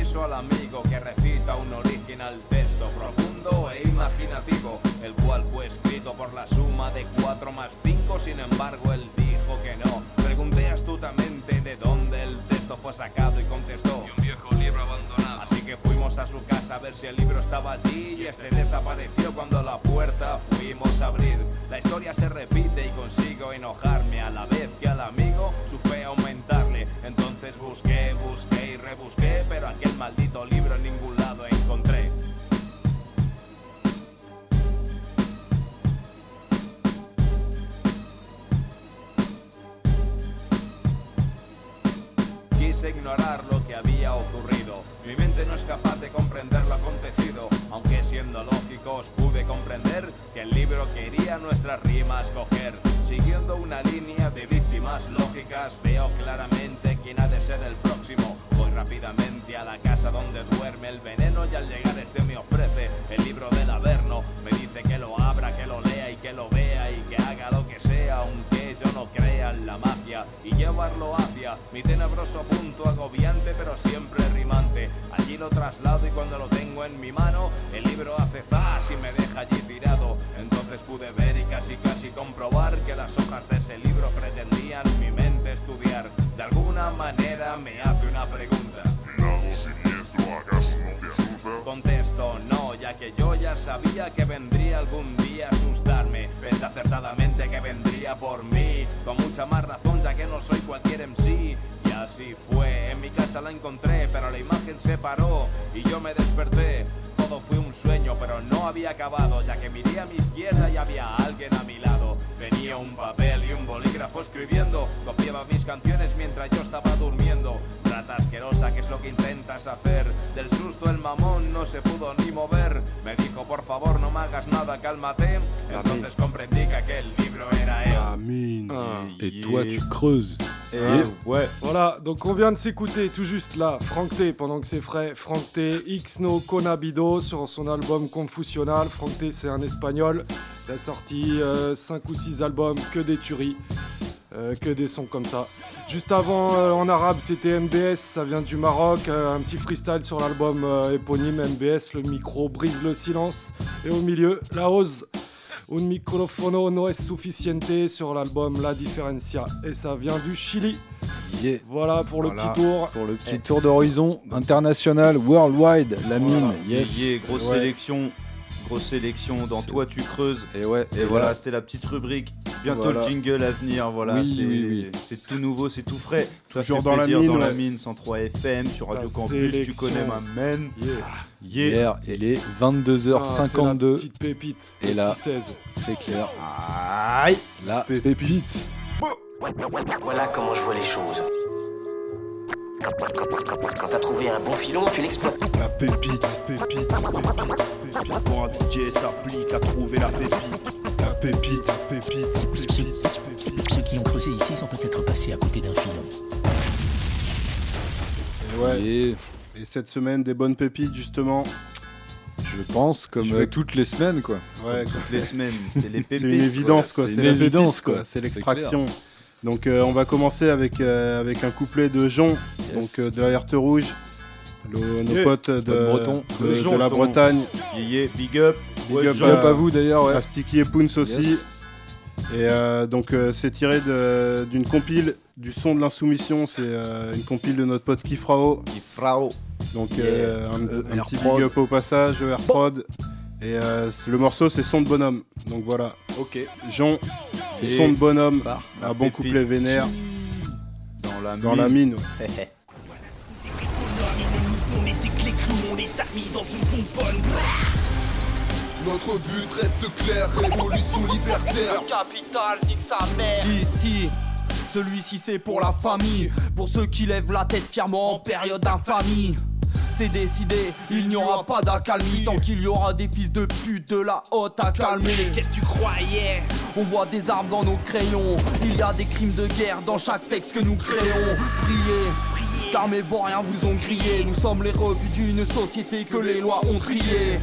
S44: Al amigo que recita un original texto profundo e imaginativo, el cual fue escrito por la suma de 4 más 5, sin embargo él dijo que no. Pregunté astutamente de dónde el texto fue sacado y contestó de un viejo libro abandonado. Así que fuimos a su casa a ver si el libro estaba allí y este desapareció cuando la puerta fuimos a abrir. La historia se repite y consigo enojarme a la vez que al amigo su fe aumentarle. Entonces busqué, Ignorar lo que había ocurrido. Mi mente no es capaz de comprender lo acontecido, aunque siendo lógicos pude comprender que el libro quería nuestras rimas coger. Siguiendo una línea de víctimas lógicas, veo claramente quién ha de ser el próximo. Voy rápidamente a la casa donde duerme el veneno y al llegar este me ofrece el libro del Averno. Me dice que lo y llevarlo hacia mi tenebroso punto agobiante pero siempre rimante. Allí lo traslado y cuando lo tengo en mi mano, el libro hace zas y me deja allí tirado. Entonces pude ver y casi casi comprobar que las hojas de ese libro pretendían mi mente estudiar. De alguna manera me hace una pregunta.
S45: ¿Acaso no te asusta?
S44: Contesto no, ya que yo ya sabía que vendría algún día a asustarme. Pensé acertadamente que vendría por mí, con mucha más razón ya que no soy cualquier MC. Y así fue, en mi casa la encontré, pero la imagen se paró y yo me desperté. Todo fue un sueño, pero no había acabado, ya que miré a mi izquierda y había alguien a mi lado. Tenía un papel y un bolígrafo escribiendo, copiaba mis canciones mientras yo estaba durmiendo. Rata asquerosa, ¿qué es lo que intentas hacer? Del susto el mamón no se pudo ni mover. Me dijo, por favor, no me hagas nada, cálmate. Entonces comprendí que aquel libro era él.
S8: Et toi, tu creuses.
S1: Yeah. Voilà, donc on vient de s'écouter tout juste là, Frank T, pendant que c'est frais, Frank T, Xno Conabido sur son album Confusional. Frank T, c'est un espagnol. Il a sorti 5 ou 6 albums, que des tueries, euh, que des sons comme ça. Juste avant, euh, en arabe, c'était MBS, ça vient du Maroc. euh, un petit freestyle sur l'album euh, éponyme MBS, le micro brise le silence. Et au milieu, la hausse. Un microfono no es suficiente sur l'album La Diferencia. Et ça vient du Chili.
S8: Yeah.
S1: Voilà pour le
S8: Voilà.
S1: petit tour.
S8: Pour le petit tour d'horizon international, worldwide, la mine, yes.
S9: Yeah, grosse
S8: Ouais.
S9: sélection. Grosse sélection dans Toi tu creuses.
S8: Et ouais,
S9: Et,
S8: et
S9: voilà,
S8: voilà.
S9: c'était la petite rubrique. Bientôt
S8: Voilà.
S9: le jingle à venir. Voilà,
S8: Oui,
S9: c'est
S8: oui, oui.
S9: c'est tout nouveau, c'est tout frais. Ça
S10: Toujours
S9: fait
S10: dans la
S9: plaisir
S10: mine,
S9: dans la mine 103 FM sur Radio
S1: La
S9: Campus. Tu connais ma.
S1: Yeah.
S9: Yeah.
S8: Hier, il est
S1: Ah, c'est la
S8: 22h52.
S1: petite pépite.
S8: Et là,
S1: petit 16.
S8: c'est clair.
S9: Aïe.
S8: La pépite.
S46: Voilà comment je vois les choses. Quand, t'as trouvé un bon filon, tu l'exploites.
S10: La pépite, pépite, pépite, pépite. Pour un DJ s'applique à trouver la pépite. La pépite, pépite, pépite, pépite.
S46: Ceux qui ont creusé ici sont peut-être passés à côté d'un filon.
S10: Et ouais. Et... cette semaine, des bonnes pépites, justement.
S8: Je pense, comme
S10: Je
S8: euh,
S10: vais-
S8: toutes les semaines, quoi.
S10: Ouais,
S9: Toutes les semaines, c'est les pépites.
S10: C'est une évidence, quoi.
S8: C'est
S10: C'est
S8: une
S10: la
S8: évidence,
S10: pépite, quoi. C'est l'extraction. Donc, euh, on va commencer avec, euh, avec un couplet de Jon, donc euh, de l'alerte rouge. Le- nos
S8: Yeah.
S10: potes de,
S8: Potes bretons.
S10: de, la. Bretagne.
S9: Yeah, yeah, big up.
S10: Big
S8: Ouais,
S10: up,
S8: big up à vous, d'ailleurs, ouais.
S10: À Sticky et Poons aussi.
S8: Yes.
S10: Et euh, donc euh, c'est tiré d'une compile du son de l'insoumission, c'est euh, une compile de notre pote Kifrao.
S9: Kifrao.
S10: Donc
S8: Yeah.
S10: euh, un, petit big up au passage, Airprod. Et euh, c'est- le morceau c'est Son de bonhomme. Donc voilà.
S9: Ok.
S10: Jean,
S9: C'est
S10: Son de bonhomme, un
S9: la
S10: bon
S9: pépite.
S10: couplet vénère.
S9: Dans la
S10: Dans la mine. ouais.
S25: On est des clés on les a mis dans une bonbonne.
S47: Notre but reste clair, révolution libertaire.
S48: Capital, nique sa mère. Si, si. Celui-ci c'est pour la famille, pour ceux qui lèvent la tête fièrement en période d'infamie. C'est décidé, il n'y aura pas d'accalmie tant qu'il y aura des fils de pute de la haute à calmer.
S25: Qu'est-ce que tu croyais?
S48: On voit des armes dans nos crayons, il y a des crimes de guerre dans chaque texte que nous créons. Priez, car mes vauriens vous ont grillé. Nous sommes les rebuts d'une société que les lois ont triée.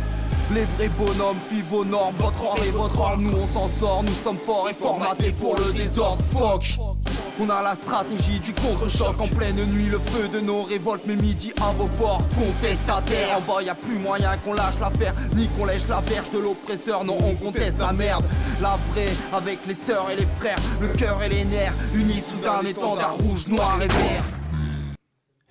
S48: Les vrais bonhommes suivent vos normes, votre or et votre or, nous on s'en sort, nous sommes forts et formatés pour le désordre, fuck. On a la stratégie du contre-choc en pleine nuit, le feu de nos révoltes, mais midi à vos portes, contestataires. En bas y a plus moyen qu'on lâche l'affaire, ni qu'on lèche la verge de l'oppresseur, non on conteste la merde. La vraie, avec les sœurs et les frères, le cœur et les nerfs, unis sous un étendard rouge, noir et vert.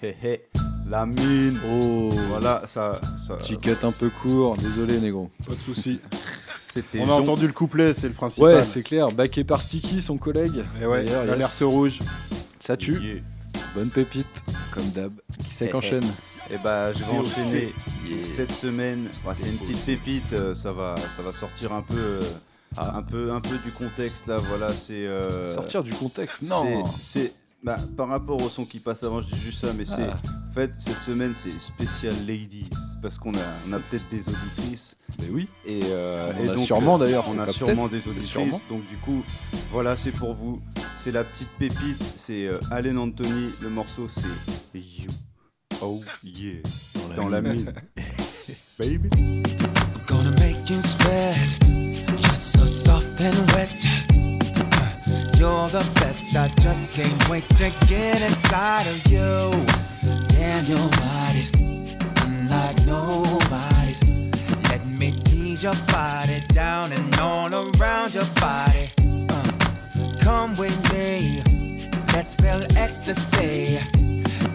S9: Hé hé. La mine.
S8: Oh.
S9: Voilà, ça. ça
S8: Petit cut un peu court, désolé, négro.
S10: Pas de soucis.
S9: C'était
S10: On a entendu le couplet, c'est le principal.
S8: Ouais, c'est clair. Backé par Sticky, son collègue.
S10: Et ouais,
S8: D'ailleurs,
S10: l'alerte
S8: yes.
S10: rouge.
S8: Ça tue.
S9: Yeah.
S8: Bonne pépite, comme d'hab. Qui c'est
S9: Eh,
S8: qu'enchaîne
S9: Et bah je vais
S10: Et
S9: enchaîner cette semaine. ouais, c'est une petite pépite, euh, ça va, ça va sortir un peu, euh, un peu, un peu du contexte là. Voilà, c'est euh,
S8: Sortir du contexte Non.
S9: C'est bah, par rapport au son qui passe avant, je dis juste ça, mais c'est
S8: Ah.
S9: en fait cette semaine c'est spécial ladies parce qu'on a, on a peut-être des auditrices.
S8: Mais oui.
S9: Et, euh,
S8: On
S9: et
S8: a
S9: donc,
S8: sûrement, d'ailleurs,
S9: On a sûrement des auditrices.
S8: sûrement.
S9: Donc du coup, voilà, c'est pour vous. C'est la petite pépite. C'est euh, Allen Anthony. Le morceau c'est You. Oh yeah. Dans la mine. Baby.
S25: Gonna make you sweat. You're so soft and wet. You're the best. I just can't wait to get inside of you. Damn, your body's unlike nobody's. Let me tease your body down and all around your body. Uh, come with me.
S49: Let's feel ecstasy.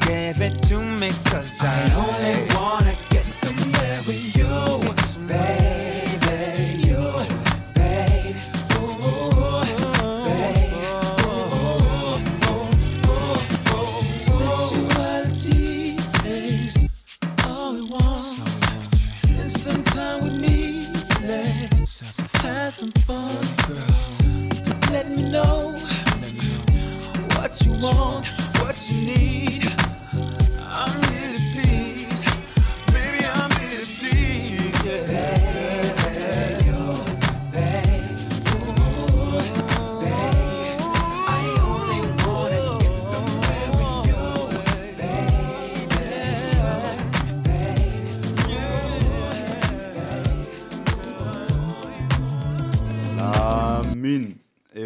S49: Give it to me, cause I only wanna get somewhere with you, baby. Fun. Let me know what you want, what you need.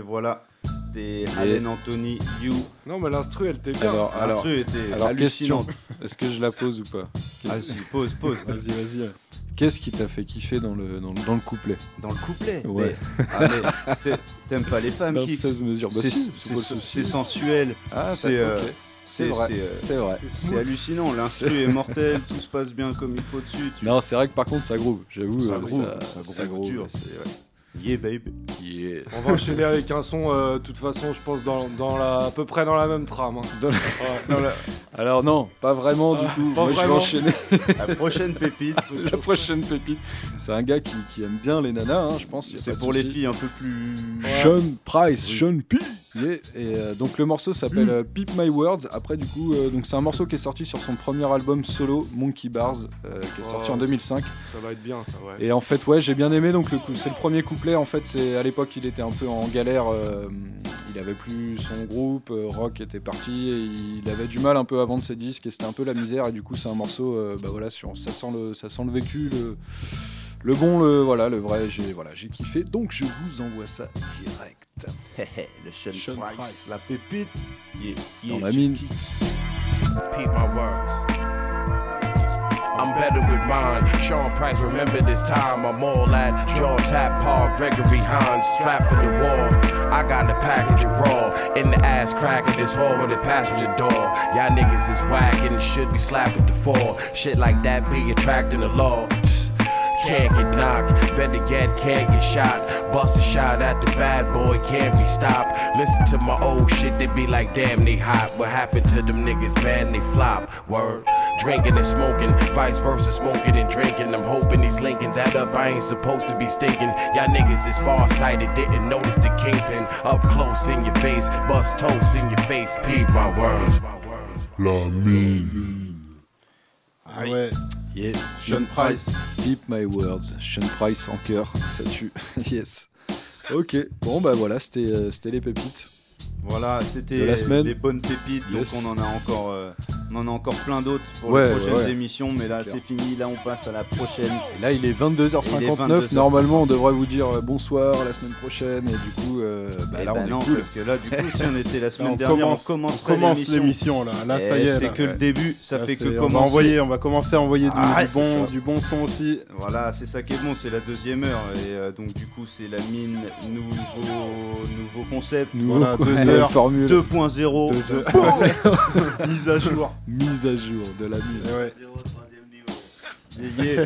S9: Voilà, c'était Allen Anthony, You.
S41: Non, mais l'instru, elle était bien.
S8: Alors, alors,
S9: L'instru était
S8: alors
S9: hallucinante.
S8: est-ce que je la pose ou pas?
S9: Ah, si, pose, pose.
S8: Vas-y, vas-y. Qu'est-ce qui t'a fait kiffer dans le, dans, le- dans le couplet?
S9: Dans le couplet?
S8: Ouais.
S9: Mais- ah, T'aimes pas les femmes,
S8: Dans le
S9: Kix
S8: 16 mesures. Bah
S9: C'est c'est-
S8: c'est
S9: c'est sensuel.
S8: Ah,
S9: c'est
S8: ça-
S9: euh,
S8: ok. C'est vrai,
S9: euh,
S8: c'est vrai.
S9: C'est hallucinant. L'instru
S8: C'est-
S9: est mortel, tout se passe bien comme il faut dessus. tu-
S8: Non, c'est vrai que par contre, ça groove. J'avoue,
S9: Ça
S8: euh,
S9: groove,
S8: ça,
S9: ça
S8: ça
S9: groove Yeah, baby.
S8: Yeah.
S41: On va enchaîner avec un son, euh, de toute façon, je pense, dans, dans la, à peu près dans la même trame. hein.
S8: Dans la-
S41: Ouais.
S8: dans la- Alors non, pas vraiment du
S41: Ah,
S8: coup.
S41: pas
S8: Moi, je vais enchaîner.
S9: La prochaine pépite.
S8: La prochaine pépite. C'est un gars qui, qui aime bien les nanas, hein, je pense.
S9: C'est pour les filles un peu plus.
S8: Sean Price, Sean P. Et euh, donc le morceau s'appelle euh, Peep My Words. Après du coup, euh, donc c'est un morceau qui est sorti sur son premier album solo, Monkey Bars, qui est sorti
S41: Oh,
S8: en 2005.
S41: Ça va être bien, ça, ouais.
S8: Et en fait, ouais, j'ai bien aimé. Donc le coup- c'est le premier couplet. En fait, c'est à l'époque, il était un peu en galère. il avait plus son groupe, Rock était parti et il avait du mal un peu à vendre ses disques et c'était un peu la misère. Et du coup, c'est un morceau, bah voilà, sur, ça sent le, ça sent le vécu, le, le bon, le voilà, le vrai. J'ai voilà, j'ai kiffé. Donc je vous envoie ça direct.
S9: Le Sean, Price. La pépite. Yeah,
S8: Dans
S9: yeah,
S8: la mine.
S50: Peep my words. I'm better with mine. Sean Price, remember this time. I'm all at Jaw Tap Park, Gregory Hines, strapped for the wall. I got the package of raw in the ass crack of this hole with the passenger door. Y'all niggas is whack and should be slapped with the fall. Shit like that be attracting the law. Can't get knocked, better yet, can't get shot. Bust a shot at the bad boy, can't be stopped. Listen to my old shit, they be like, damn, they hot. What happened to them niggas, man? They flop. Word. Drinking and smoking, vice versa, smoking and drinking. I'm hoping these Lincolns add up, I ain't supposed to be stinking. Y'all niggas is far sighted, didn't notice the kingpin. Up close in your face, bust toast in your face, peep my words.
S40: La mine.
S10: Ah ouais.
S8: Yeah.
S10: Sean Price.
S8: Deep My Words. Sean Price en cœur, ça tue. yes. Ok, bon bah voilà, c'était euh, les pépites.
S9: Voilà, c'était des bonnes pépites,
S8: Yes.
S9: donc on en a encore, euh, on en a encore plein d'autres pour
S8: Ouais,
S9: les prochaines
S8: ouais,
S9: émissions, mais
S8: C'est
S9: là c'est fini, là on passe à la prochaine.
S8: Et là il est 22h59,
S9: Il est 22h59.
S8: normalement on devrait vous dire euh, bonsoir la semaine prochaine et du coup euh, bah,
S9: Eh
S8: là
S9: ben
S8: on
S9: non,
S8: est cool.
S9: parce que là du coup si on était la semaine
S10: on
S9: dernière,
S10: commence-
S9: on
S10: commence l'émission, là. Là, ça y est,
S9: C'est
S10: là.
S9: que le début, ça
S10: Là,
S9: fait
S10: c'est-
S9: que
S10: on va
S9: commencer.
S10: envoyer, on va commencer à envoyer du,
S9: Ah,
S10: du
S9: c'est
S10: bon, du bon son aussi.
S9: Voilà, c'est ça qui est bon, c'est la deuxième heure. Et euh, donc, du coup, c'est la mine, nouveau, nouveau concept.
S8: Nouveau
S9: voilà,
S8: co-
S9: deux
S8: nouvelle
S9: heures,
S8: formule.
S9: 2.0.
S8: Deux heures.
S10: Mise à jour.
S8: Mise à jour de la
S10: ouais.
S9: Yeah, yeah.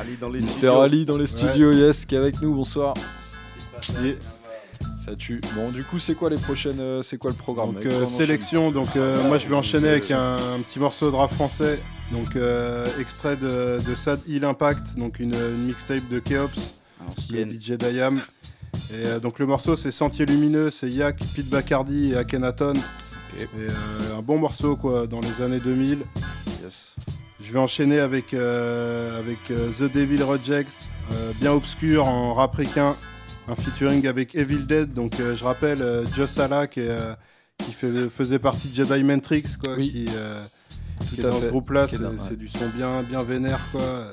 S9: Ali dans les
S8: Mister
S9: studios.
S8: Ali dans les
S9: Ouais.
S8: studios, yes, qui est avec nous, bonsoir. Yeah. Ça tue. Bon, du coup, c'est quoi les prochaines. euh, c'est quoi le programme
S10: Donc euh, sélection, donc euh, moi je vais enchaîner avec un, un petit morceau de rap français, donc euh, extrait de, de Sad Hill Impact, donc une, une mixtape de Keops, le. DJ Dayam. Et euh, donc le morceau c'est Sentier Lumineux, c'est Yak, Pete Bacardi et Akhenaton. Et euh, un bon morceau quoi, dans les années 2000.
S8: Yes.
S10: Je vais enchaîner avec, euh, avec euh, The Devil Rejects, euh, bien obscur en rap ricain, un featuring avec Evil Dead. Donc euh, je rappelle euh, Joss Ala qui, est, euh, qui fait- faisait partie de Jedi Matrix, quoi, qui, euh, qui est dans ce groupe-là.
S8: Ouais.
S10: c'est du son bien, bien vénère. quoi.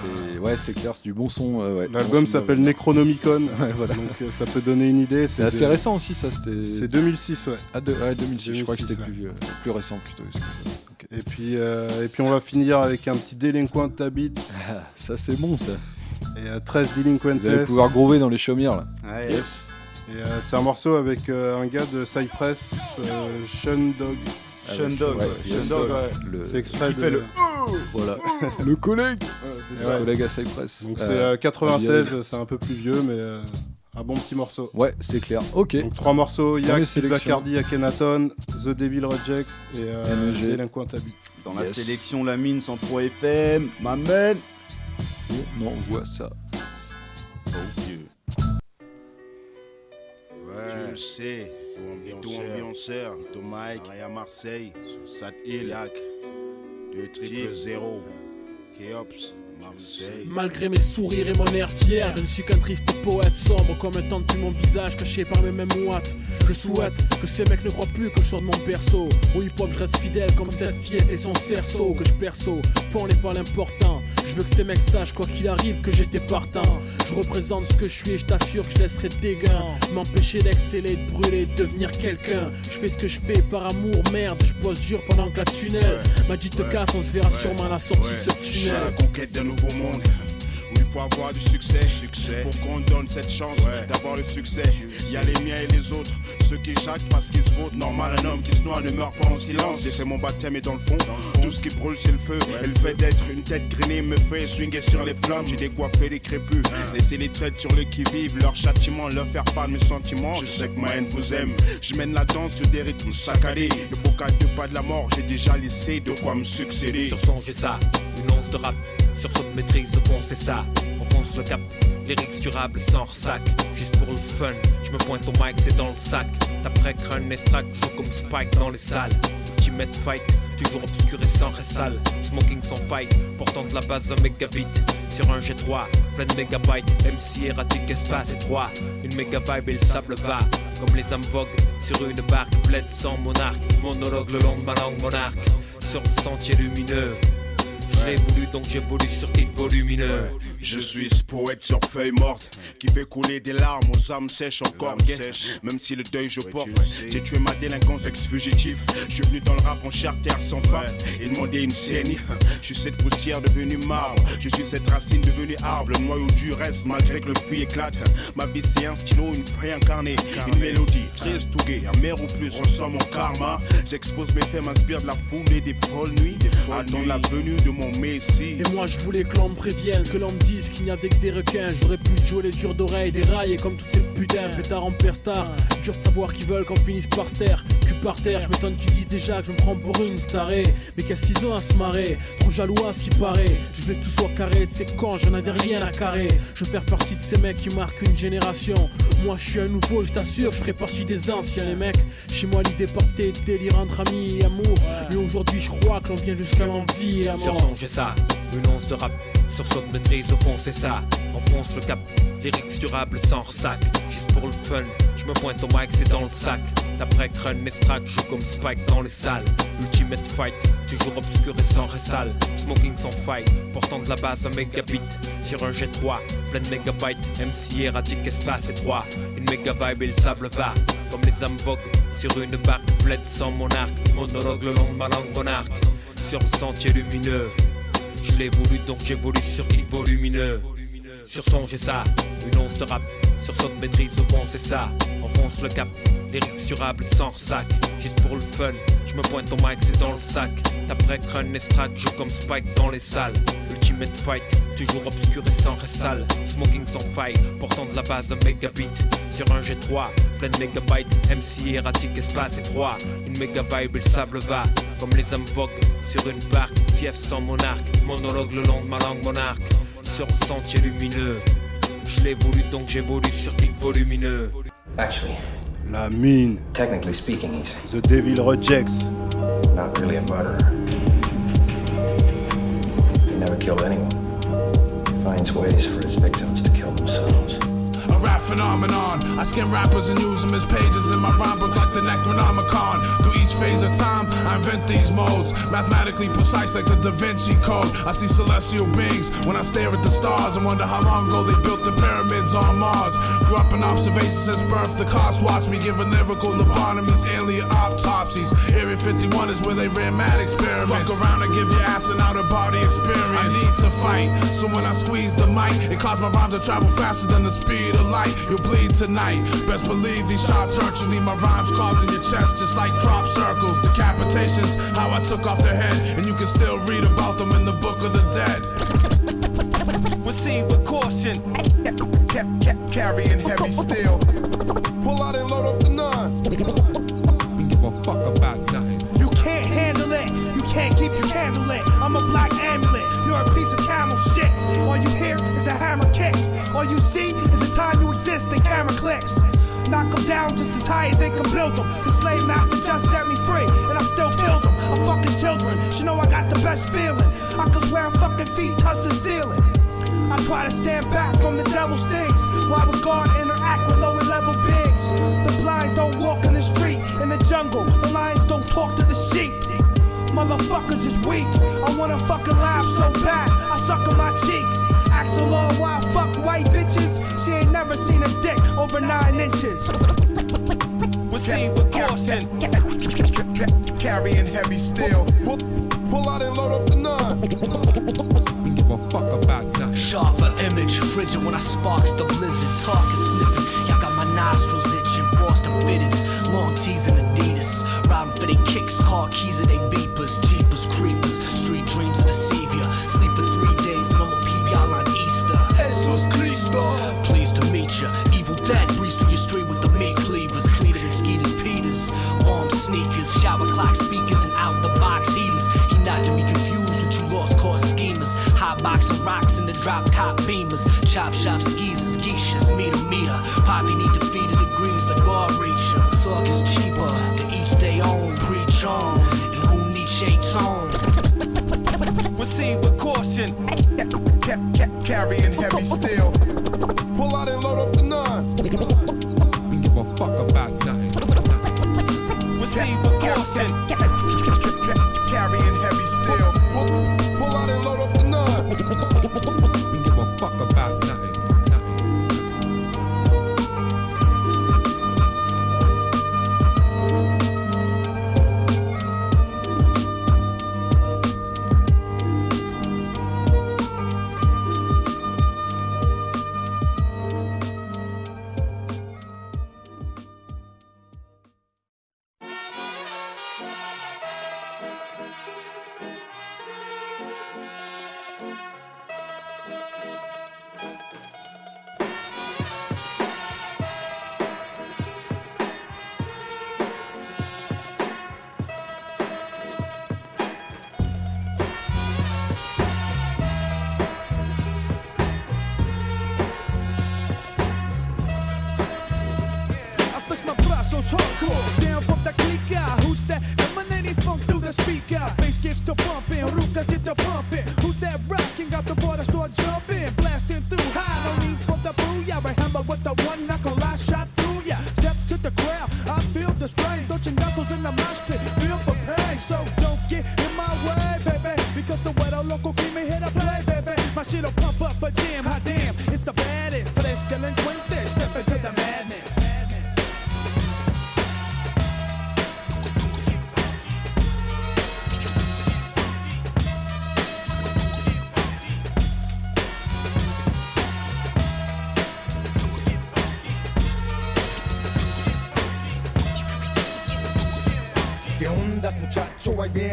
S8: C'est ouais, c'est clair, c'est du bon son. euh, ouais,
S10: L'album s'appelle
S8: de-
S10: Necronomicon,
S8: Ouais, voilà.
S10: donc euh, ça peut donner une idée.
S8: C'est assez
S10: de-
S8: récent aussi, ça. C'était.
S10: C'est 2006, ouais.
S8: Ah, de- ouais, 2006. Je crois que
S10: 2006,
S8: c'était
S10: ouais.
S8: plus, plus récent plutôt. Ok.
S10: Et puis, euh, et puis on va finir avec un petit Delinquent Habits.
S8: Ah, ça c'est bon ça.
S10: Et euh, 13 Delinquentes.
S8: Vous allez pouvoir groover dans les chaumières là.
S9: Ouais.
S8: Yes.
S10: Et euh, c'est un morceau avec euh, un gars de Cypress, euh, Sean Dog.
S1: Sean Dog, ouais,
S10: C'est extrait
S8: qui
S10: de.
S8: fait le Voilà. Le collègue.
S10: c'est
S8: Le
S10: ça.
S8: collègue à Cypress.
S10: Donc
S8: Euh,
S10: c'est euh,
S8: un
S10: 96,
S8: vieil.
S10: c'est un peu plus vieux, mais euh, un bon petit morceau.
S8: Ouais, c'est clair. Ok.
S10: Donc trois morceaux Yak. Bacardi, Akhenaton, The Devil Rejects et euh. Delinquent Habits.
S9: Dans la sélection La Mine 103 FM, ma man.
S8: Non, on voit ça.
S19: Ouais. Tu sais, tout ambianceur, tout Mike, à Marseille, Sat Hill, 2 triple 0, Keops, Marseille.
S51: Malgré mes sourires et mon air fier, je ne suis qu'un triste poète sombre comme un temps depuis mon visage caché par mes mêmes moites. Je souhaite que ces mecs ne croient plus que je sors de mon perso. Au hip hop, je reste fidèle comme cette fillette et son cerceau que je perso. Fond n'est pas l'important. Je veux que ces mecs sachent, quoi qu'il arrive, que j'étais partant. Je représente ce que je suis et je t'assure que je laisserai des gains. M'empêcher d'exceller, de brûler, de devenir quelqu'un. Je fais ce que je fais par amour, merde. Je bosse dur pendant que la tunnel m'a dit te casse, on se verra sûrement à la sortie de ce
S19: à la
S51: tunnel.
S19: conquête d'un nouveau monde. Faut avoir du succès, succès. Pour qu'on donne cette chance d'avoir le succès. Il y a les miens et les autres. Ceux qui jactent parce qu'ils se votent. Normal, un homme qui se noie ne meurt pas en silence. J'ai fait mon baptême et dans le fond, tout ce qui brûle c'est le feu. Et le fait d'être une tête grenée me fait swinguer sur les flammes. J'ai décoiffé les crépus. Laissez les traites sur le qui-vive. Leur châtiment, leur faire part de mes sentiments. Je sais que ma haine vous aime. Je mène la danse sur des rythmes saccadés. Le faut qu'à deux pas de la mort, j'ai déjà laissé de quoi me succéder.
S52: Sur son, j'ai ça, une once de rap. Sur de maîtrise, au fond, c'est ça. On fonce le cap, lyrics durables sans ressac. Juste pour le fun, je me pointe au mic, c'est dans le sac. D'après crâne extract, joue comme Spike dans les salles. Ultimate fight, toujours obscur et sans ressale. Smoking sans fight, portant de la base un mégabit. Sur un G3, plein de mégabytes. MC erratique, espace étroit. Une méga vibe et le sable va. Comme les âmes voguent sur une barque, bled sans monarque. Monologue le long de ma langue monarque. Sur le sentier lumineux. Je l'ai voulu donc j'évolue sur kick volumineux.
S19: Je suis ce poète sur feuille morte qui fait couler des larmes aux âmes sèches encore gay. Même si le deuil je porte, j'ai tué ma délinquance ex-fugitif. Je suis venu dans le rap en chair terre sans fin et demandé une scène. Je suis cette poussière devenue marbre, je suis cette racine devenue arbre. Le noyau du reste malgré que le fruit éclate. Ma vie c'est un stylo, une feuille incarnée, une mélodie triste ou gay, amère ou plus. Ressens mon karma. J'expose mes faits, m'inspire de la foule et des folles nuits. Attends la venue de mon
S51: Et moi je voulais que l'on me prévienne, que l'on me dise qu'il n'y avait que des requins. J'aurais pu jouer les durs d'oreilles, des rails et comme toutes ces putains, pétard en star. Dur de savoir qu'ils veulent qu'on finisse par se taire. Par terre, je m'étonne qu'ils disent déjà que je me prends pour une starée. Mais qu'à 6 ans à se marrer, trop jaloux à ce qui paraît. Je voulais que tout soit carré de ces cons, j'en avais rien à carrer. Je veux faire partie de ces mecs qui marquent une génération. Moi je suis un nouveau, je t'assure, je ferai partie des anciens, les mecs. Chez moi l'idée portée, délire entre amis et amour. Mais aujourd'hui je crois que l'on vient jusqu'à l'envie et à
S52: Sur
S51: mort.
S52: son, j'ai ça, une once de rap. Sur son de maîtrise, au fond, c'est ça. Enfonce le cap, lyrics durables sans ressac. Juste pour le fun, je me pointe au mic, c'est dans le sac. D'après crâne, mes stracks, joue comme Spike dans les salles. Ultimate fight, toujours obscur et sans ressale. Smoking sans fight, portant de la base un mégabit. Sur un G3, plein de mégabytes. MC erratique, espace étroit. Une méga vibe et le sable va. Comme les âmes sur une barque, bled sans monarque. Monologue le long de ma langue monarque. Sur le sentier lumineux. Je l'ai voulu donc j'évolue sur kick volumineux. Sur son j'ai ça, une once rap. Sur son maîtrise au fond c'est ça. Enfonce le cap, durables sans ressac. Juste pour le fun, je me pointe au mic c'est dans le sac. D'après crâne extract, joue comme Spike dans les salles. Ultimate fight, toujours obscur et sans ressale. Smoking sans faille, portant de la base un mégabit. Sur un G3, plein de mégabytes. MC erratique, espace étroit. Une méga vibe le sable va. Comme les voguent sur une barque. Fief sans monarque, monologue le long de ma langue monarque. Sur le sentier lumineux. Je l'ai voulu donc j'évolue sur kick volumineux.
S53: Actually,
S10: La mine,
S53: technically speaking, he's
S10: The Devil Rejects.
S53: not really a murderer. He never killed anyone. He finds ways for his victims to kill themselves.
S54: A rap phenomenon. I scan rappers and use them as pages in my rhyme book like the Necronomicon. Through each phase of time, I invent these modes. Mathematically precise like the Da Vinci Code. I see celestial beings when I stare at the stars and wonder how long ago they built the pyramids on Mars. Grew up in observation since birth. The cops watch me give a lyrical lobotomies, alien autopsies. Area 51 is where they ran mad experiments. Fuck around and give your ass an out of body experience. I need to fight, so when I squeeze the mic, it causes my rhymes to travel faster than the speed
S55: the light, you'll bleed tonight. Best believe these shots hurt you, leave my rhymes carved in your chest just like crop circles. Decapitations, how I took off their head, and you can still read about them in the book of the dead.
S56: Proceed with caution.
S19: Kept, kept carrying heavy steel. Pull out and load up the nine.
S53: Give a fuck about nothing.
S13: You can't handle it. You can't keep your candle lit. You see is the time you exist in camera clicks. Knock them down just as high as they can build them. The slave master just set me free, and I still build them. I'm fucking children. She know I got the best feeling. I could swear i fucking feet touch the ceiling. I try to stand back from the devil's things while the guard interact with lower level pigs. The blind don't walk in the street, in the jungle. The lions don't talk to the sheep. Motherfuckers is weak. I wanna fucking laugh so bad. I suck on my cheeks. Ask a law why I fuck white bitches. She ain't never seen a dick over nine inches.
S56: Proceed with caution.
S19: Carrying heavy steel. Pull, pull out and load up the nine.
S53: Give a fuck about nothing.
S25: Sharper image, frigid when I sparks the blizzard. Talk is sniffing, y'all got my nostrils itching. Boston fitteds, long tees and Adidas. Riding for they kicks, car keys and they beepers. Jeepers, creepers, street dreams of the ya. Drop top beamers. Chop shop skeezers, geishas, meter meter. Poppy need to feed the degrees like God reach ya. Talk is cheaper. To each their own, preach on. And who needs shades on?
S56: Proceed with caution.
S19: Kept, kept carrying heavy steel. Pull out and load up the nine.
S53: Give a fuck about nothing.
S56: Proceed with caution.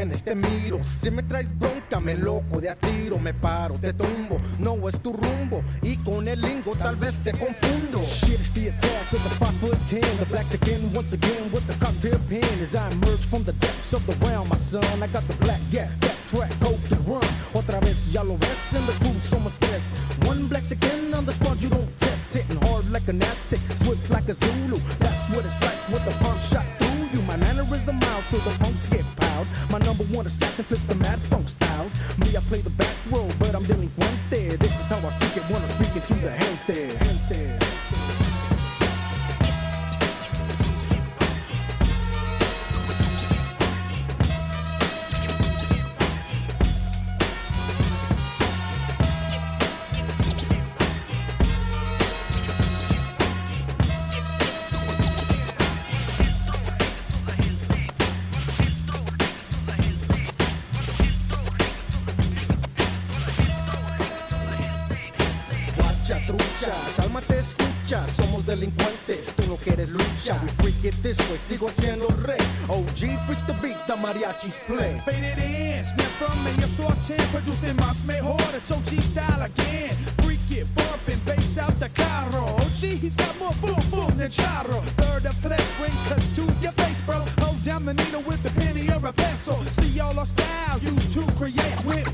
S57: Vienes, te miro. Si me traes bronca, me loco de a tiro. Me paro, te tumbo. No es tu rumbo. Y con el lingo tal vez te confundo.
S58: Shit, it's the attack of the 5 foot 10. The blacks again, once again, with the cocktail pen. As I emerge from the depths of the realm, my son. I got
S59: mariachis play.
S13: Faded in, snap from medio sorte, produced my más mejor, it's OG style again. Freak it, bumping, bass out the carro. OG, oh, he's got more boom boom than charro. Third of tres, bring cuts to your face, bro. Hold down the needle with the penny or a pencil. See all our style used to create with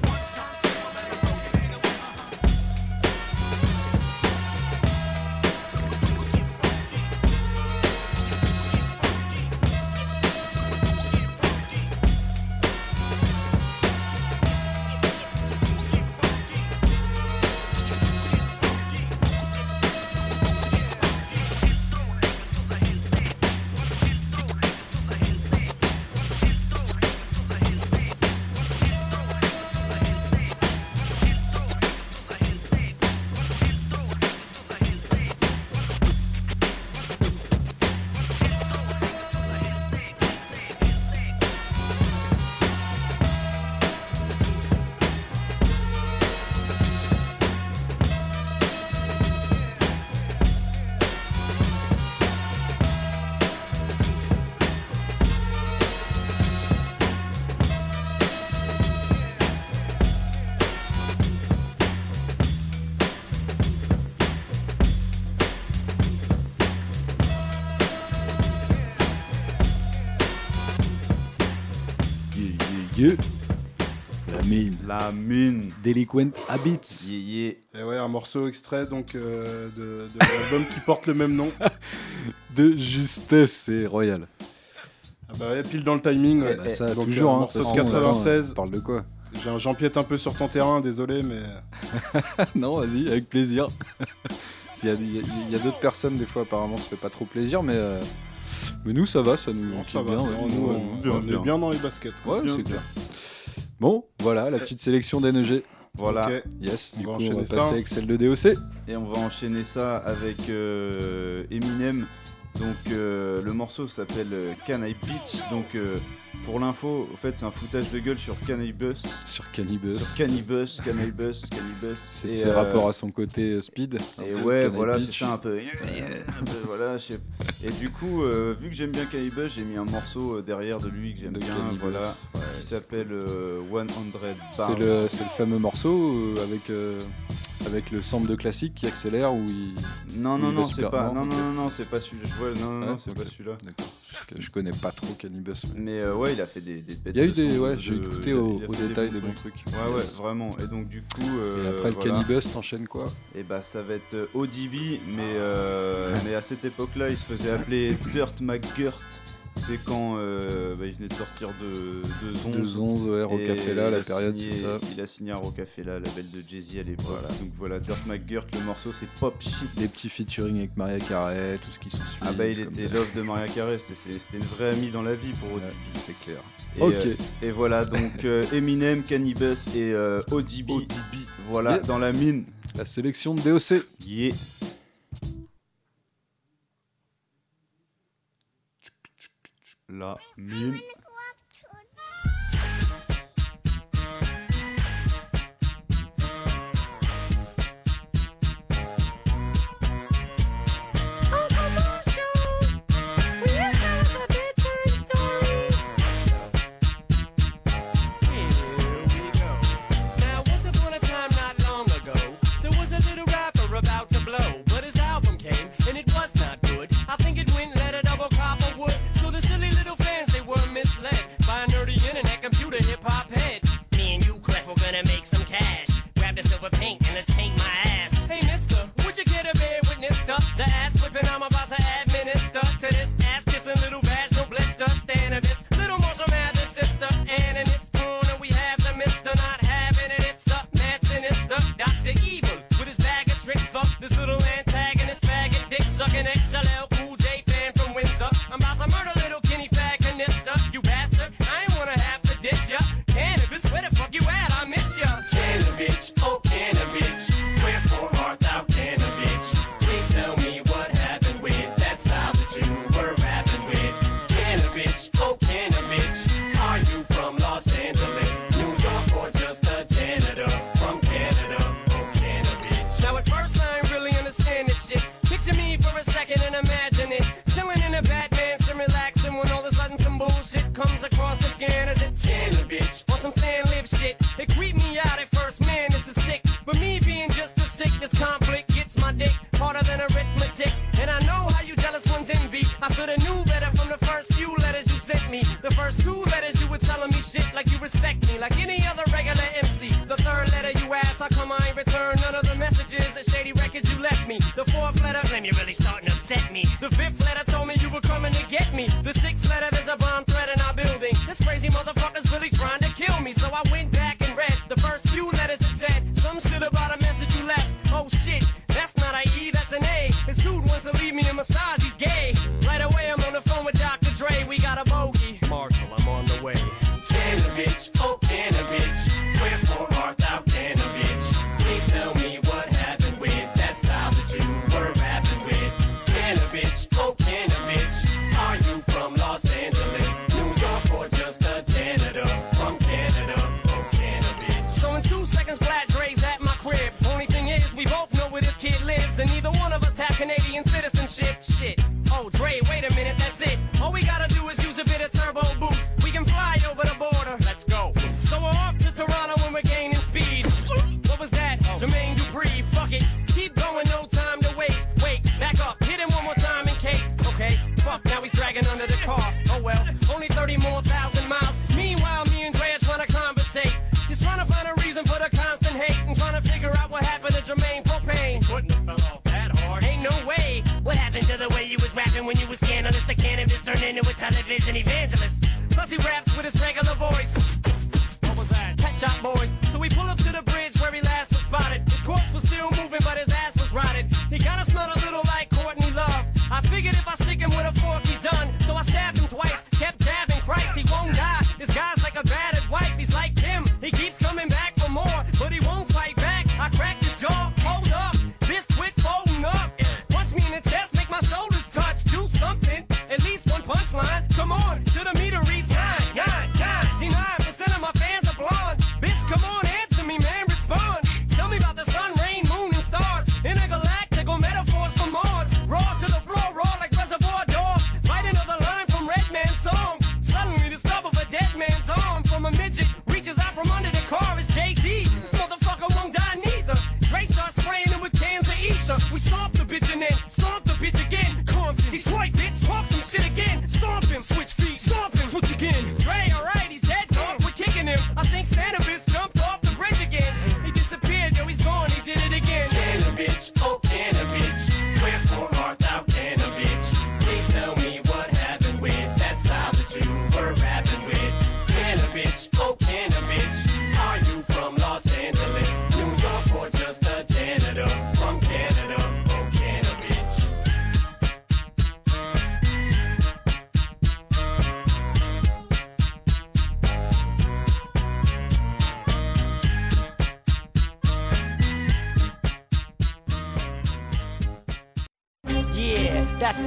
S8: mine. Delinquent Habits.
S9: Yeah, yeah.
S10: Et ouais, un morceau extrait donc euh, de, de l'album qui porte le même nom.
S8: De justesse, c'est royal.
S10: Ah bah ouais, pile dans le timing. ouais.
S8: Bah, ça,
S10: Donc,
S8: toujours,
S10: un
S8: hein,
S10: morceau
S8: de
S10: de
S8: toute façon,
S10: 96.
S8: on parle de quoi?
S10: J'ai un- J'empiète un peu sur ton terrain, désolé, mais.
S8: non, vas-y, avec plaisir. Il y a, d'autres personnes, des fois, apparemment, ça fait pas trop plaisir, mais, euh, mais nous, ça va, ça nous on
S10: ça
S8: kiffe
S10: va,
S8: bien. ouais.
S10: on-
S8: Nous,
S10: on- on est bien dans les baskets, quoi.
S8: Ouais, c'est
S10: bien.
S8: clair. Bon, voilà, la petite sélection d'NG.
S9: Voilà.
S10: Ok.
S8: Yes,
S10: On
S8: du
S10: va
S8: coup, on va
S10: enchaîner
S8: passer
S10: ça.
S8: avec celle de DOC.
S9: Et on va enchaîner ça avec euh, Eminem. Donc euh, le morceau s'appelle euh, Can I Bitch. Donc euh, pour l'info, au fait c'est un foutage de gueule sur Cannibus.
S8: Sur Cannibus.
S9: Sur Cannibus, Cannibus, Cannibus.
S8: C'est
S9: euh,
S8: rapports à son côté speed.
S9: Et ouais,
S8: Can
S9: voilà, c'est ça un peu. un peu, voilà, je sais- Et du coup, vu que j'aime bien Cannibus, j'ai mis un morceau derrière de lui que j'aime bien, voilà,
S8: ouais,
S9: qui s'appelle euh, 100 Bars.
S8: C'est le, le fameux morceau avec, avec le sample de classique qui accélère où il.
S9: Non, non,
S8: il
S9: non, c'est pas, non, non, non, non, c'est pas celui-là. Je vois- Non, non,
S8: Ouais,
S9: non, c'est pas celui-là.
S8: Je, je connais pas trop Cannibus. mais-
S9: Mais euh, ouais, il a fait des, des bêtes
S8: Il y a eu
S9: de
S8: des. Ouais,
S9: de-
S8: j'ai écouté au, au détail
S9: bons
S8: des bons trucs.
S9: Ouais, ouais, vraiment. Et donc, du coup. euh,
S8: Et après
S9: voilà.
S8: le Cannibus, t'enchaînes quoi
S9: Et bah, ça va être euh, ODB, mais, euh, mais à cette époque-là, il se faisait appeler Dirt McGirt. C'est quand euh, bah, il venait de sortir de, de Zonz.
S8: De ouais, Rocafella, la période,
S9: signé-
S8: c'est ça.
S9: Il a signé à Rocafella, label de Jay-Z à l'époque. Donc voilà, Dirt McGirt, le morceau c'est Pop Shit.
S8: Des petits featuring avec Maria Carey, tout ce qui s'en suit.
S9: Ah bah il était love de Maria Carey, c'était une vraie amie dans la vie pour ODB.
S8: c'est clair.
S9: Et,
S8: Ok.
S9: euh, et voilà donc euh, Eminem, Cannibus et ODB. Voilà
S8: Yeah.
S9: dans la mine.
S8: La sélection de DOC.
S9: Yeah. La mine.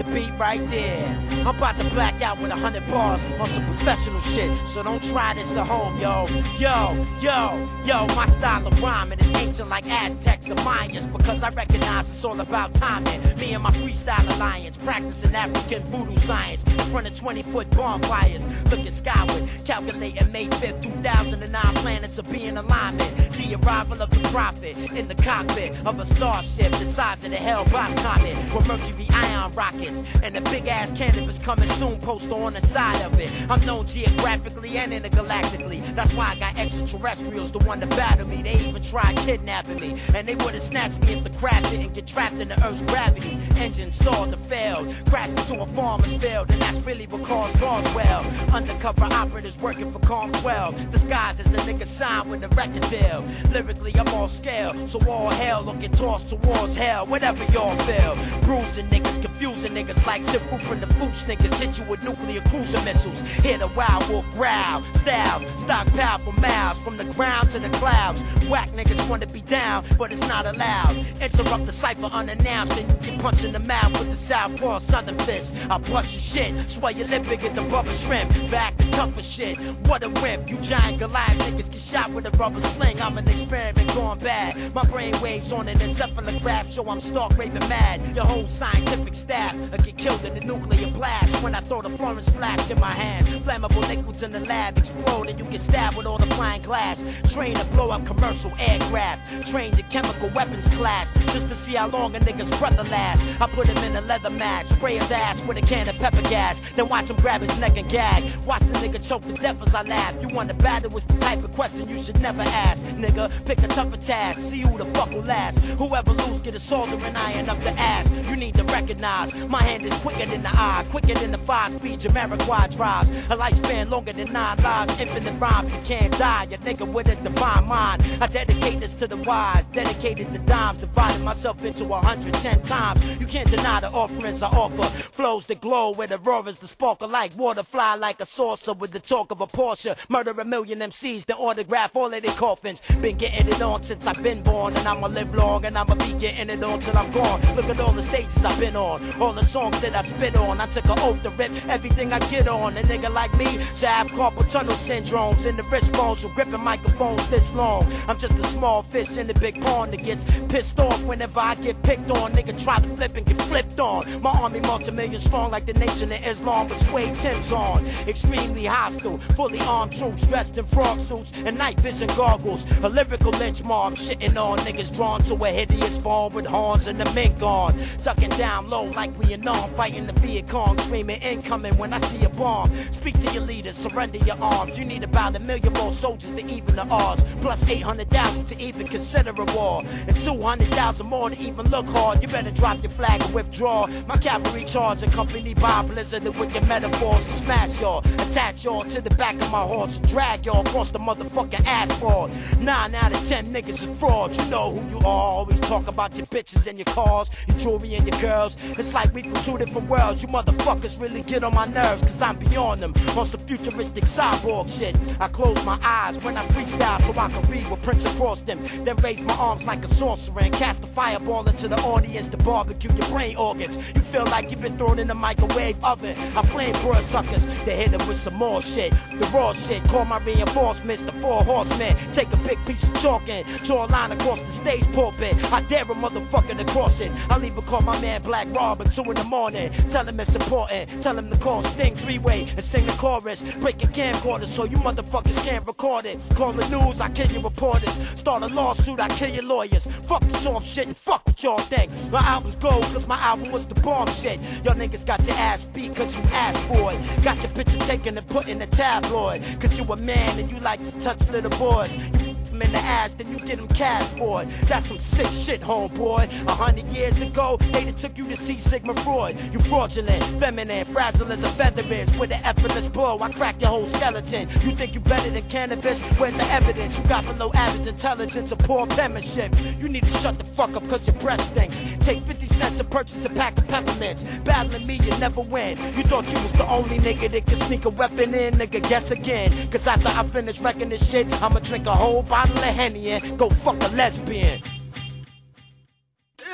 S60: the
S25: beat right there. I'm about to black out with a hundred bars on some professional shit, so don't try this at home, yo. Yo, yo, yo, my style of rhyming is ancient like Aztecs and Mayans because I recognize it's all about timing. Me and my freestyle alliance practicing African voodoo science in front of 20 foot bonfires, looking skyward, calculating May 5th, 2009 planets are being alignment. The arrival of the prophet in the cockpit of a starship the size of the hell comet with Mercury ion rockets and the big ass cannon is coming soon, poster on the side of it. I'm known geographically and intergalactically. That's why I got extraterrestrials, the one to battle me. They even tried kidnapping me, and they would have snatched me if the craft didn't get trapped in the Earth's gravity. Engine stalled or failed, crashed into a farmer's field, and that's really what caused Roswell. Undercover operatives working for Calm 12, disguised as a nigga signed with a record deal. Lyrically, I'm all scale, so all hell looking get tossed towards hell, whatever y'all feel. Bruising niggas can confusing niggas like chip proof from the food niggas. Hit you with nuclear cruiser missiles. Hear the wild wolf growl, styles, stockpile for miles, from the ground to the clouds. Whack niggas wanna be down, but it's not allowed. Interrupt the cipher unannounced, and you get punched in the mouth with the southpaw southern fist. I bust your shit, swear your lip bigger than rubber shrimp. Back to tougher shit. What a wimp, you giant Goliath niggas get shot with a rubber sling. I'm an experiment gone bad. My brain waves on an encephalograph, show I'm stark raving mad. Your whole scientific staff I or get killed in a nuclear blast when I throw the Florence flask in my hand. Flammable liquids in the lab explode and you get stabbed with all the flying glass. Train to blow up commercial aircraft. Train to chemical weapons class just to see how long a nigga's brother lasts. I put him in a leather mat, spray his ass with a can of pepper gas, then watch him grab his neck and gag. Watch the nigga choke to death as I laugh. You wanna battle with the type of question you should never ask, nigga. Pick a tougher task, see who the fuck will last. Whoever lose get a soldering and iron up the ass. You need to recognize my hand is quicker than the eye, quicker than the five speed Jamiroquai drives. A lifespan longer than nine lives, infinite rhymes. You can't die, you nigga with a divine mind. I dedicate this to the wise, dedicated to dimes, divided myself into 110 times. You can't deny the offerings I offer. Flows that glow with auroras the sparkle like water, fly like a saucer with the talk of a Porsche. Murder a million MCs, then autograph all of their coffins. Been getting it on since I've been born, and I'ma live long, and I'ma be getting it on till I'm gone. Look at all the stages I've been on, all the songs that I spit on. I took an oath to rip everything I get on. A nigga like me should have carpal tunnel syndromes in the wrist bones from gripping microphones this long. I'm just a small fish in the big pond that gets pissed off whenever I get picked on. Nigga try to flip and get flipped on. My army multi-million strong like the nation of Islam, but suede Tim's on. Extremely hostile, fully armed troops dressed in frog suits and night vision goggles. A lyrical lynch mob shitting on niggas drawn to a hideous form with horns and the mink on. Ducking down low like we in arm, fighting the Viet Cong, screaming incoming when I see a bomb. Speak to your leaders, surrender your arms. You need about a million more soldiers to even the odds. Plus 800,000 to even consider a war. And 200,000 more to even look hard. You better drop your flag and withdraw. My cavalry charge accompanied by blizzard of wicked metaphors to smash y'all. Attach y'all to the back of my horse. Drag y'all across the motherfucking asphalt. Nine out of ten niggas is frauds. You know who you are. Always talk about your bitches and your cars, your jewelry and your girls. Like we from two different worlds. You motherfuckers really get on my nerves, cause I'm beyond them. On some futuristic cyborg shit. I close my eyes when I freestyle so I can read what prints across them. Then raise my arms like a sorcerer and cast a fireball into the audience to barbecue your brain organs. You feel like you've been thrown in a microwave oven. I flame broad suckers to hit them with some more shit. The raw shit, call my reinforcements, the four horsemen. Take a big piece of chalk and draw a line across the stage pulpit. I dare a motherfucker to cross it. I'll even call my man Black Rob at 2 in the morning. Tell him it's important. Tell him to call Sting three way and sing the chorus. Break a camcorder so you motherfuckers can't record it. Call the news, I kill your reporters. Start a lawsuit, I kill your lawyers. Fuck the soft shit and fuck what y'all think. My album's gold cause my album was the bomb shit. Y'all niggas got your ass beat cause you asked for it. Got your picture taken and put in the tabloid. Cause you a man and you like to touch little boys. You them in the ass, then you get them cash for it. That's some sick shit, homeboy. A hundred years ago, they took you to see Sigmund Freud. You fraudulent, feminine, fragile as a feather is. With an effortless blow, I crack your whole skeleton. You think you better than cannabis? Where's the evidence? You got below average intelligence or poor penmanship. You need to shut the fuck up cause your breath stinks. Take 50 cents and purchase a pack of peppermints. Battling me, you never win. You thought you was the only nigga that could sneak a weapon in, nigga, guess again. Cause after I finish wrecking this shit, I'ma drink a whole bottle of Henny and go fuck a lesbian.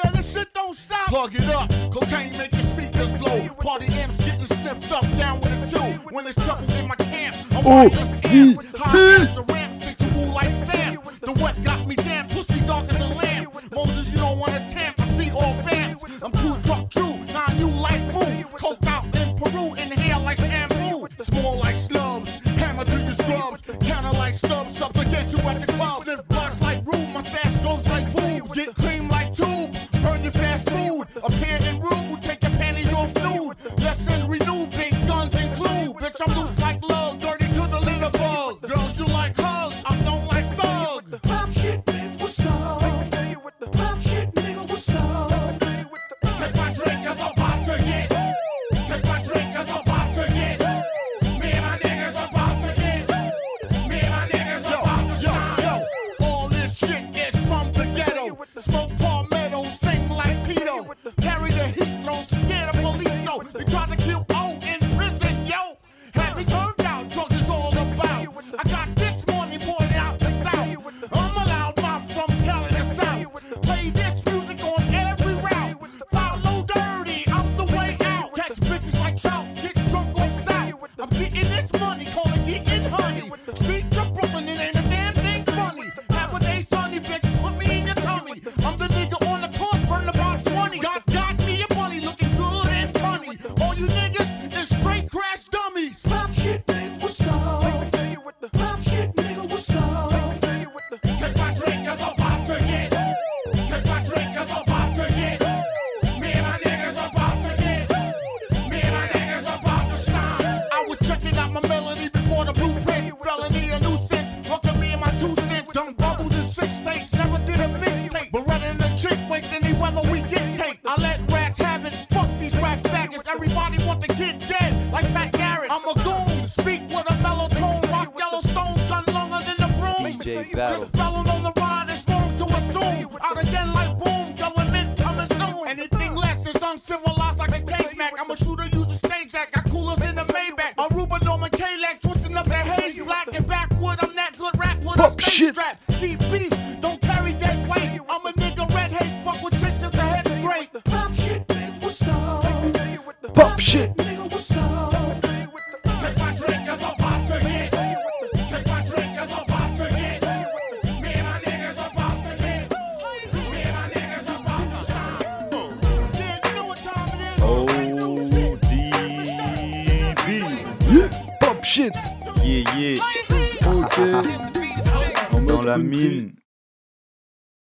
S19: Yeah, this shit don't stop. Plug it up. Cocaine make your speakers blow. Party amps getting sniffed up down with a two. When there's trouble in my camp, I'm
S61: Oh,
S19: D High as ramp, stick to wool like stamp. The what got me damn pussy darker than lamp. Moses, you don't wanna tamp. I see all vamps. I'm too drunk, true. Nah, you like move. Coke out in Peru, inhale like shampoo. Small like snubs. Hammer to your scrubs. Counter like stubs. Up to get you at the